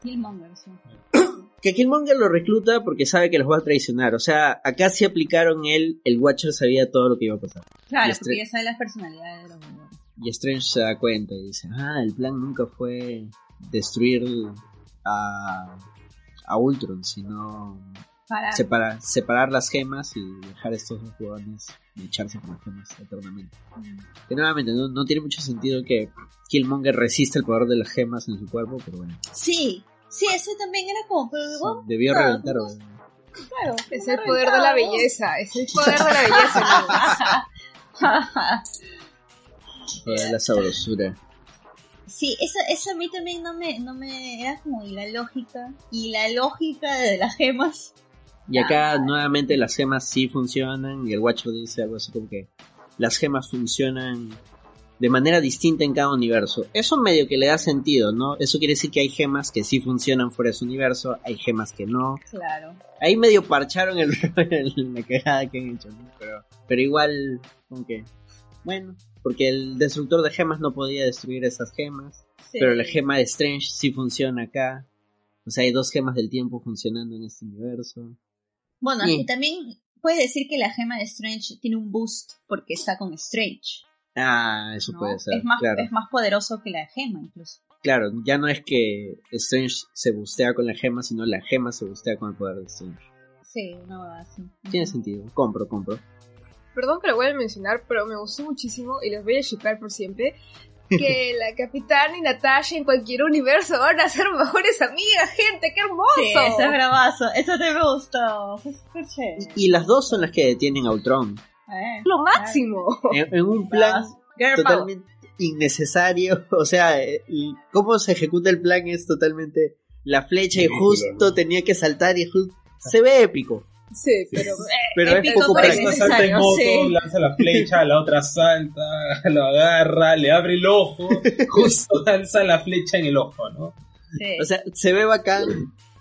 Speaker 4: Killmonger, sí. [coughs]
Speaker 1: Que Killmonger lo recluta porque sabe que los va a traicionar. O sea, acá sí aplicaron él, el Watcher sabía todo lo que iba a pasar.
Speaker 4: Claro, porque ya sabe las personalidades de los.
Speaker 1: Y Strange se da cuenta y dice, ah, el plan nunca fue destruir a, a Ultron, sino
Speaker 4: Para...
Speaker 1: separar, separar las gemas y dejar a estos dos jugadores echarse con las gemas eternamente. Que nuevamente no, no tiene mucho sentido que Killmonger resista el poder de las gemas en su cuerpo, pero bueno,
Speaker 4: Sí, sí, eso también era como, pero
Speaker 1: debió
Speaker 4: claro,
Speaker 1: reventar.
Speaker 4: claro.
Speaker 2: Es el poder de la belleza, es el poder de la belleza. [laughs] amigos.
Speaker 1: El [laughs] poder de la sabrosura.
Speaker 4: Sí, eso, eso a mí también no me, no me, era como y la lógica, y la lógica de las gemas.
Speaker 1: Y acá nuevamente las gemas sí funcionan y el Watcher dice algo así como que las gemas funcionan de manera distinta en cada universo. Eso medio que le da sentido, ¿no? Eso quiere decir que hay gemas que sí funcionan fuera de su universo, hay gemas que no.
Speaker 4: Claro.
Speaker 1: Ahí medio parcharon el, [laughs] el- la cagada que han hecho, ¿no? Pero, pero igual, como que, bueno, porque el destructor de gemas no podía destruir esas gemas,
Speaker 4: Sí.
Speaker 1: pero la gema de Strange sí funciona acá. O sea, hay dos gemas del tiempo funcionando en este universo.
Speaker 4: Bueno, y también puedes decir que la gema de Strange tiene un boost porque está con Strange.
Speaker 1: Ah, eso
Speaker 4: ¿no?
Speaker 1: puede ser.
Speaker 4: es, más,
Speaker 1: claro.
Speaker 4: es más poderoso que la gema incluso.
Speaker 1: Claro, ya no es que Strange se bustea con la gema, sino la gema se bustea con el poder de Strange.
Speaker 4: Sí, una huevada así.
Speaker 1: Tiene sentido. Compro, compro.
Speaker 2: Perdón que lo voy a mencionar, pero me gustó muchísimo y les voy a shipar por siempre. Que [laughs] la capitana y Natasha en cualquier universo van a ser mejores amigas, gente, qué hermoso.
Speaker 4: Sí, eso es bravazo. Eso te me gustó. Chévere.
Speaker 1: Y las dos son las que detienen a Ultron.
Speaker 4: Eh,
Speaker 2: Lo máximo.
Speaker 1: En, en un plan totalmente innecesario. [laughs] O sea, y cómo se ejecuta el plan es totalmente la flecha y justo tenía que saltar y justo se ve épico.
Speaker 2: Sí, pero eh,
Speaker 1: Pero es poco práctico.
Speaker 3: salta en moto,
Speaker 4: sí.
Speaker 3: lanza la flecha, la otra salta, [laughs] lo agarra, le abre el ojo, [laughs] justo lanza la flecha en el ojo, ¿no?
Speaker 4: Sí.
Speaker 1: O sea, se ve bacán,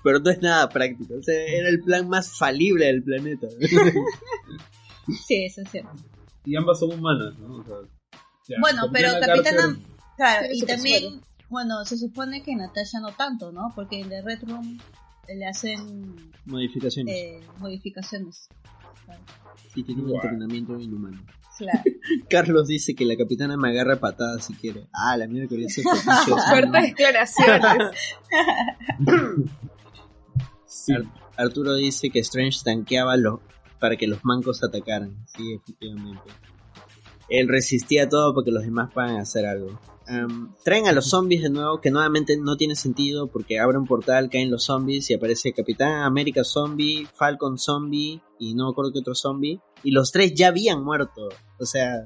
Speaker 1: pero no es nada práctico. O sea, era el plan más falible del planeta. [laughs]
Speaker 4: sí, eso es cierto.
Speaker 3: Y ambas son humanas, ¿no? O sea, ya,
Speaker 4: Bueno, pero
Speaker 3: Capitana
Speaker 4: Claro, y también, bueno, se supone que Natasha no tanto, ¿no? Porque en The Red Room le hacen
Speaker 1: Modificaciones.
Speaker 4: eh, modificaciones.
Speaker 1: Sí, tiene un entrenamiento inhumano.
Speaker 4: Claro. [laughs]
Speaker 1: Carlos dice que la capitana me agarra patadas si quiere. Ah, la mierda que ese [laughs]
Speaker 2: fuertes declaraciones. [laughs]
Speaker 3: Sí.
Speaker 1: Ar- Arturo dice que Strange tanqueaba lo- para que los mancos atacaran. Sí, efectivamente. Él resistía todo porque los demás puedan hacer algo. Am, traen a los zombies de nuevo, que nuevamente no tiene sentido porque abre un portal, caen los zombies y aparece Capitán América Zombie, Falcon Zombie y no me acuerdo qué otro zombie. Y los tres ya habían muerto. O sea,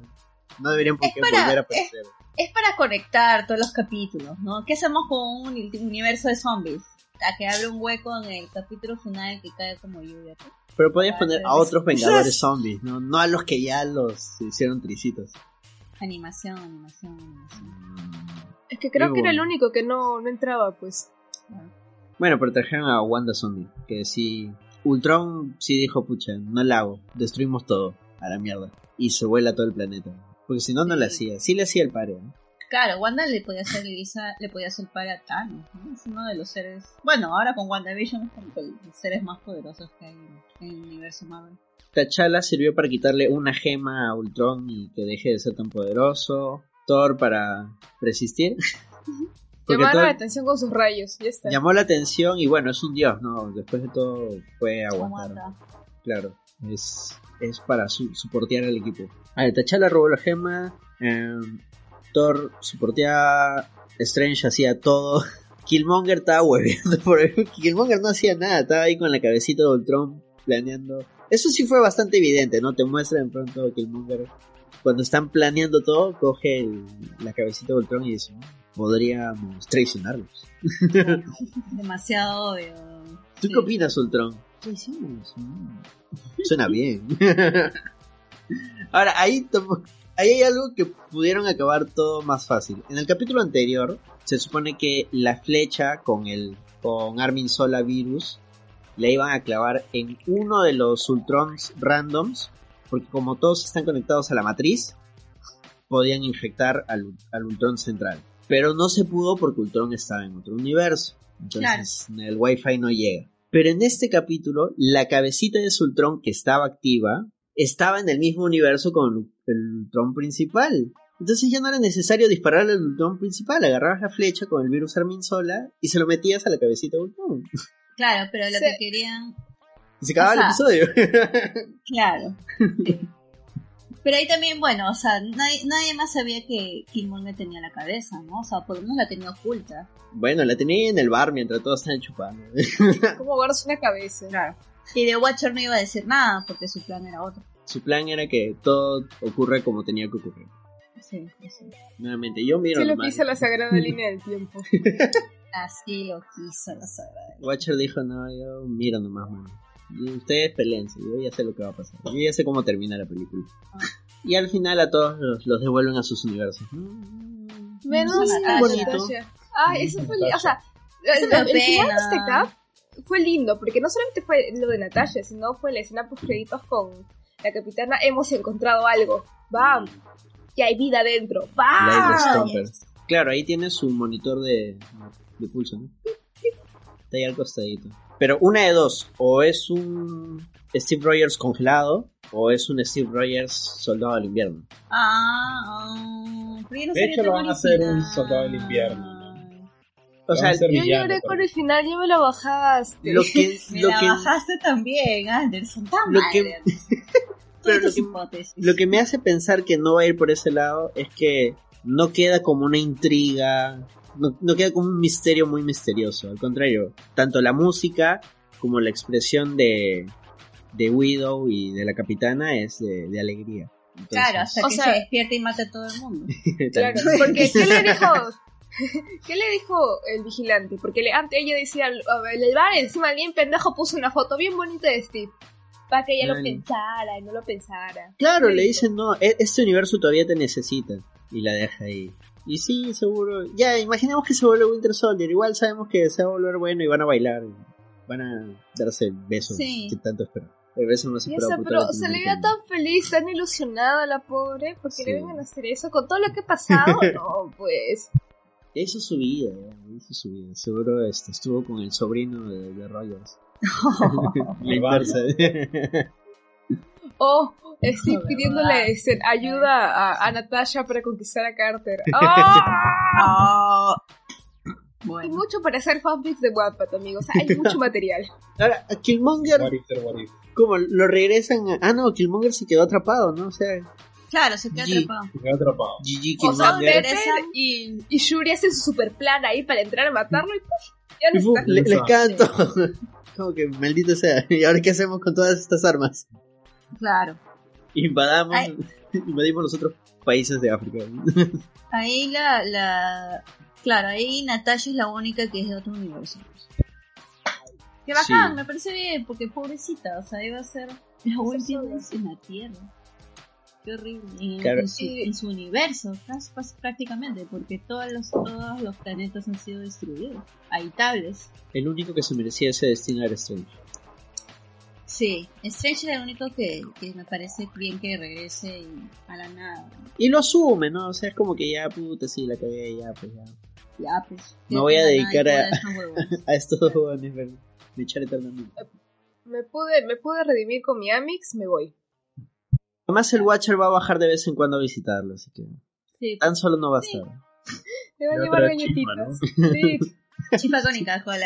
Speaker 1: no deberían por qué
Speaker 4: para-
Speaker 1: volver a aparecer.
Speaker 4: Es para conectar todos los capítulos, ¿no? ¿Qué hacemos con un uni- universo de zombies? A que abre un hueco en el capítulo final que cae como lluvia.
Speaker 1: Pero podías
Speaker 4: Ah,
Speaker 1: poner a otros vengadores [laughs] zombies, ¿no? No a los que ya los hicieron tricitos.
Speaker 4: Animación, animación, animación.
Speaker 2: Es que creo que era el único que no, no entraba, pues.
Speaker 1: Bueno, pero trajeron a Wanda Zombie, que sí... Ultron sí dijo, pucha, no la hago, destruimos todo, a la mierda. Y se vuela todo el planeta. Porque si no, no le
Speaker 4: Sí.
Speaker 1: hacía. Sí le hacía el pare, ¿no?
Speaker 4: Claro, Wanda le podía hacer Lisa, le podía hacer para a Thanos, ¿no? Es uno de los seres. Bueno, ahora con WandaVision es como los seres más poderosos que hay en, el universo Marvel.
Speaker 1: T'Challa sirvió para quitarle una gema a Ultron y que deje de ser tan poderoso. Thor para resistir. [laughs]
Speaker 2: Llamar la atención con sus rayos, ya está.
Speaker 1: llamó la atención y bueno, es un dios, ¿no? Después de todo puede aguantar. Claro, es, es para su, soportear al equipo. A ver, T'Challa robó la gema. em, Thor soporteaba. Strange hacía todo. [laughs] Killmonger estaba hueveando [laughs] por ahí. Killmonger no hacía nada, estaba ahí con la cabecita de Ultron planeando. Eso sí fue bastante evidente, ¿no? Te muestra de pronto Killmonger. Cuando están planeando todo, coge el- la cabecita de Ultron y dice: Podríamos traicionarlos. [laughs]
Speaker 4: Demasiado obvio.
Speaker 1: ¿Tú
Speaker 4: Sí.
Speaker 1: qué opinas, Ultron? Traiciones. mm. Suena bien. Ahora, ahí, ahí hay algo que pudieron acabar todo más fácil. En el capítulo anterior, se supone que la flecha con el con Armin Sola Virus le iban a clavar en uno de los Ultrons randoms, porque como todos están conectados a la matriz, podían infectar al, al Ultron central. Pero no se pudo porque Ultron estaba en otro universo. Entonces el Wi-Fi no llega. Pero en este capítulo, la cabecita de Ultron que estaba activa estaba en el mismo universo con el Ultron principal. Entonces ya no era necesario dispararle al Ultron principal. Agarrabas la flecha con el virus Armin Sola y se lo metías a la cabecita de Ultron.
Speaker 4: Claro, pero lo
Speaker 2: Sí.
Speaker 4: que querían.
Speaker 1: Y se acababa el episodio. [laughs]
Speaker 4: Claro. sí. Pero ahí también, bueno, o sea, nadie, nadie más sabía que Killmonger tenía la cabeza, ¿no? O sea, por lo menos la tenía oculta.
Speaker 1: bueno, la tenía en el bar mientras todos estaban chupando.
Speaker 2: ¿Cómo guardas una cabeza?
Speaker 4: Claro. Y de Watcher no iba a decir nada porque su plan era otro.
Speaker 1: Su plan era que todo ocurra como tenía que ocurrir.
Speaker 4: Sí, sí.
Speaker 1: Nuevamente, yo miro
Speaker 2: Sí lo pisa la sagrada [laughs] línea del tiempo. [laughs]
Speaker 4: Así lo quiso la sagrada.
Speaker 1: Watcher dijo, no, yo miro nomás, mano. Y ustedes peleense, yo ya sé lo que va a pasar. Yo ya sé cómo termina la película.
Speaker 4: Ah.
Speaker 1: Y al final a todos los, los devuelven a sus universos.
Speaker 2: Menos
Speaker 4: Menos
Speaker 2: a
Speaker 4: Natasha.
Speaker 2: Natasha. Ay, eso fue. O sea, el, final de este cap fue lindo, porque no solamente fue lo de Natasha, sino fue la escena post créditos con la capitana. Hemos encontrado algo. ¡Bam! Y hay vida dentro.
Speaker 1: Light
Speaker 2: ¡Bam!
Speaker 1: Claro, ahí tiene su monitor de, de pulso, ¿no? Está ahí al costadito. Pero una de dos, o es un Steve Rogers congelado, o es un Steve Rogers soldado del invierno.
Speaker 4: Ah, pero ya no
Speaker 3: De
Speaker 4: sería
Speaker 3: hecho, lo van a hacer un soldado del invierno.
Speaker 1: O sea,
Speaker 2: Yo
Speaker 3: villano,
Speaker 2: lloré con el final, ya me lo bajaste.
Speaker 1: lo que, [laughs]
Speaker 4: Me
Speaker 1: lo
Speaker 4: la
Speaker 1: que,
Speaker 4: bajaste también, Anderson. Tan
Speaker 1: Lo que-
Speaker 4: Anderson. [laughs]
Speaker 1: pero
Speaker 4: Todas
Speaker 1: lo
Speaker 4: tus
Speaker 1: que-
Speaker 4: hipótesis.
Speaker 1: lo que me hace pensar que no va a ir por ese lado es que no queda como una intriga, no, no queda como un misterio muy misterioso. Al contrario, tanto la música como la expresión de, de Widow y de la capitana es de, de alegría. Entonces,
Speaker 4: Claro, hasta
Speaker 2: O
Speaker 4: que
Speaker 2: sea-
Speaker 4: se despierte y mate a todo el mundo. [laughs]
Speaker 2: Claro, porque ¿qué le dijo? [laughs] ¿Qué le dijo el vigilante? Porque le, antes ella decía, a el bar encima alguien pendejo puso una foto bien bonita de Steve. Para que ella lo
Speaker 1: Claro.
Speaker 2: pensara y no lo pensara.
Speaker 1: Claro, le dicen, no, e- este universo todavía te necesita. Y la deja ahí. Y sí, seguro. Ya, imaginemos que se vuelve Winter Soldier. Igual sabemos que se va a volver bueno y van a bailar. Van a darse el beso
Speaker 4: Sí.
Speaker 1: que tanto esperan. El beso
Speaker 2: Y
Speaker 1: esperado
Speaker 2: esa, pero se le veía tan feliz, tan ilusionada la pobre, porque
Speaker 1: Sí.
Speaker 2: le vengan a hacer eso con todo lo que ha pasado. [laughs] No, pues.
Speaker 1: Hizo su vida, hizo su vida. Seguro este, estuvo con el sobrino de, de Rogers. [laughs] La inversa. [laughs]
Speaker 2: Oh,
Speaker 4: Joder,
Speaker 2: pidiéndole este, ayuda a, a Natasha para conquistar a Carter. [laughs] ¡Ah! Hay
Speaker 4: Bueno,
Speaker 2: mucho para hacer fanfics de Wattpad, amigos. Hay mucho material.
Speaker 1: Ahora, a Killmonger,
Speaker 3: What if, there, what if.
Speaker 1: ¿cómo? Lo regresan a... Ah, no, Killmonger se quedó atrapado, ¿no? O sea,
Speaker 4: claro, se queda
Speaker 1: G.
Speaker 4: atrapado.
Speaker 3: Se quedó atrapado.
Speaker 1: GG
Speaker 2: O sea, y, y Shuri hacen su super plan ahí para entrar a matarlo y ¡puf! Ya no
Speaker 1: Y fu-
Speaker 2: está.
Speaker 1: le- les todo. [laughs] Como que maldito sea. [laughs] ¿Y ahora qué hacemos con todas estas armas?
Speaker 4: Claro.
Speaker 1: Invadamos,
Speaker 4: Ay.
Speaker 1: invadimos los otros países de África. [laughs]
Speaker 4: Ahí la, la... Claro, ahí Natasha es la única que es de otro universo. Qué bacán,
Speaker 1: Sí.
Speaker 4: me parece bien, porque pobrecita, o sea, iba a ser la última
Speaker 2: sola.
Speaker 4: en la Tierra. Qué horrible. En,
Speaker 1: Claro.
Speaker 4: en su,
Speaker 2: Y-
Speaker 4: en su universo, prácticamente, porque todos los, todos los planetas han sido destruidos, habitables.
Speaker 1: El único que se merecía ese destino era Strange.
Speaker 4: Sí, Strange es el único que, que me parece bien que regrese y a la nada.
Speaker 1: Y lo asume, ¿no? O sea, es como que ya, puta, sí, la cagué, ya, pues ya.
Speaker 4: Ya, pues.
Speaker 1: Me voy a dedicar [laughs] a-
Speaker 4: estos huevones.
Speaker 1: A estos dos jóvenes, ver- luchar eternamente.
Speaker 2: Me pude, me pude redimir con mi Amix, me voy.
Speaker 1: Además, el Watcher va a bajar de vez en cuando a visitarlo, así que
Speaker 4: Sí,
Speaker 1: tan solo no va a estar.
Speaker 2: Le va a
Speaker 3: Le va a
Speaker 2: llevar galletitas. [laughs] Sí.
Speaker 4: chifa con Inca-Cola.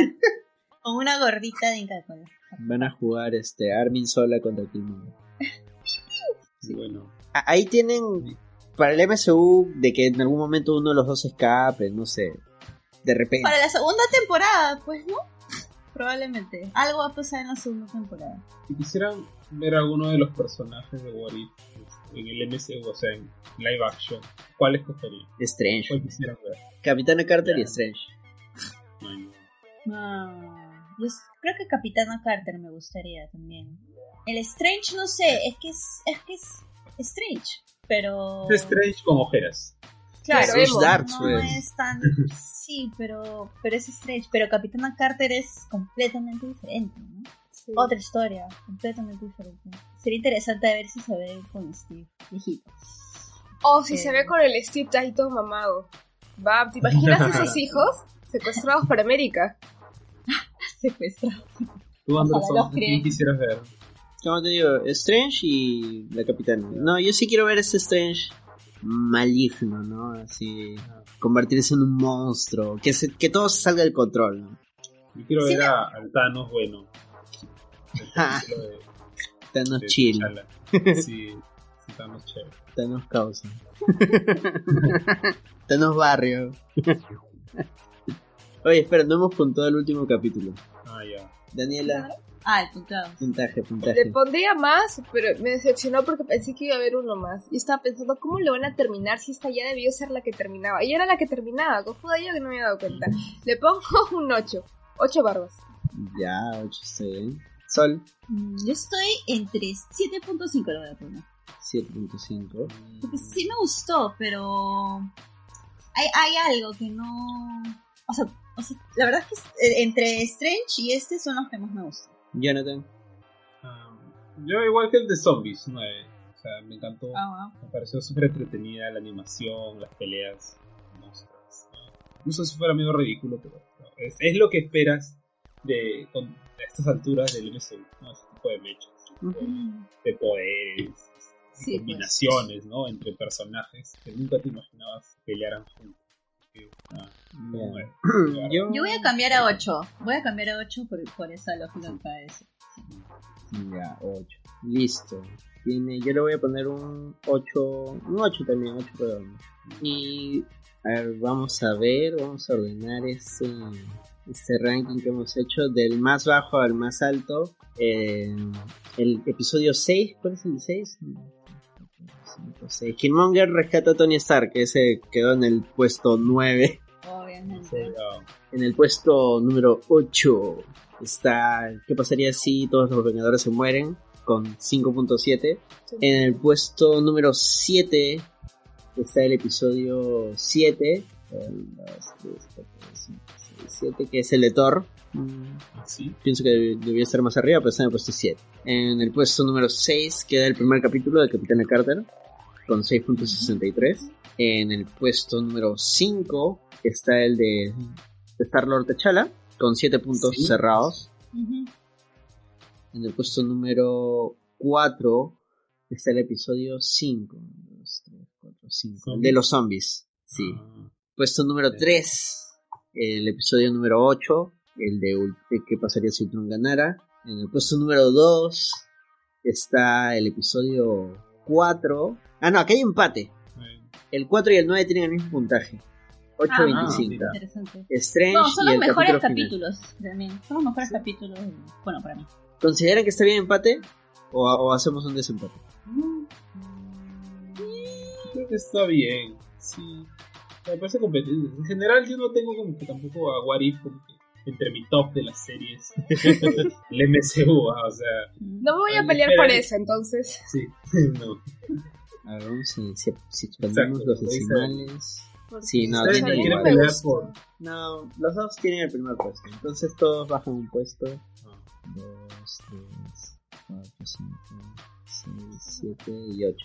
Speaker 4: Con una gordita de Inca-Cola.
Speaker 1: Van a jugar este Armin sola contra Killmonger.
Speaker 3: Bueno,
Speaker 1: A- Ahí tienen para el MCU de que en algún momento uno de los dos escape, no sé. De repente.
Speaker 4: Para la segunda temporada, pues, ¿no? Probablemente. Algo va a pasar en la segunda temporada.
Speaker 3: si quisieran ver alguno de los personajes de What If este, en el MCU, o sea, en live action, ¿cuál escogerían?
Speaker 1: Strange.
Speaker 3: ¿Cuál quisieran ver?
Speaker 1: Capitana Carter y Strange.
Speaker 3: No hay nada.
Speaker 4: Ah, yo s- creo que Capitana Carter me gustaría también. El Strange, no sé, es que es, es que es Strange, pero...
Speaker 3: Es Strange con ojeras.
Speaker 4: Claro, no
Speaker 1: pues.
Speaker 4: es tan... [laughs] Sí, pero, pero es Strange. Pero Capitana Carter es completamente diferente, ¿no?
Speaker 2: Sí.
Speaker 4: Otra historia, completamente diferente. Sería interesante ver si se ve con Steve, viejito.
Speaker 2: O si
Speaker 4: Eh.
Speaker 2: se ve con el Steve ahí todo mamado. Va, ¿te imaginas esos [laughs] hijos secuestrados por América? [laughs]
Speaker 4: Secuestrado.
Speaker 3: Tú, Anderson,
Speaker 4: los
Speaker 3: ¿a quién
Speaker 4: creen.
Speaker 3: quisieras ver?
Speaker 1: Como te digo, Strange y la Capitana. No, yo sí quiero ver ese Strange maligno, ¿no? Así, convertirse en un monstruo, que, se, que todo se salga del control, ¿no?
Speaker 3: Yo quiero
Speaker 4: Sí,
Speaker 3: ver a, Thanos bueno. El
Speaker 1: Ah.
Speaker 3: de-
Speaker 1: Thanos
Speaker 3: de
Speaker 1: chill. [laughs]
Speaker 3: Sí, sí, Thanos chévere.
Speaker 1: Thanos causa. [laughs] Thanos barrio. [laughs] Oye, espera, no hemos contado el último capítulo.
Speaker 3: Ah, ya.
Speaker 1: Daniela,
Speaker 4: Ah, el puntado.
Speaker 1: puntaje,
Speaker 2: Le
Speaker 1: puntaje.
Speaker 2: pondría más, pero me decepcionó porque pensé que iba a haber uno más. Y estaba pensando, ¿cómo le van a terminar si esta ya debió ser la que terminaba? Y era la que terminaba, cojuda yo que no me había dado cuenta. Le pongo [laughs] un 8. 8 barbas.
Speaker 1: Ya, 8 está bien. Sol,
Speaker 4: Mm, Yo estoy entre 7.5 lo voy a poner.
Speaker 1: 7.5.
Speaker 4: Porque sí me gustó, pero hay, hay algo que no... O sea, o sea, la verdad es que eh, entre Strange y este son los que más me gustan.
Speaker 1: Jonathan,
Speaker 3: yo igual que el de Zombies, 9. O sea, me encantó.
Speaker 4: Ah,
Speaker 3: Me pareció súper entretenida la animación, las peleas, monstruos. Incluso si fuera medio ridículo, pero no, es, es lo que esperas de, con, a estas alturas del MCU, ¿no? Ese tipo de mechas, ese tipo de- de poderes,
Speaker 4: Sí, pues.
Speaker 3: combinaciones, ¿no? Entre personajes que nunca te imaginabas pelearan juntos. Ah, [clears throat]
Speaker 1: Yo,
Speaker 4: Yo voy a cambiar a 8. Voy a cambiar a 8 por, por esa lógica que acaba de decir.
Speaker 1: Ya, 8. Listo. Tiene, yo le voy a poner un 8, un 8 también, 8 redondos. Y a ver, vamos a ver, vamos a ordenar este, este ranking que hemos hecho del más bajo al más alto. Eh, el episodio 6, ¿cuál es el 6? 6. Killmonger rescata a Tony Stark, que ese quedó en el puesto 9.
Speaker 4: Obviamente.
Speaker 1: En el puesto número 8 está ¿Qué pasaría si todos los Vengadores se mueren? Con 5.7. En el puesto número 7 está el episodio 7. 7 que es el de Thor. Mm,
Speaker 3: sí.
Speaker 1: Pienso que deb- debía estar más arriba, pero está en el puesto 7. En el puesto número 6 queda el primer capítulo de Capitana Carter con 6.63. En el puesto número 5 está el de Star-Lord T'Challa con 7 puntos
Speaker 3: Sí.
Speaker 1: cerrados.
Speaker 4: Ujú.
Speaker 1: En el puesto número 4 está el episodio 5. 2, 3, 4, 5. El de los zombies. Sí.
Speaker 3: Ah,
Speaker 1: Puesto número
Speaker 3: Sí.
Speaker 1: 3, el episodio número 8, el de qué pasaría si Ultron ganara. En el puesto número 2 está el episodio 4. Ah, no, aquí hay empate. El 4 y el 9 tienen el mismo puntaje. 8.25.
Speaker 4: Interesante.
Speaker 1: Strange
Speaker 4: No, son
Speaker 1: y
Speaker 4: los
Speaker 1: el
Speaker 4: mejores
Speaker 1: capítulo final.
Speaker 4: capítulos también. Son los mejores capítulos, bueno, para mí.
Speaker 1: ¿Consideran que está bien empate? ¿O, o hacemos un desempate?
Speaker 3: Creo que está bien. Sí. Me parece competente. En general, yo no tengo como que tampoco a What If como que entre mi top de las series. [laughs] el MCU, ah, o sea,
Speaker 2: No me voy a pelear por eso, entonces.
Speaker 3: sí. [laughs] no.
Speaker 1: A ver, vamos a si, si expandimos
Speaker 3: Exacto,
Speaker 1: los decimales. Sí, no, igual.
Speaker 3: pelear por.
Speaker 1: No, los dos tienen el primer puesto. Entonces todos bajan un puesto.
Speaker 3: Ah,
Speaker 1: 2, 3, 4, 5, 6, 7 y 8.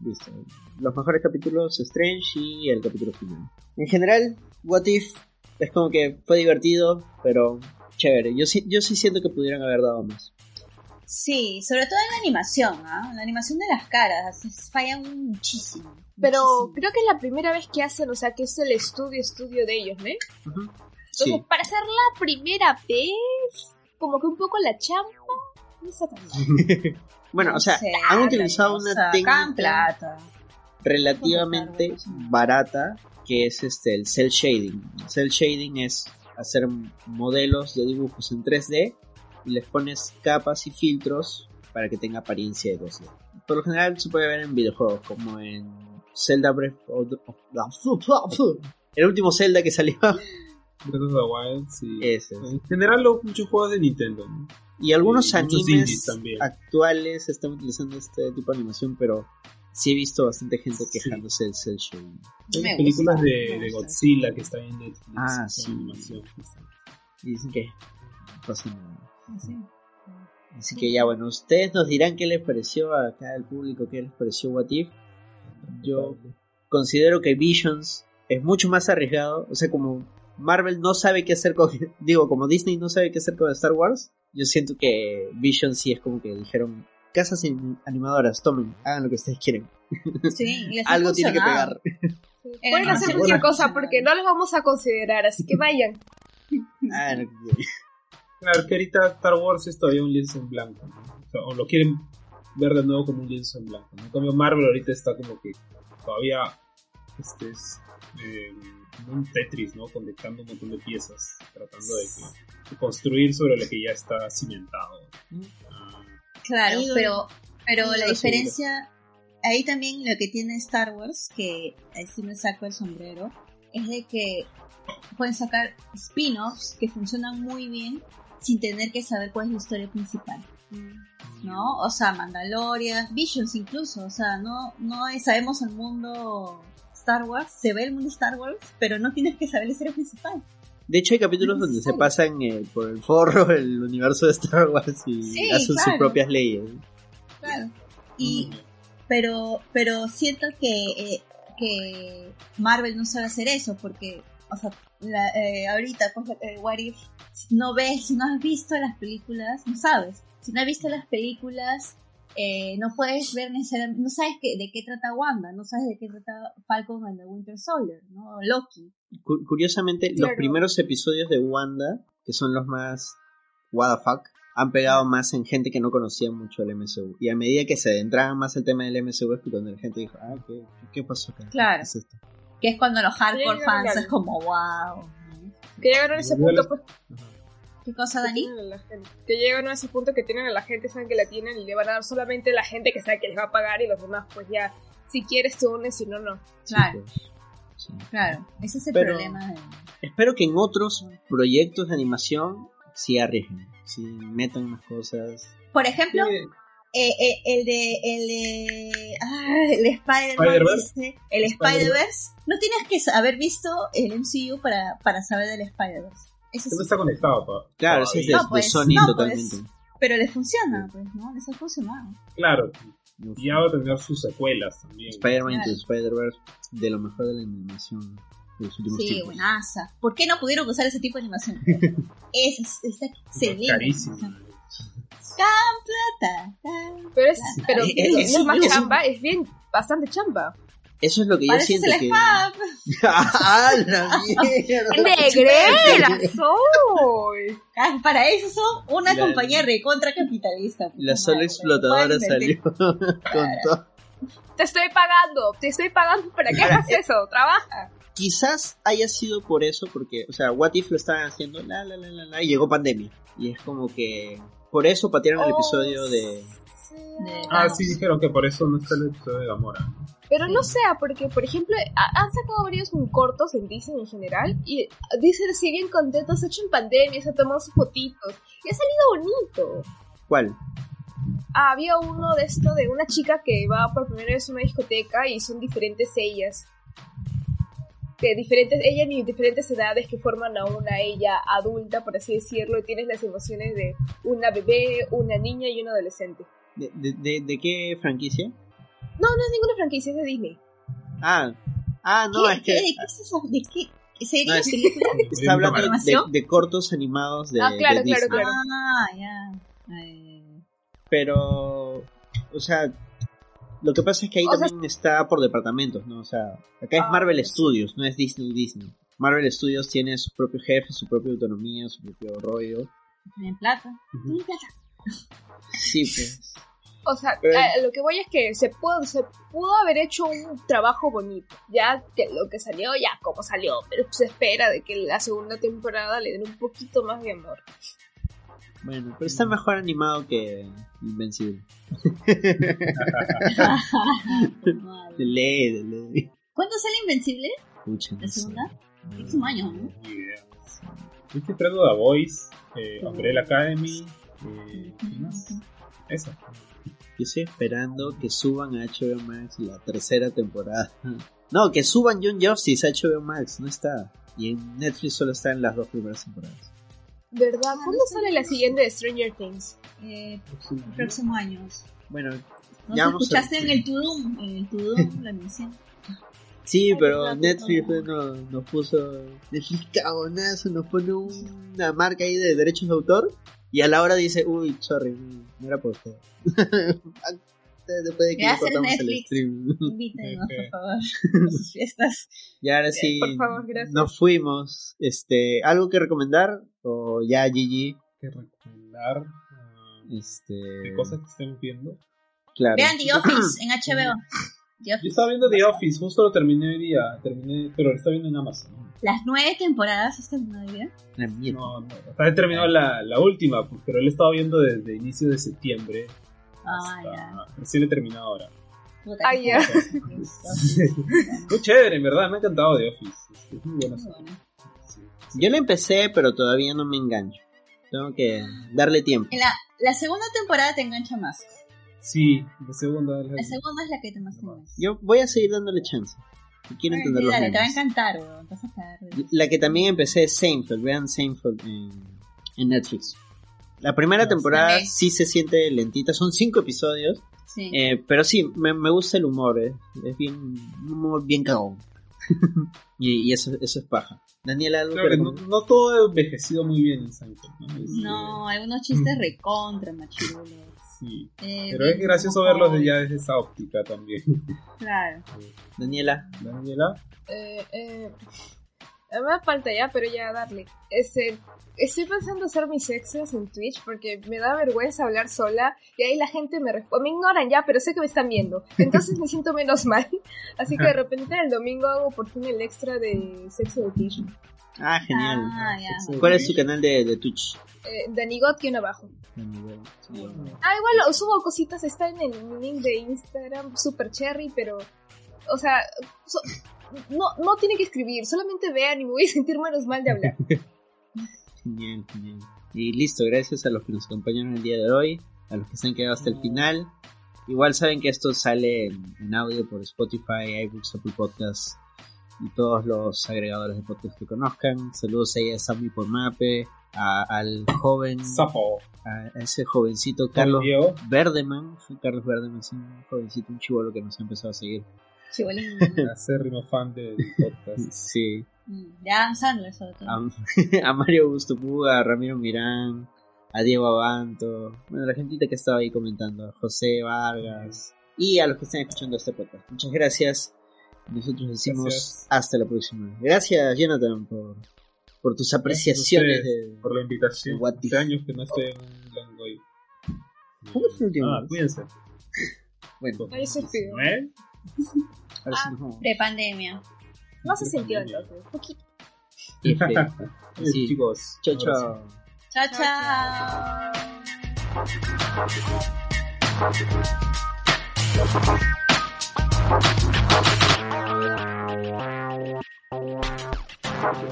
Speaker 1: Listo. Los mejores capítulos Strange y el capítulo final. En general, What If es como que fue divertido, pero chévere. Yo sí, yo sí siento que pudieran haber dado más.
Speaker 4: Sí, sobre todo en la animación, ¿ah? La animación de las caras, fallan muchísimo.
Speaker 2: Pero
Speaker 4: muchísimo.
Speaker 2: creo que es la primera vez que hacen, o sea, que es el estudio, estudio de ellos, ¿no?
Speaker 1: Ujú.
Speaker 2: Entonces,
Speaker 1: Sí.
Speaker 2: para ser la primera vez, como que un poco la champa, no está tan mal. [laughs]
Speaker 1: Bueno, o sea,
Speaker 4: No sé,
Speaker 1: han utilizado una
Speaker 4: sea,
Speaker 1: técnica
Speaker 4: plata.
Speaker 1: relativamente barata que es este el cel shading. El cel shading es hacer modelos de dibujos en 3D y les pones capas y filtros para que tenga apariencia de 2D. Por lo general se puede ver en videojuegos como en Zelda Breath of the... El último Zelda que salió.
Speaker 3: Breath [laughs] of the Wild, sí.
Speaker 1: Ese.
Speaker 3: En general, los muchos juegos de Nintendo. ¿no?
Speaker 1: Y algunos
Speaker 3: Y
Speaker 1: animes
Speaker 3: también.
Speaker 1: actuales están utilizando este tipo de animación, pero sí he visto bastante gente
Speaker 3: Sí.
Speaker 1: quejándose del cel shading.
Speaker 3: Hay películas
Speaker 4: gusta,
Speaker 3: de. Godzilla que están en Netflix.
Speaker 1: Ah, sí.
Speaker 3: animación.
Speaker 1: Y dicen que pasa nada.
Speaker 4: Sí.
Speaker 1: Así que ya bueno, ustedes nos dirán qué les pareció acá al público, qué les pareció What If. Yo considero que Visions es mucho más arriesgado, o sea, como Marvel no sabe qué hacer con, [laughs] digo, como Disney no sabe qué hacer con Star Wars, yo siento que Visions sí es como que dijeron, casas animadoras, tomen, hagan lo que ustedes quieren.
Speaker 4: Sí, les [laughs]
Speaker 1: Algo tiene que pegar. [laughs]
Speaker 2: Pueden
Speaker 4: Ah,
Speaker 2: hacer cualquier cosa porque no los vamos a considerar, así que vayan.
Speaker 1: Hagan lo que quieren.
Speaker 3: Claro, que ahorita Star Wars es todavía un lienzo en blanco. ¿no? O, sea, o lo quieren ver de nuevo como un lienzo en blanco. ¿no? En cambio, Marvel ahorita está como que todavía este es eh, como un Tetris, ¿no? Conectando un montón de piezas, tratando de, que- de construir sobre lo que ya está cimentado. Ah,
Speaker 4: Claro, pero, pero la diferencia, ahí también lo que tiene Star Wars, que ahí sí me saco el sombrero, es de que pueden sacar spin-offs que funcionan muy bien sin tener que saber cuál es la historia principal. ¿No? O sea, Mandalorian, Visions incluso, o sea, no, no es- sabemos el mundo Star Wars, se ve el mundo Star Wars, pero no tienes que saber la historia principal.
Speaker 1: De hecho hay capítulos donde se pasan eh, por el forro [laughs] el universo de Star Wars y
Speaker 4: Sí,
Speaker 1: hacen sus propias leyes.
Speaker 4: Claro. Y,
Speaker 3: mm,
Speaker 4: pero pero siento que, eh, que Marvel no sabe hacer eso porque o sea, la, eh, ahorita, pues, eh, What If, si no ves, si no has visto las películas, no sabes. Si no has visto las películas, eh, no puedes ver necesariamente, no sabes que, de qué trata Wanda, no sabes de qué trata Falcon and the Winter Soldier, ¿no? Loki.
Speaker 1: Cu- curiosamente, los primeros episodios de Wanda, que son los más what the fuck, han pegado más en gente que no conocía mucho el MCU. Y a medida que se adentraban más el tema del MCU es cuando la gente dijo, ah, ¿qué, qué pasó acá?
Speaker 4: Claro.
Speaker 1: ¿Qué es esto?
Speaker 4: Que es cuando los hardcore fans es como, wow.
Speaker 2: Que llegaron a ese punto, pues,
Speaker 4: ¿Qué cosa,
Speaker 2: que
Speaker 4: Dani?
Speaker 2: tienen a la gente. Que llegaron a ese punto que tienen a la gente, saben que la tienen y le van a dar solamente la gente que sabe que les va a pagar y los demás, pues ya, si quieres te unes, si no, no.
Speaker 1: Sí,
Speaker 4: Claro.
Speaker 1: pues. Sí.
Speaker 4: Claro, ese es el
Speaker 1: Pero-
Speaker 4: problema. De...
Speaker 1: Espero que en otros proyectos de animación sí arriesguen, sí metan unas cosas.
Speaker 4: Por ejemplo,
Speaker 3: Sí,
Speaker 4: eh, eh, el de el de ah, el Spider-Man
Speaker 3: Spider-Verse.
Speaker 4: el Spider-Verse no tienes que haber visto el MCU para, para saber del Spider-Verse eso sí.
Speaker 3: está conectado. pa-
Speaker 1: Claro, es de,
Speaker 3: todavía.
Speaker 4: No,
Speaker 1: de
Speaker 4: pues,
Speaker 1: Sony
Speaker 4: no,
Speaker 1: totalmente.
Speaker 4: pero les funciona pues no les ha funcionado
Speaker 3: Claro, y ya va a tener sus secuelas también.
Speaker 1: Spider-Man
Speaker 4: Claro.
Speaker 1: into Spider-Verse, de lo mejor de la animación de los últimos
Speaker 4: sí
Speaker 1: tiempos.
Speaker 4: buenaza ¿por qué no pudieron usar ese tipo de animación? [laughs] es, es- está excelente
Speaker 3: Carísimo.
Speaker 4: Plata
Speaker 2: Pero es, pero
Speaker 1: Eh,
Speaker 2: no
Speaker 1: eh,
Speaker 2: es más chamba, es bien, bastante chamba.
Speaker 1: Eso es lo que yo siento que... ¡Ah, [laughs] la mierda!
Speaker 2: ¡Negrera [laughs] soy!
Speaker 4: Ah, para eso son una
Speaker 1: La-
Speaker 4: compañía recontra capitalista
Speaker 1: La sola
Speaker 4: Madre,
Speaker 1: explotadora salió [laughs] con todo.
Speaker 2: Te estoy pagando, te estoy pagando para que hagas eso, trabaja.
Speaker 1: Quizás haya sido por eso, porque, o sea, What If lo estaban haciendo, la, la, la, la, la, y llegó pandemia. Y es como que, por eso patearon el episodio de...
Speaker 4: De-
Speaker 3: Ah, sí, dijeron que por eso no está el episodio de Gamora.
Speaker 2: Pero no sea, porque, por ejemplo, ha- han sacado varios cortos en Disney en general y dicen siguen contentos, hecho en pandemia, se tomado sus fotitos y ha salido bonito.
Speaker 1: ¿Cuál?
Speaker 2: Ah, había uno de esto de una chica que va por primera vez a una discoteca y son diferentes ellas. De diferentes, ella en diferentes edades que forman a una ella adulta, por así decirlo, y tienes las emociones de una bebé, una niña y un adolescente.
Speaker 1: ¿De, de, de, de qué franquicia?
Speaker 2: No, no es ninguna franquicia, es de Disney.
Speaker 1: Ah, ah no,
Speaker 4: ¿Qué-
Speaker 1: es que...
Speaker 4: qué- ¿De qué es eso? ¿De qué?
Speaker 1: No, es-
Speaker 4: película? [laughs]
Speaker 1: Está hablando de, cortos animados de,
Speaker 2: Ah, claro,
Speaker 1: de
Speaker 2: claro,
Speaker 1: Disney.
Speaker 2: claro.
Speaker 4: Ah, ya. Eh,
Speaker 1: Pero, o sea, lo que pasa es que ahí
Speaker 2: O sea-
Speaker 1: también está por departamentos, ¿no? O sea, acá es
Speaker 2: Ah,
Speaker 1: Marvel. Studios, no es Disney Disney. Marvel Studios tiene su propio jefe, su propia autonomía, su propio rollo.
Speaker 4: Tienen plata. Tienen plata.
Speaker 1: Sí, pues.
Speaker 2: O sea,
Speaker 1: Pero-
Speaker 2: a- lo que voy es que se pudo, se pudo haber hecho un trabajo bonito. Ya que lo que salió, ya como salió. Pero se espera de que la segunda temporada le den un poquito más de amor.
Speaker 1: Bueno, pero está mejor animado que Invencible. [laughs]
Speaker 4: Madre.
Speaker 1: De ley, de ley.
Speaker 4: ¿Cuándo sale Invencible?
Speaker 1: Pucha, no
Speaker 4: ¿La
Speaker 1: sé.
Speaker 4: segunda? Próximo año, ¿no?
Speaker 3: Ni idea. Yo estoy Voice, eh, Umbrella Academy, eh, ¿qué más? Eso.
Speaker 1: Yo estoy esperando que suban a HBO Max la tercera temporada. No, que suban John Justice a HBO Max, no está. Y en Netflix solo está en las dos primeras temporadas.
Speaker 2: ¿Verdad? ¿Cuándo sale la siguiente de Stranger Things?
Speaker 4: Eh, próximo año.
Speaker 1: Bueno,
Speaker 4: ¿No
Speaker 1: Ya a-
Speaker 4: escuchaste en el Tudum? En el Tudum [laughs] la anuncian.
Speaker 1: sí, pero Netflix
Speaker 2: no.
Speaker 1: pues, no- nos puso. Netflix cagonazo, nos pone una marca ahí de derechos de autor. Y a la hora dice, uy, sorry, no era por usted. [laughs] Después de que cortamos el stream.
Speaker 4: Invítenos, por [laughs] favor. [laughs] Sus fiestas.
Speaker 1: Y ahora sí,
Speaker 2: Por favor, gracias.
Speaker 1: nos fuimos. Este, ¿Algo que recomendar? O ya, GG.
Speaker 3: que recomendar ah,
Speaker 1: Este,
Speaker 3: de cosas que estén viendo.
Speaker 1: claro.
Speaker 4: Vean The Office en [clears throat] HBO. The
Speaker 3: Yo estaba viendo The Office, justo lo terminé hoy día, terminé, pero lo estaba viendo en Amazon.
Speaker 4: Las nueve temporadas hoy día.
Speaker 1: La mierda.
Speaker 3: No, no, sea, he terminado la, la última, pues, pero lo he estado viendo desde inicio de septiembre.
Speaker 4: Ah, ya.
Speaker 3: Recién he terminado ahora.
Speaker 2: Ah, ya.
Speaker 3: Muy [laughs] chévere, en verdad, me ha encantado The Office. Es, muy buena
Speaker 4: Muy.
Speaker 3: Sí, sí.
Speaker 1: Yo la empecé, pero todavía no me engancho. Tengo que darle tiempo.
Speaker 4: En la, la segunda temporada te engancha más.
Speaker 3: Sí, la segunda.
Speaker 4: La segunda es la que te más engancha.
Speaker 1: Yo voy a seguir dándole chance. Quiero
Speaker 4: Ay,
Speaker 1: entender los
Speaker 4: dale, te va a encantar. Te vas a
Speaker 1: La que también empecé es Seinfeld. Vean Seinfeld en, en Netflix. La primera
Speaker 3: No,
Speaker 1: temporada sí se siente lentita. Son cinco episodios.
Speaker 4: Sí.
Speaker 1: eh, pero sí, me, me gusta el humor. eh. Es bien, un humor bien cagón. [laughs] y, y eso, eso es paja. Daniela, algo
Speaker 3: Claro no, no todo ha envejecido muy bien en Seinfeld, ¿no? Es,
Speaker 4: No, algunos chistes recontra machirulos. [laughs]
Speaker 3: Sí.
Speaker 4: Eh,
Speaker 3: Pero es gracioso verlos ya desde esa óptica también.
Speaker 4: Claro.
Speaker 1: Daniela,
Speaker 3: Daniela,
Speaker 2: Eh, me falta ya, pero ya darle. Este, estoy pensando hacer mis extras en Twitch porque me da vergüenza hablar sola y ahí la gente me responde. Me ignoran ya, pero sé que me están viendo. Entonces me siento menos mal. [laughs] Así que de repente el domingo hago por fin el extra de Sex Education.
Speaker 1: ah, genial.
Speaker 4: Ah, ya.
Speaker 1: ¿Cuál es tu canal de, de Twitch?
Speaker 2: Eh, Danigot que abajo.
Speaker 1: Sí.
Speaker 2: Ah, igual lo- subo cositas, está en el link de Instagram, super cherry, pero, o sea, so- no, no tiene que escribir, solamente vean y me voy a sentir menos mal de hablar. [laughs]
Speaker 1: Genial, genial. Y listo, gracias a los que nos acompañaron el día de hoy, a los que se han quedado hasta el final. Igual saben que esto sale en, en audio por Spotify, iBooks, Apple Podcasts y todos los agregadores de podcast que conozcan. Saludos ahí a Sammy por Mape, a- al joven,
Speaker 3: Sapo,
Speaker 1: a ese jovencito Carlos. Verdeman. Carlos Verdeman es un jovencito, un chivolo que nos ha empezado a seguir.
Speaker 4: Chibolín. [laughs]
Speaker 3: acérrimo fan del podcast.
Speaker 1: Sí.
Speaker 4: Mm, De Adam Sandler, sobre todo.
Speaker 1: a, [laughs] a Mario Augusto Puga, a Ramiro Mirán, a Diego Abanto, bueno, la gentita que estaba ahí comentando, a José Vargas y a los que están escuchando este podcast. Muchas gracias. Nosotros decimos
Speaker 3: Gracias.
Speaker 1: hasta la próxima. Gracias, Jonathan, por, por tus apreciaciones
Speaker 3: ustedes
Speaker 1: de.
Speaker 3: Por la invitación. Hace años que no estoy en un Langoy.
Speaker 1: ¿Cuándo fue la última
Speaker 3: Ah, cuídense.
Speaker 1: Bueno,
Speaker 2: Ahí se
Speaker 1: vamos.
Speaker 4: De pandemia.
Speaker 2: No se sintió entonces, poquito.
Speaker 1: F.
Speaker 3: Adiós, [laughs]
Speaker 1: Sí.
Speaker 3: chicos.
Speaker 1: Chao,
Speaker 3: Abrazo.
Speaker 1: chao.
Speaker 4: Chao,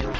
Speaker 4: chao.